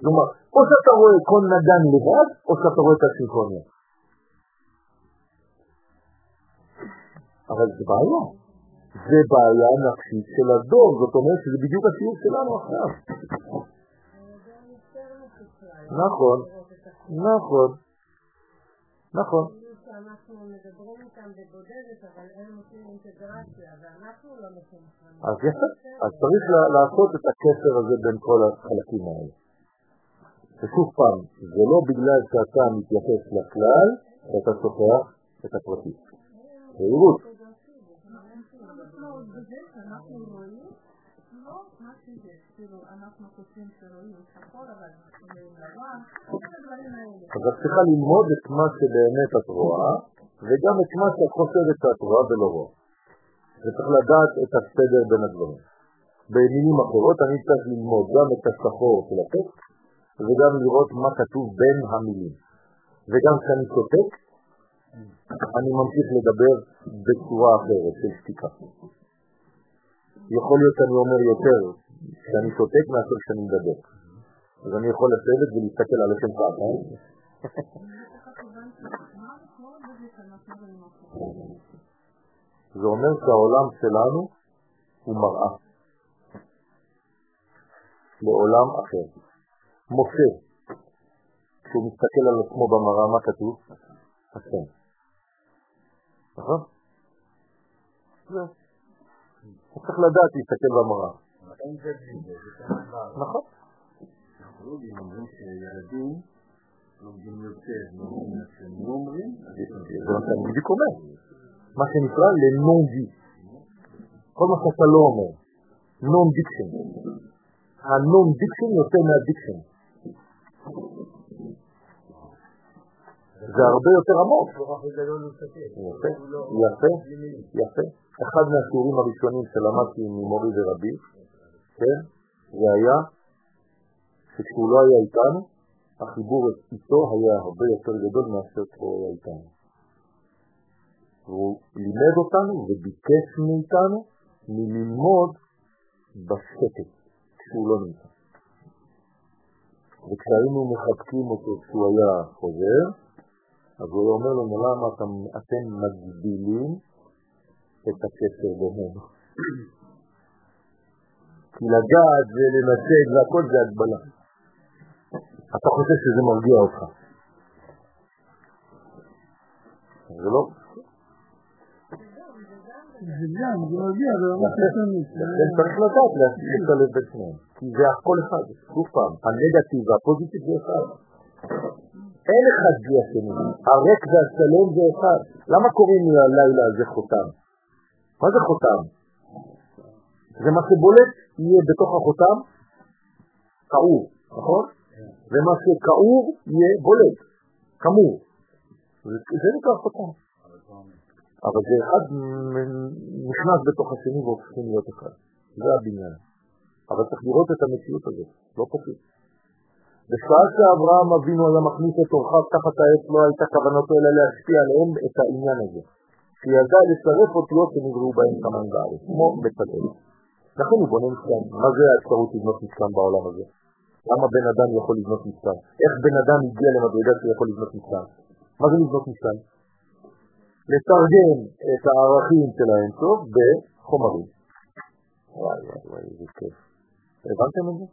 כלומר, או שאתה רואה כל נגן לבד, או שאתה רואה את הסימפוניה. אבל זה בעיה. זה בעיה נפשית של הדור, זאת אומרת שזה בדיוק השיעור שלנו עכשיו. נכון, נכון, נכון. שאנחנו מדברים איתם בבודדת, אבל הם עושים אינטגרציה, ואנחנו. אז יפה, אז צריך לעשות את הקשר הזה בין כל החלקים האלה. ושוב פעם, זה לא בגלל שאתה מתייחס לכלל, שאתה שוכח את הפרטי. בהירות. אז את צריכה ללמוד את מה שבאמת את רואה, וגם את מה שאת חושבת שאת רואה ולא רואה. וצריך לדעת את הסדר בין הדברים. במילים אחרות אני צריך ללמוד גם את השחור של הטקסט, וגם לראות מה כתוב בין המילים. וגם כשאני שותק, אני ממשיך לדבר בצורה אחרת של שתיקה. יכול להיות שאני אומר יותר כשאני שותק מאשר כשאני מדבר. אז אני יכול לשבת ולהסתכל עליכם שעתיים. זה אומר שהעולם שלנו הוא מראה לעולם אחר. משה, כשהוא מסתכל על עצמו במראה, מה כתוב? השם. נכון? זהו. הוא צריך לדעת להסתכל במראה. נכון. פסיכולוגים אומרים שילדים לומדים יותר מאשר אומרים, זה מה שאני בדיוק אומר. מה שנקרא לנון די. כל מה שאתה לא אומר. נון דיקשן. הנון דיקשן יותר מהדיקשן. זה הרבה יותר עמוק. יפה, יפה, יפה. אחד מהשיעורים הראשונים שלמדתי ממורי ורבי, כן, זה היה שכשהוא לא היה איתנו, החיבור איתו היה הרבה יותר גדול מאשר כשהוא היה איתנו. והוא לימד אותנו וביקש מאיתנו מללמוד בשקט כשהוא לא נמצא. וכשהיינו מחבקים אותו כשהוא היה חוזר, אז הוא אומר לנו, למה אתם, אתם מגבילים את הקשר בינינו? כי לגעת ולנשג והכל זה הגבלה. אתה חושב שזה מרגיע אותך. זה לא. זה גם, זה מרגיע ברמה חיצונית. לכן צריך לדעת לשלב בין שניהם. כי זה הכל אחד. שוב פעם, הנגטיב והפוזיטיב זה אחד. אין אחד בלי השני. הריק והשלם זה אחד. למה קוראים ללילה הזה חותם? מה זה חותם? זה מה שבולט יהיה בתוך החותם כאור, נכון? ומה שכאור יהיה בולט, כמור. זה נקרא חותם. אבל זה אחד נכנס בתוך השני והופכים להיות אחד. זה הבניין. אבל צריך לראות את המציאות הזאת, לא פשוט. בשעה שאברהם אבינו היה מכניס את אורחיו תחת העץ לא הייתה כוונתו אלא להשפיע עליהם את העניין הזה. שידע לצרף אותיות שנבראו בהם כמן בארץ, כמו בצלאל. לכן הוא בונה משכן. מה זה האפשרות לבנות משכן בעולם הזה? למה בן אדם יכול לבנות משכן? איך בן אדם הגיע למדרגה שהוא יכול לבנות משכן? מה זה לבנות משכן? לתרגם את הערכים של האינסוף בחומרים. וואי וואי וואי, איזה כיף. הבנתם את זה?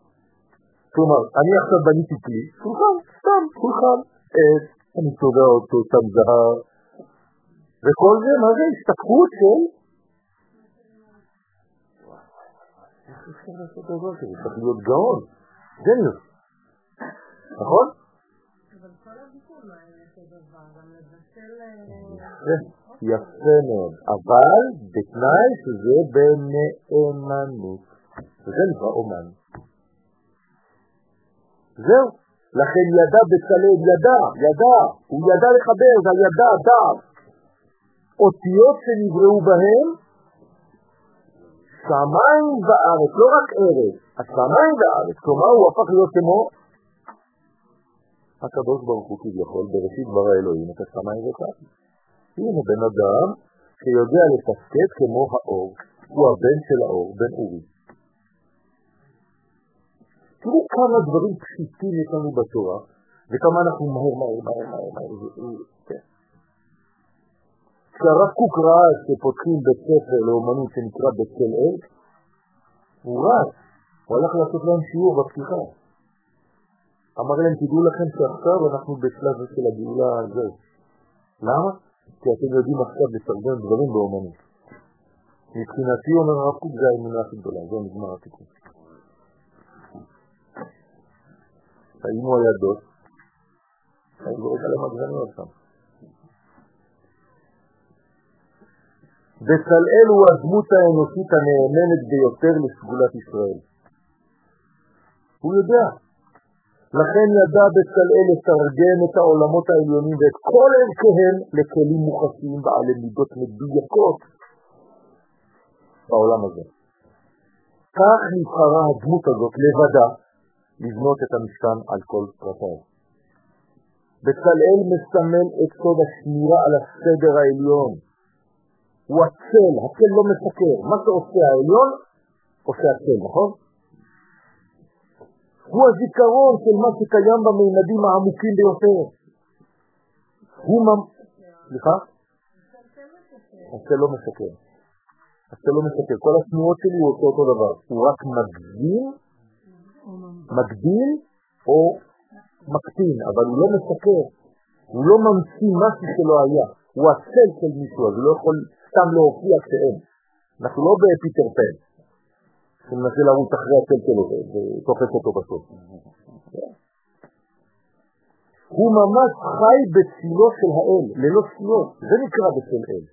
כלומר, אני עכשיו בניתי כלי, שולחן, סתם, שולחן, עץ, אני צובע אותו, שם זהר, וכל זה, מה זה? השתקפות של... איך אפשר לעשות דבר כזה? צריך להיות גאון, גניוס, נכון? אבל כל הביטול מה היה אותו דבר, גם לבטל... יפה מאוד, אבל בתנאי שזה בנאמנות, וזה נקרא אומן. זהו, לכן ידע בצלאל, ידע, ידע, הוא ידע לחבר, זה הידע, דעת. אותיות שנבראו בהם, שמיים וארץ, לא רק ארץ, השמיים וארץ, כלומר הוא הפך להיות כמו הקדוש ברוך הוא כביכול, בראשית ברא אלוהים את השמיים ואת הארץ. הנה בן אדם שיודע לתפקד כמו האור, הוא הבן של האור, בן אורי. תראו כמה דברים פשוטים יש לנו בתורה, וכמה אנחנו מהר מהר מהר מהר מהר. כן. כשהרב קוק ראה שפותחים בית ספר לאומנות שנקרא של אל, הוא רץ, הוא הלך לעשות להם שיעור בפתיחה. אמר להם, תדעו לכם שעכשיו אנחנו בשלב של הגאולה הזו. למה? כי אתם יודעים עכשיו לתרגם דברים באומנות. מבחינתי, אומר הרב קוק, זה האמונה הכי גדולה, זהו נגמר התיקון. היה דוס, אני זורק עליהם עגבניות שם. בצלאל הוא הדמות האנושית הנאמנת ביותר לסגולת ישראל. הוא יודע. לכן ידע בצלאל לתרגם את העולמות העליונים ואת כל ערכיהם לכלים מוחשיים בעלי מידות מדויקות בעולם הזה. כך נבחרה הדמות הזאת לבדה לבנות את המשכן על כל פרטיו. בצלאל מסמל את סוד השמירה על הסדר העליון. הוא הצל, הצל לא מסקר. מה שעושה העליון, עושה הצל, נכון? הוא הזיכרון של מה שקיים במימדים העמוקים ביותר. הוא ממ... סליחה? הצל לא משקר. הצל לא משקר. כל התנועות שלי הוא אותו דבר. הוא רק מגדיל, מגדיל או מקטין, אבל הוא לא משקר. הוא לא ממציא משהו שלא היה. הוא הצל של מישהו, אז הוא לא יכול סתם להופיע כשאין. אנחנו לא בפיטר פן, שמנסה לרוץ אחרי הצל שלו ותופס אותו בסוף. הוא ממש חי בצילו של האל, ללא סיום, זה נקרא בצל אל.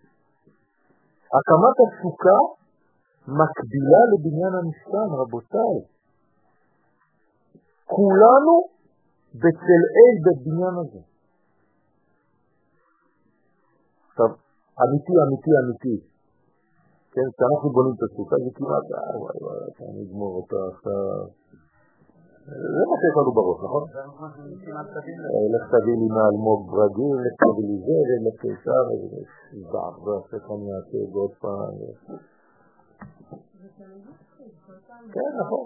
הקמת הסוכה מקבילה לבניין המשכן, רבותיי. כולנו בצל אל בבניין הזה. עכשיו, אמיתי, אמיתי, אמיתי. כן, כשאנחנו בונים את הסוכה זה כמעט, אה, וואי וואי, אני אגמור אותה עכשיו. זה מה שיש לנו בראש, נכון? לך תביא לי מאלמוג ברגים, לך תביא לי זה, ולך קיסר, זעק, ואחריך אני אעשה את זה עוד פעם. כן, נכון.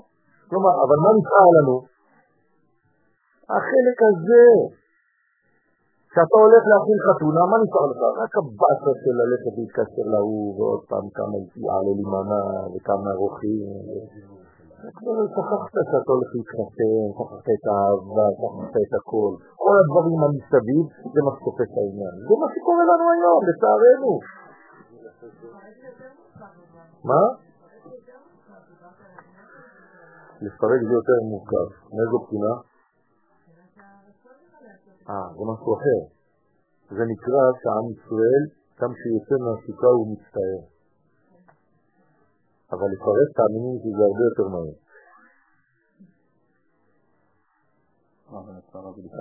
כלומר, אבל מה נשאר לנו? החלק הזה, כשאתה הולך להכין חתונה, מה נשאר לך? רק הבאסה של ללכת להתקשר להוא, ועוד פעם כמה יעלה לי מנה, וכמה רוחים. כבר שכחת שאתה הולך להתחתן, שכחת את האהבה, שכחת את הכל. כל הדברים המסביב, זה מה שתופס העניין. זה מה שקורה לנו היום, לצערנו. מה? לפרק זה יותר מורכב. מאיזו בחינה? אה, זה משהו אחר. זה נקרא שעם ישראל, גם כשיוצא מהסוכה הוא מצטער. אבל לפרק תאמינים שזה הרבה יותר מהר.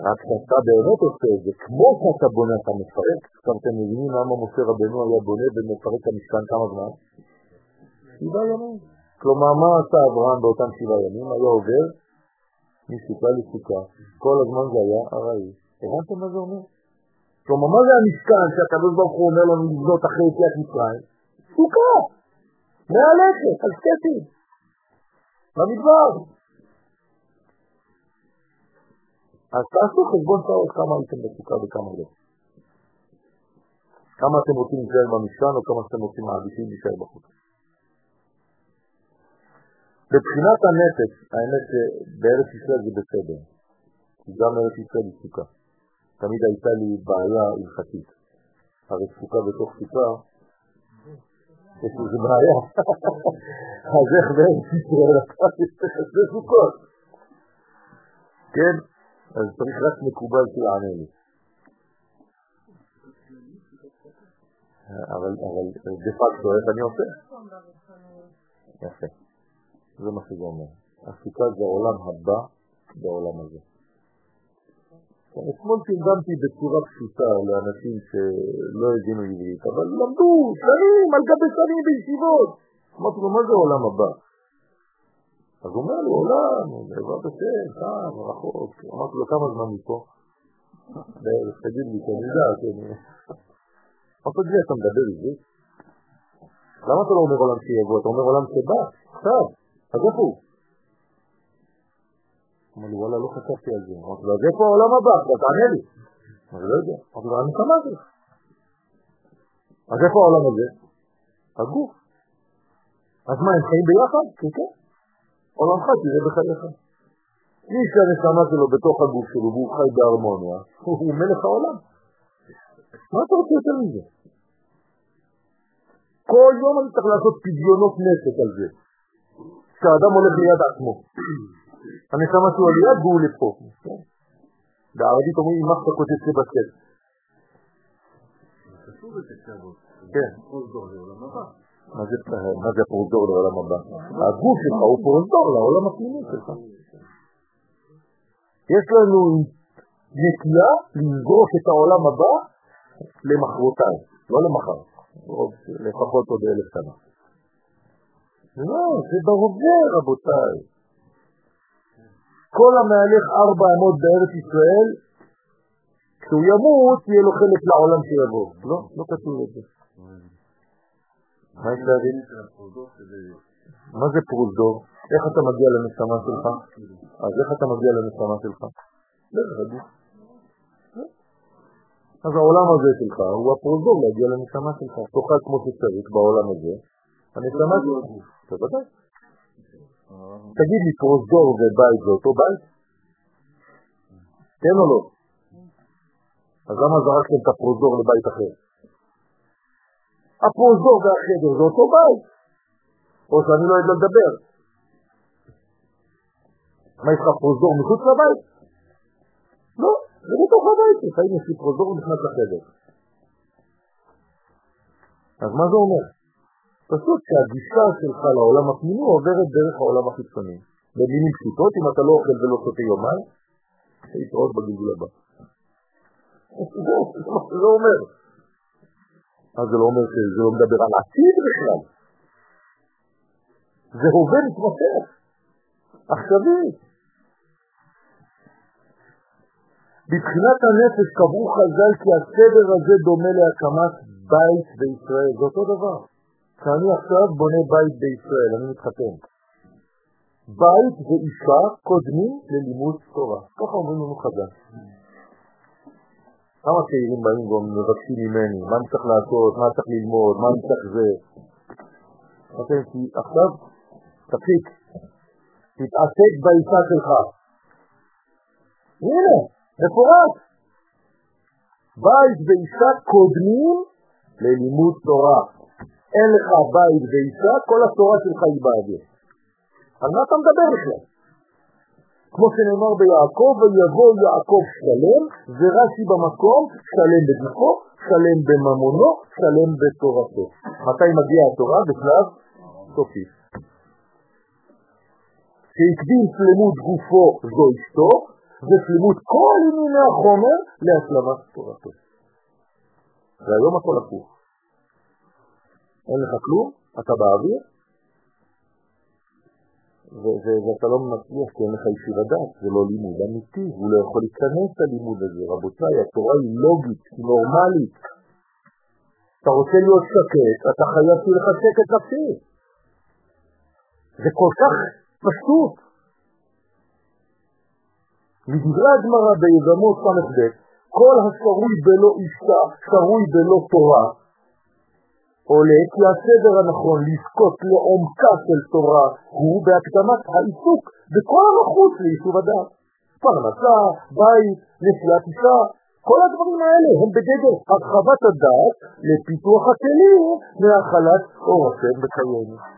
רק שאתה באמת עושה את זה, כמו שאתה בונה אתה מפרק, עכשיו אתם מבינים למה משה רבנו היה בונה ומפרק את המשכן כמה זמן? שבעה ימים. כלומר, מה עשה אברהם באותם שבעה ימים? היה עובר מסוכה לסוכה. כל הזמן זה היה ארעי. הבנתם מה זה אומר? כלומר, מה זה המשכן שהקדוש ברוך הוא אומר לנו לבנות אחרי יציאת מצרים? סוכה! מהלכת, על סקטים, במדבר. אז תעשו חשבון שעות כמה הייתם בסוכה וכמה לא. כמה אתם רוצים להישאר במשכן או כמה שאתם רוצים מעדיפים להישאר בחוץ. בבחינת הנפש, האמת שבארץ ישראל זה בסדר, כי גם ארץ ישראל היא סוכה. תמיד הייתה לי בעיה הלכתית. הרי סוכה בתוך סוכה יש לזה בעיה. אז איך בארץ ישראל זה סוכות? כן? אז צריך רק מקובל שיענה לי. אבל דה פקטו, איך אני עושה? יפה. זה מה שזה אומר. הסוכה זה העולם הבא בעולם הזה. אתמול תרגמתי בצורה פשוטה לאנשים שלא הבינו עברית, אבל למדו שנים על גבי שנים בישיבות. אמרתי לו, מה זה העולם הבא? אז הוא אומר לי, עולם, בעזרת השם, כאן, רחוק. אמרתי לו, כמה זמן מפה? בערך, תגיד לי, אני יודע, אני... אמרתי לי, אתה מדבר עברית? למה אתה לא אומר עולם שיבוא? אתה אומר עולם שבא, עכשיו, אז איפה הוא? אמר לי, וואלה, לא חשבתי על זה. אמרתי לו, אז איפה העולם הבא? אתה תענה לי. אני לא יודע. אמרתי לו, אני שמעתי. אז איפה העולם הזה? הגוף. אז מה, הם חיים ביחד? כן, כן. עולמך תראה בחייך. מי שהנשמה שלו בתוך הגוף שלו והוא חי בהרמוניה, הוא מלך העולם. מה אתה רוצה יותר מזה? כל יום אני צריך לעשות פדיונות נפש על זה, שהאדם הולך ליד עצמו. הנשמה שלו ליד והוא לפה. בערבית אומרים, אתה כותב שבצל. כן. מה זה פרוזדור לעולם הבא? הגוף שלך הוא פרוזדור לעולם הפנימי שלך. יש לנו נטייה לסגור את העולם הבא למחרותיים, לא למחר, לפחות עוד אלף שנה. לא, זה בהווה רבותיי. כל המהלך ארבע אמות בארץ ישראל, כשהוא ימות, יהיה לו חלק לעולם שיבוא. לא, לא כתוב את זה. מה יש להבין? מה זה פרוזדור? איך אתה מגיע לנשמה שלך? אז איך אתה מגיע לנשמה שלך? אז העולם הזה שלך הוא הפרוזדור להגיע לנשמה שלך. תאכל כמו שצריך בעולם הזה, הנשמה שלך. בוודאי. תגיד לי, פרוזדור ובית זה אותו בית? כן או לא? אז למה זרקתם את הפרוזדור לבית אחר? הפרוזדור והחדר זה אותו בית. או שאני לא יודע לדבר. מה יש לך פרוזדור מחוץ לבית? לא, זה בתוך הבית, לפעמים יש לי פרוזדור ונכנס לחדר. אז מה זה אומר? פשוט שהגישה שלך לעולם הפנימי עוברת דרך העולם החיצוני. במילים פשוטות, אם אתה לא אוכל ולא שותה יומיים, להתראות בגלגול הבא. זה מה אומר. אז זה לא אומר שזה לא מדבר על עתיד בכלל. זה הווה מתמשך, עכשווי. בבחינת הנפש קבעו חז"ל כי הסדר הזה דומה להקמת בית בישראל, זה אותו דבר. כשאני עכשיו בונה בית בישראל, אני מתחתן. בית ואישה קודמים ללימוד תורה. ככה אומרים לנו חז"ל. כמה צעירים באים ומבקשים ממני, מה אני צריך לעשות, מה צריך ללמוד, מה אני צריך זה. אתם, כי עכשיו תפסיק, תתעסק באישה שלך. הנה, מפורט. בית ואישה קודמים ללימוד תורה. אין לך בית ואישה, כל התורה שלך היא באוויר. על מה אתה מדבר בכלל? כמו שנאמר ביעקב, ויבוא יעקב שלם, ורש"י במקום, שלם בגופו, שלם בממונו, שלם בתורתו. מתי מגיעה התורה? בשלב סופי. שהקדים שלמות גופו זו אשתו, ושלמות כל ענייני החומר להשלמת תורתו. והיום הכל הפוך. אין לך כלום, אתה באוויר, ואתה לא מצליח כי אין לך אישור הדעת, זה לא לימוד אמיתי, הוא לא יכול להיכנס ללימוד הזה. רבותיי, התורה היא לוגית, היא נורמלית. אתה רוצה להיות שקט, אתה חייב שיהיה לך שקט נפשי. זה כל כך פשוט. מדברי הגמרא ביזמות ס"ב, כל השרוי בלא אישה, שרוי בלא תורה, עולה כי הסדר הנכון לזכות לעומקה של תורה הוא בהקדמת העיסוק בכל המחוץ ליישוב הדעת. פרנסה, בית, נשיאת אישה, כל הדברים האלה הם בגדר הרחבת הדעת לפיתוח הכלים מהחלת אור השם בחיינו.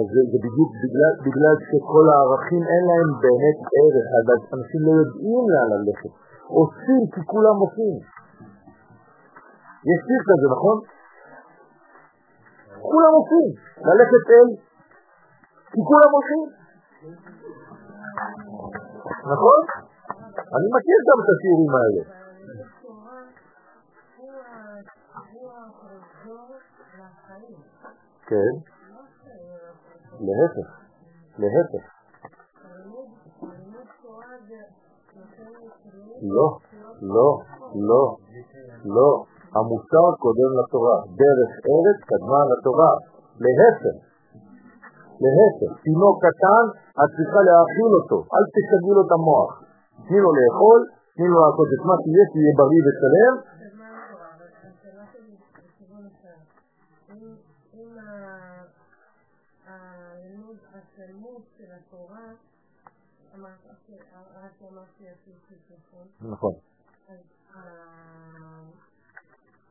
אבל זה, זה בדיוק בגלל, בגלל שכל הערכים אין להם באמת ערך, אז אנשים לא יודעים לאן ללכת. עושים כי כולם עושים. יש שיר כזה, נכון? כולם עושים, ללכת אל, כי כולם עושים. נכון? אני מכיר גם את השיעורים האלה. כן. להפך, להפך. לא, לא, לא, לא. המוסר קודם לתורה. דרך ארץ קדמה לתורה. להפך. להפך. תינוק קטן, את צריכה להאכיל אותו. אל תשגעי לו את המוח. תני לו לאכול, תני לו לעשות את מה שיש, שיהיה בריא ושלם. נכון? נכון.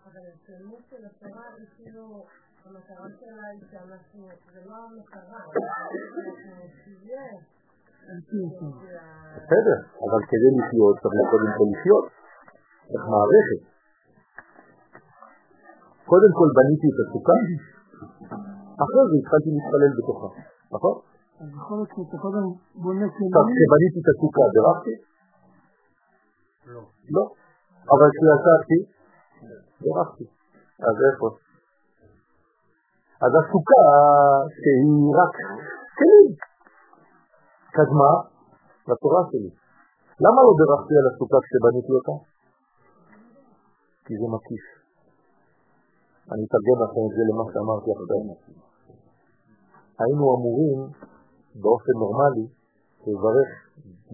אבל השלמות של התורה היא כאילו, המטרה שלה היא שאנחנו, זה לא המטרה, אנחנו נהיה. בסדר, אבל כדי לחיות צריך קודם כל לחיות, צריך מערכת. קודם כל בניתי את הסוכה, אחרי זה התחלתי להתפלל בתוכה, נכון? אז יכול להיות שאתה קודם בונה כלים... כשבניתי את הסוכה, בירכתי? לא. לא. אבל כשישבתי, בירכתי. אז איפה? אז הסוכה שהיא רק כלים, קדמה לתורה שלי. למה לא בירכתי על הסוכה כשבניתי אותה? כי זה מקיף. אני אתרגם לכם את זה למה שאמרתי עכשיו. היינו אמורים באופן נורמלי לברך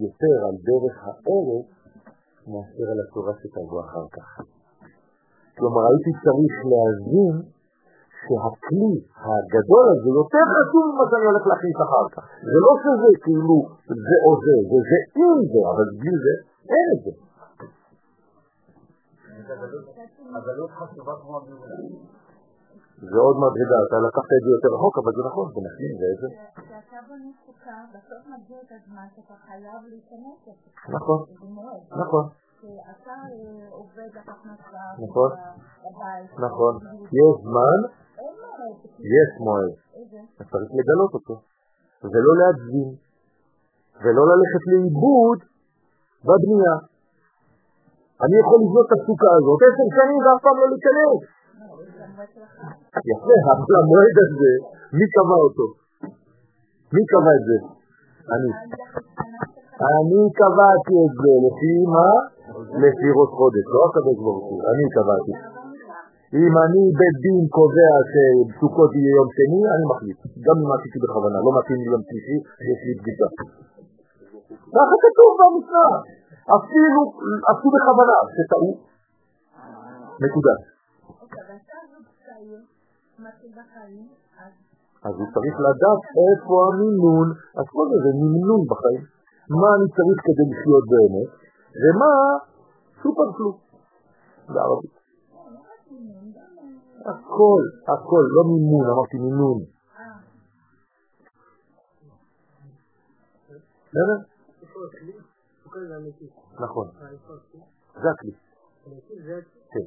יותר על דרך הארץ מאשר על התורה שתבוא אחר כך. כלומר, הייתי צריך להבין שהכלי הגדול הזה יותר חשוב ממה שאני הולך להכניס אחר כך. זה לא שזה כאילו זה או זה, זה זה עם זה, אבל בלי זה אין את זה. הגלות חשובה כמו הגאולה. זה עוד מדרגה, אתה לקחת את זה יותר רחוק, אבל זה נכון, זה נכון, זה איזה. כשאתה בונה חוקה, בסוף מגיע את הזמן שאתה חייב להיכנס לזה. נכון. נכון, כשאתה אה, עובד לקחת מסע נכון. נכון. יש זמן. יש מועד. אתה צריך לגלות אותו, ולא להגזים, ולא ללכת לאיבוד בבנייה. אני יכול לבנות את הסוכה הזאת עשר שנים ואף פעם לא להיכנס. יפה, אבל המועד הזה, מי קבע אותו? מי קבע את זה? אני. אני קבעתי את זה, לפי מה? לפי ראש חודש, לא הקדוש ברוך הוא, אני קבעתי. אם אני בית דין קובע שסוכות יהיה יום שני, אני מחליט. גם אם עשיתי בכוונה, לא מתאים לי יום שלישי, יש לי בדיקה. ככה כתוב במשנה. אפילו עשו בכוונה, שטעו. נקודה. אז הוא צריך לדעת איפה המינון, אז כל זה זה מינון בחיים. מה אני צריך כדי לחיות באמת, ומה סופר פלוס בערבית. הכל, הכל, לא מימון, אמרתי מינון. בסדר? נכון, זה הכלי. כן,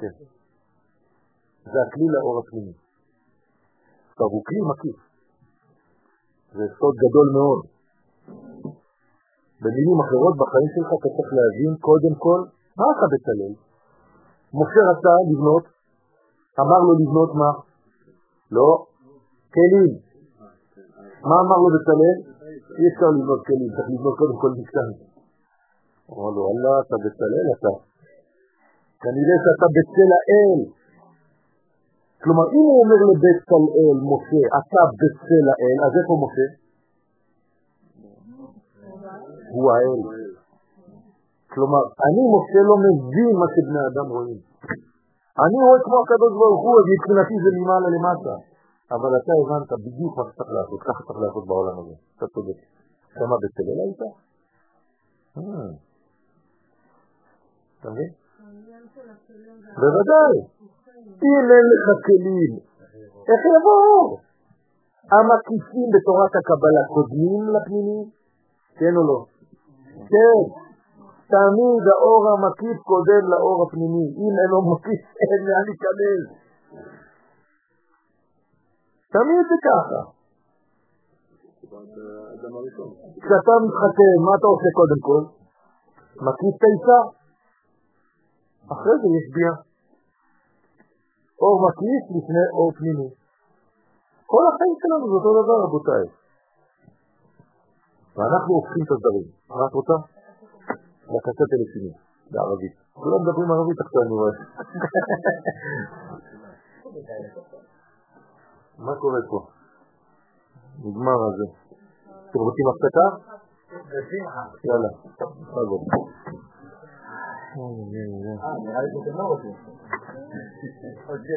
כן. זה הכלי לאור הפנימי. עכשיו, הוא כלי מקיף. זה סוד גדול מאוד. במילים אחרות, בחיים שלך אתה צריך להבין קודם כל מה אתה בצלאל. משה רצה לבנות, אמר לו לבנות מה? לא, כלים. מה אמר לו בצלאל? אי אפשר לבנות כלים, צריך לבנות קודם כל מקטן. אמר לו, אללה, אתה בצלאל אתה. כנראה שאתה בצל האל. כלומר, אם הוא אומר לבצלאל, משה, אתה בצל האל, אז איפה משה? הוא האל. כלומר, אני משה לא מבין מה שבני אדם רואים. אני רואה כמו הקדוש ברוך הוא, אז מבחינתי זה ממעלה למטה. אבל אתה הבנת בדיוק מה שצריך לעשות, ככה צריך לעשות בעולם הזה. אתה צודק. כמה בצלאל היית? אה. אתה מבין? בוודאי. אם אין לך כלים, איך יבואו? המקיפים בתורת הקבלה קודמים לפנימי? כן או לא? כן. תמיד האור המקיף קודם לאור הפנימי. אם אינו מקיף, אין לאן להיכנס. תמיד זה ככה. כשאתה מתחתן, מה אתה עושה קודם כל? מקיף את האישה. אחרי זה יש ביאה. אור מקיף לפני אור פנימי. כל החיים שלנו זה אותו דבר, רבותיי. ואנחנו הופכים את הדברים. מה את רוצה? בקצה טלפונים, בערבית. כולם מדברים ערבית עכשיו, אני רואה. מה קורה פה? נגמר הזה. אתם רוצים הפסקה? יאללה. נראה לי שאתם לא רוצים.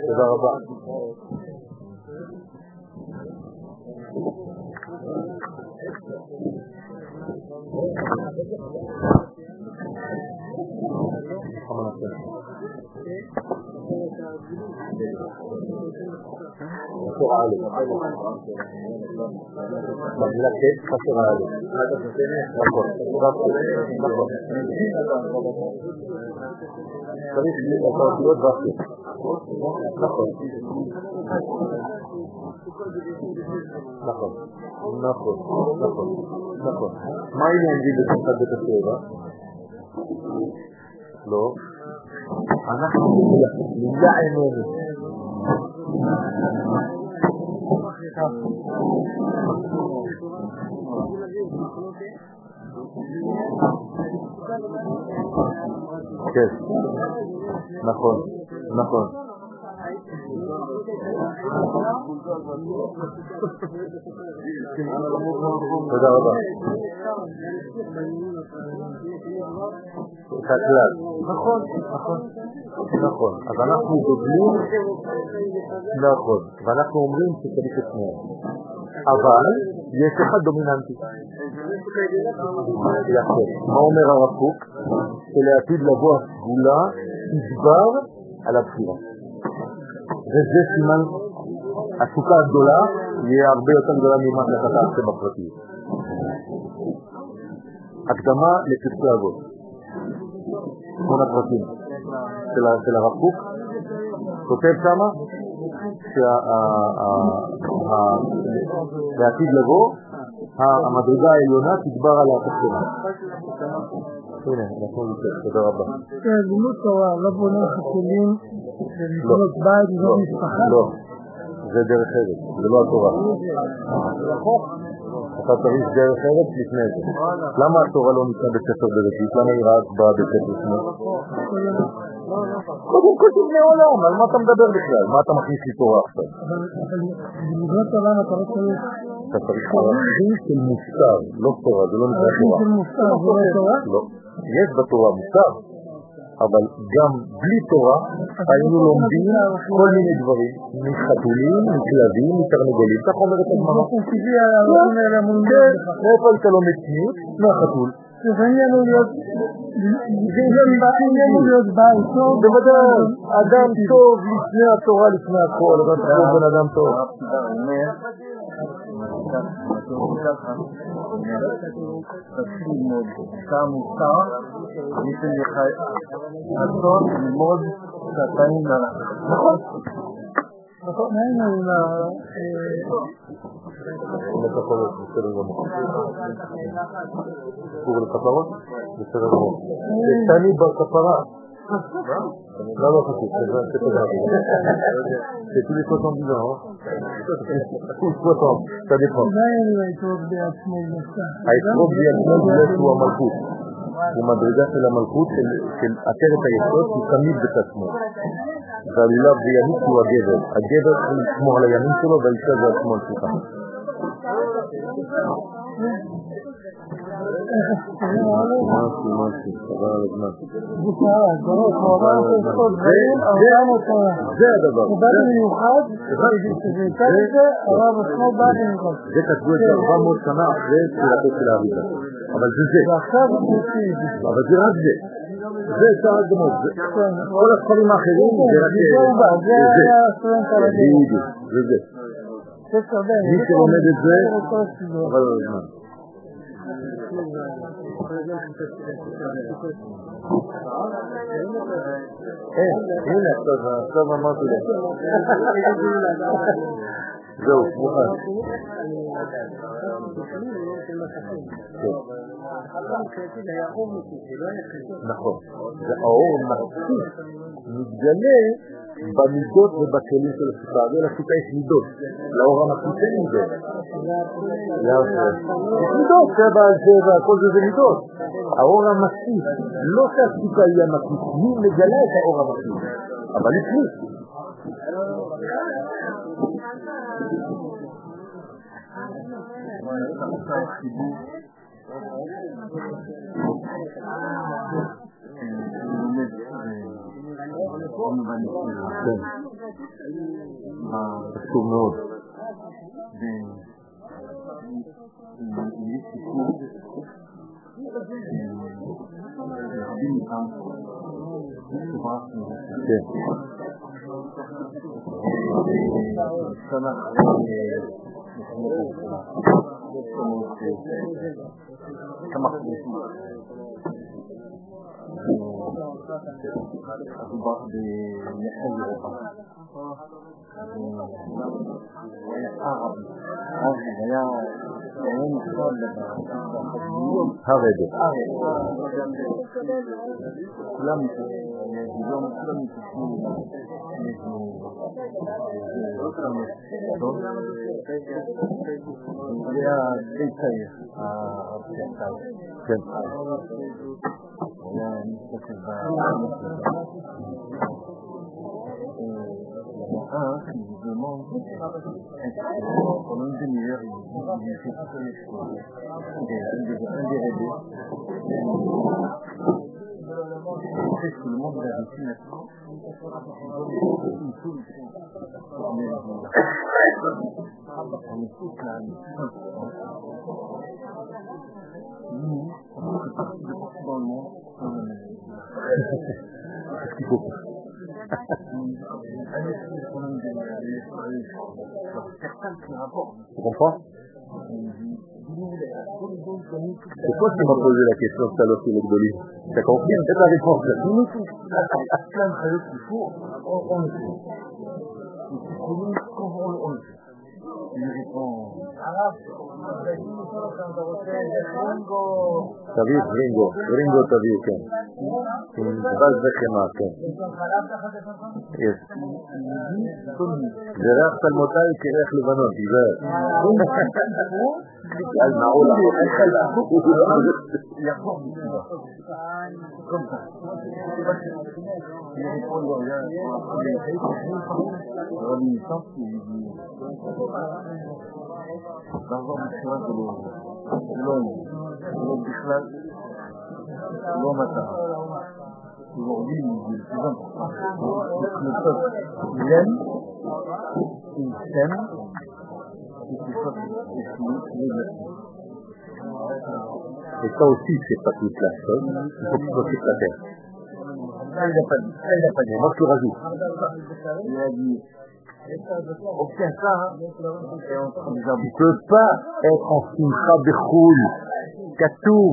תודה רבה. כמה נעשה? חסר א'. במילה כן חסר א'. נכון, נכון. צריך את האותיות והכי. נכון. נכון, נכון, נכון, נכון. מה אם עומדים בשמחת בית הסבע? לא. אנחנו מילה עינינו. כן, נכון, נכון. תודה רבה. את הכלל. נכון, נכון. נכון. אז אנחנו גודלים, נכון, ואנחנו אומרים שצריך את שניהם. אבל יש אחד דומיננטי. יפה. מה אומר הרב קוק? שלעתיד לבוא הסגולה תגבר על הבחירה. וזה סימן, התשוקה הגדולה יהיה הרבה יותר גדולה ממה שכתבתם בפרטיות. הקדמה לפרקי אבות. כל הפרטים של הרב קוק, כותב שמה שבעתיד לבוא המדרגה העליונה תגבר על התחתונה. הנה, אנחנו נצא, תודה רבה. כן, לימוד תורה, לא בונה חתולים ולבנות בית, לבנות משפחה. לא, זה דרך ארץ, זה לא התורה. אתה צריך דרך ארץ לפני זה. למה התורה לא ניתנה בספר בראשית? למה היא רק באה בספר שני? קודם כל תבנה עולם, על מה אתה מדבר בכלל? מה אתה מכניס לי תורה עכשיו? אבל לבנות עולם אתה לא צריך... אתה צריך ערכים של מוסר, לא תורה, זה לא נקרא ערכים תורה. של מוסר, זה לא תורה? לא. יש בתורה מוסר, אבל גם בלי תורה היינו לומדים כל מיני דברים, מחתולים, מכלבים, מתרנגולים, כך אומרת הגמרא. כן. מאיפה היית לומד צניעות? מהחתול. לפעמים להיות... להיות בית טוב. בוודאי, אדם טוב לפני התורה, לפני הכל, אדם טוב בן אדם טוב. תתחיל ללמוד מוסר מוסר, ניתן לך רצון ללמוד שעתיים להלכה. נכון, היינו עם ה... לכפרות, בסדר גמור. סיפור לכפרות? בסדר גמור. תעני בכפרה. לא, לא חשוב, c'est pas grave. C'est tous les 70 ans, Tous 60, ça dépend. האתרוג בעצמו זה שהוא המלכות. הוא מדרגה של המלכות של, עטרת היסוד, הוא תמיד בתעצמו. והלולב בימית הוא הגבר. הגבר הוא לשמור על הימין שלו והאישה זה על שלך. משהו, משהו, חבל על הזמן. זה- הדבר. זה- כתבו את זה 400 שנה אחרי תחילתו של האריזה. אבל זה זה. אבל זה רק זה. זה אפשר. זה- כל הספרים האחרים זה רק... זה זה זה. מי שלומד את זה. חבל על הזמן. אה, הנה עכשיו, עכשיו אמרתי לו. זהו, מוכן. נכון. זה האור מחצית מתגלה במידות ובכלים של הסוכה. הרי לסוכה יש מידות. לאור המחצית אין מידות. מידות, על שבע, כל זה זה מידות. האור המחצית, לא שהסוכה היא המחצית, היא מגלה את האור המחצית. אבל היא כלי. חיבור לומד כן, חשוב מאוד. ויש סיפור רבים איתם חברה כן. שנה כמה חודשים מדובר במחוז אירופה הוא היה ערבי ערבי היה היה הרבי. כולם דיברנו, כולם מתעסקים זה היה די צעיר, הפסקה. כן. היה מסתכל Ah, qui vous demande pendant une demi-heure, il il fait. Il est un un des rêves. C'est ce que le monde a vécu maintenant. Une solution. On est on est tous là. Nous, on est partout de partout dans le monde. Qu'est-ce qu'il faut Certains qui rapportent Tu comprends C'est toi m'as posé la question tout à l'heure sur C'est ta réponse. De choses qu'il faut, on, le. תביא רינגו, רינגו תביא, כן. עם דבש וחמאה, כן. יש. זה ריח תלמודי כריח לבנון, תיזהר. אז נעול نظام الشراك اللون والدخلال ومتى Aujourd'hui, les présents, le peuple l'aime, il s'aime, et ce peuple est fini, il est Et ça aussi, c'est pas toute la chose, il faut qu'il toute la terre. Elle n'a pas dit, elle n'a pas dit, moi je rajoute. Il a dit, obtiens ça, hein, et on prend des Tu arbres. peux pas être en simcha בחו"ל, כתוב,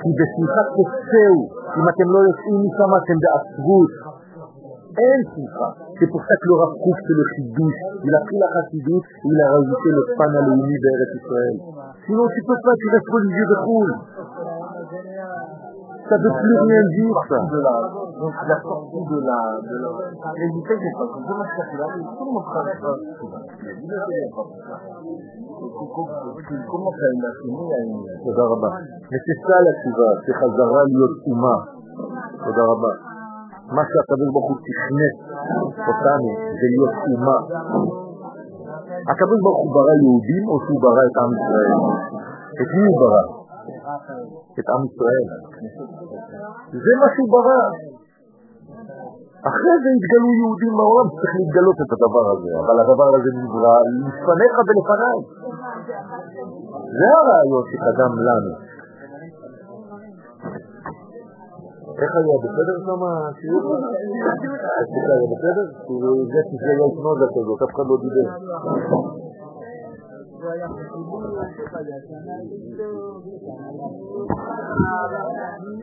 כי בשמחה תצאו, אם אתם לא יוצאים משם אתם בעצבות. אין שמחה. C'est pour ça que le Rav Kook, c'est le chidouche. Il a pris la chassidut, il a rajouté le pan הלאומי בארץ ישראל. Sinon tu peux pas, tu restes religieux בחו"ל. Ça veut plus rien dire, ça. de la, donc la sortie de la, de la, l'éviter des pas, je me suis fait là, tout le monde travaille pas, il a dit, le n'est pas pour ça. Il commence à une, תודה רבה. c'est ça la תשובה, c'est חזרה להיות אומה. תודה רבה. מה שהקדוש ברוך הוא תכנס אותנו זה להיות אומה. הקדוש ברוך הוא ברא יהודים או שהוא ברא את עם ישראל? את מי הוא ברא? את עם ישראל. זה מה שהוא ברא. אחרי זה התגלו יהודים בעולם, צריך להתגלות את הדבר הזה, אבל הדבר הזה נברא לפניך ולפניי. זה הרעיון שקדם לנו. איך היה בסדר שם השיעור? היה בסדר? כאילו זה שזה היה התנודה כזאת, אף אחד לא דיבר. ويحسبون فقد سمى بالله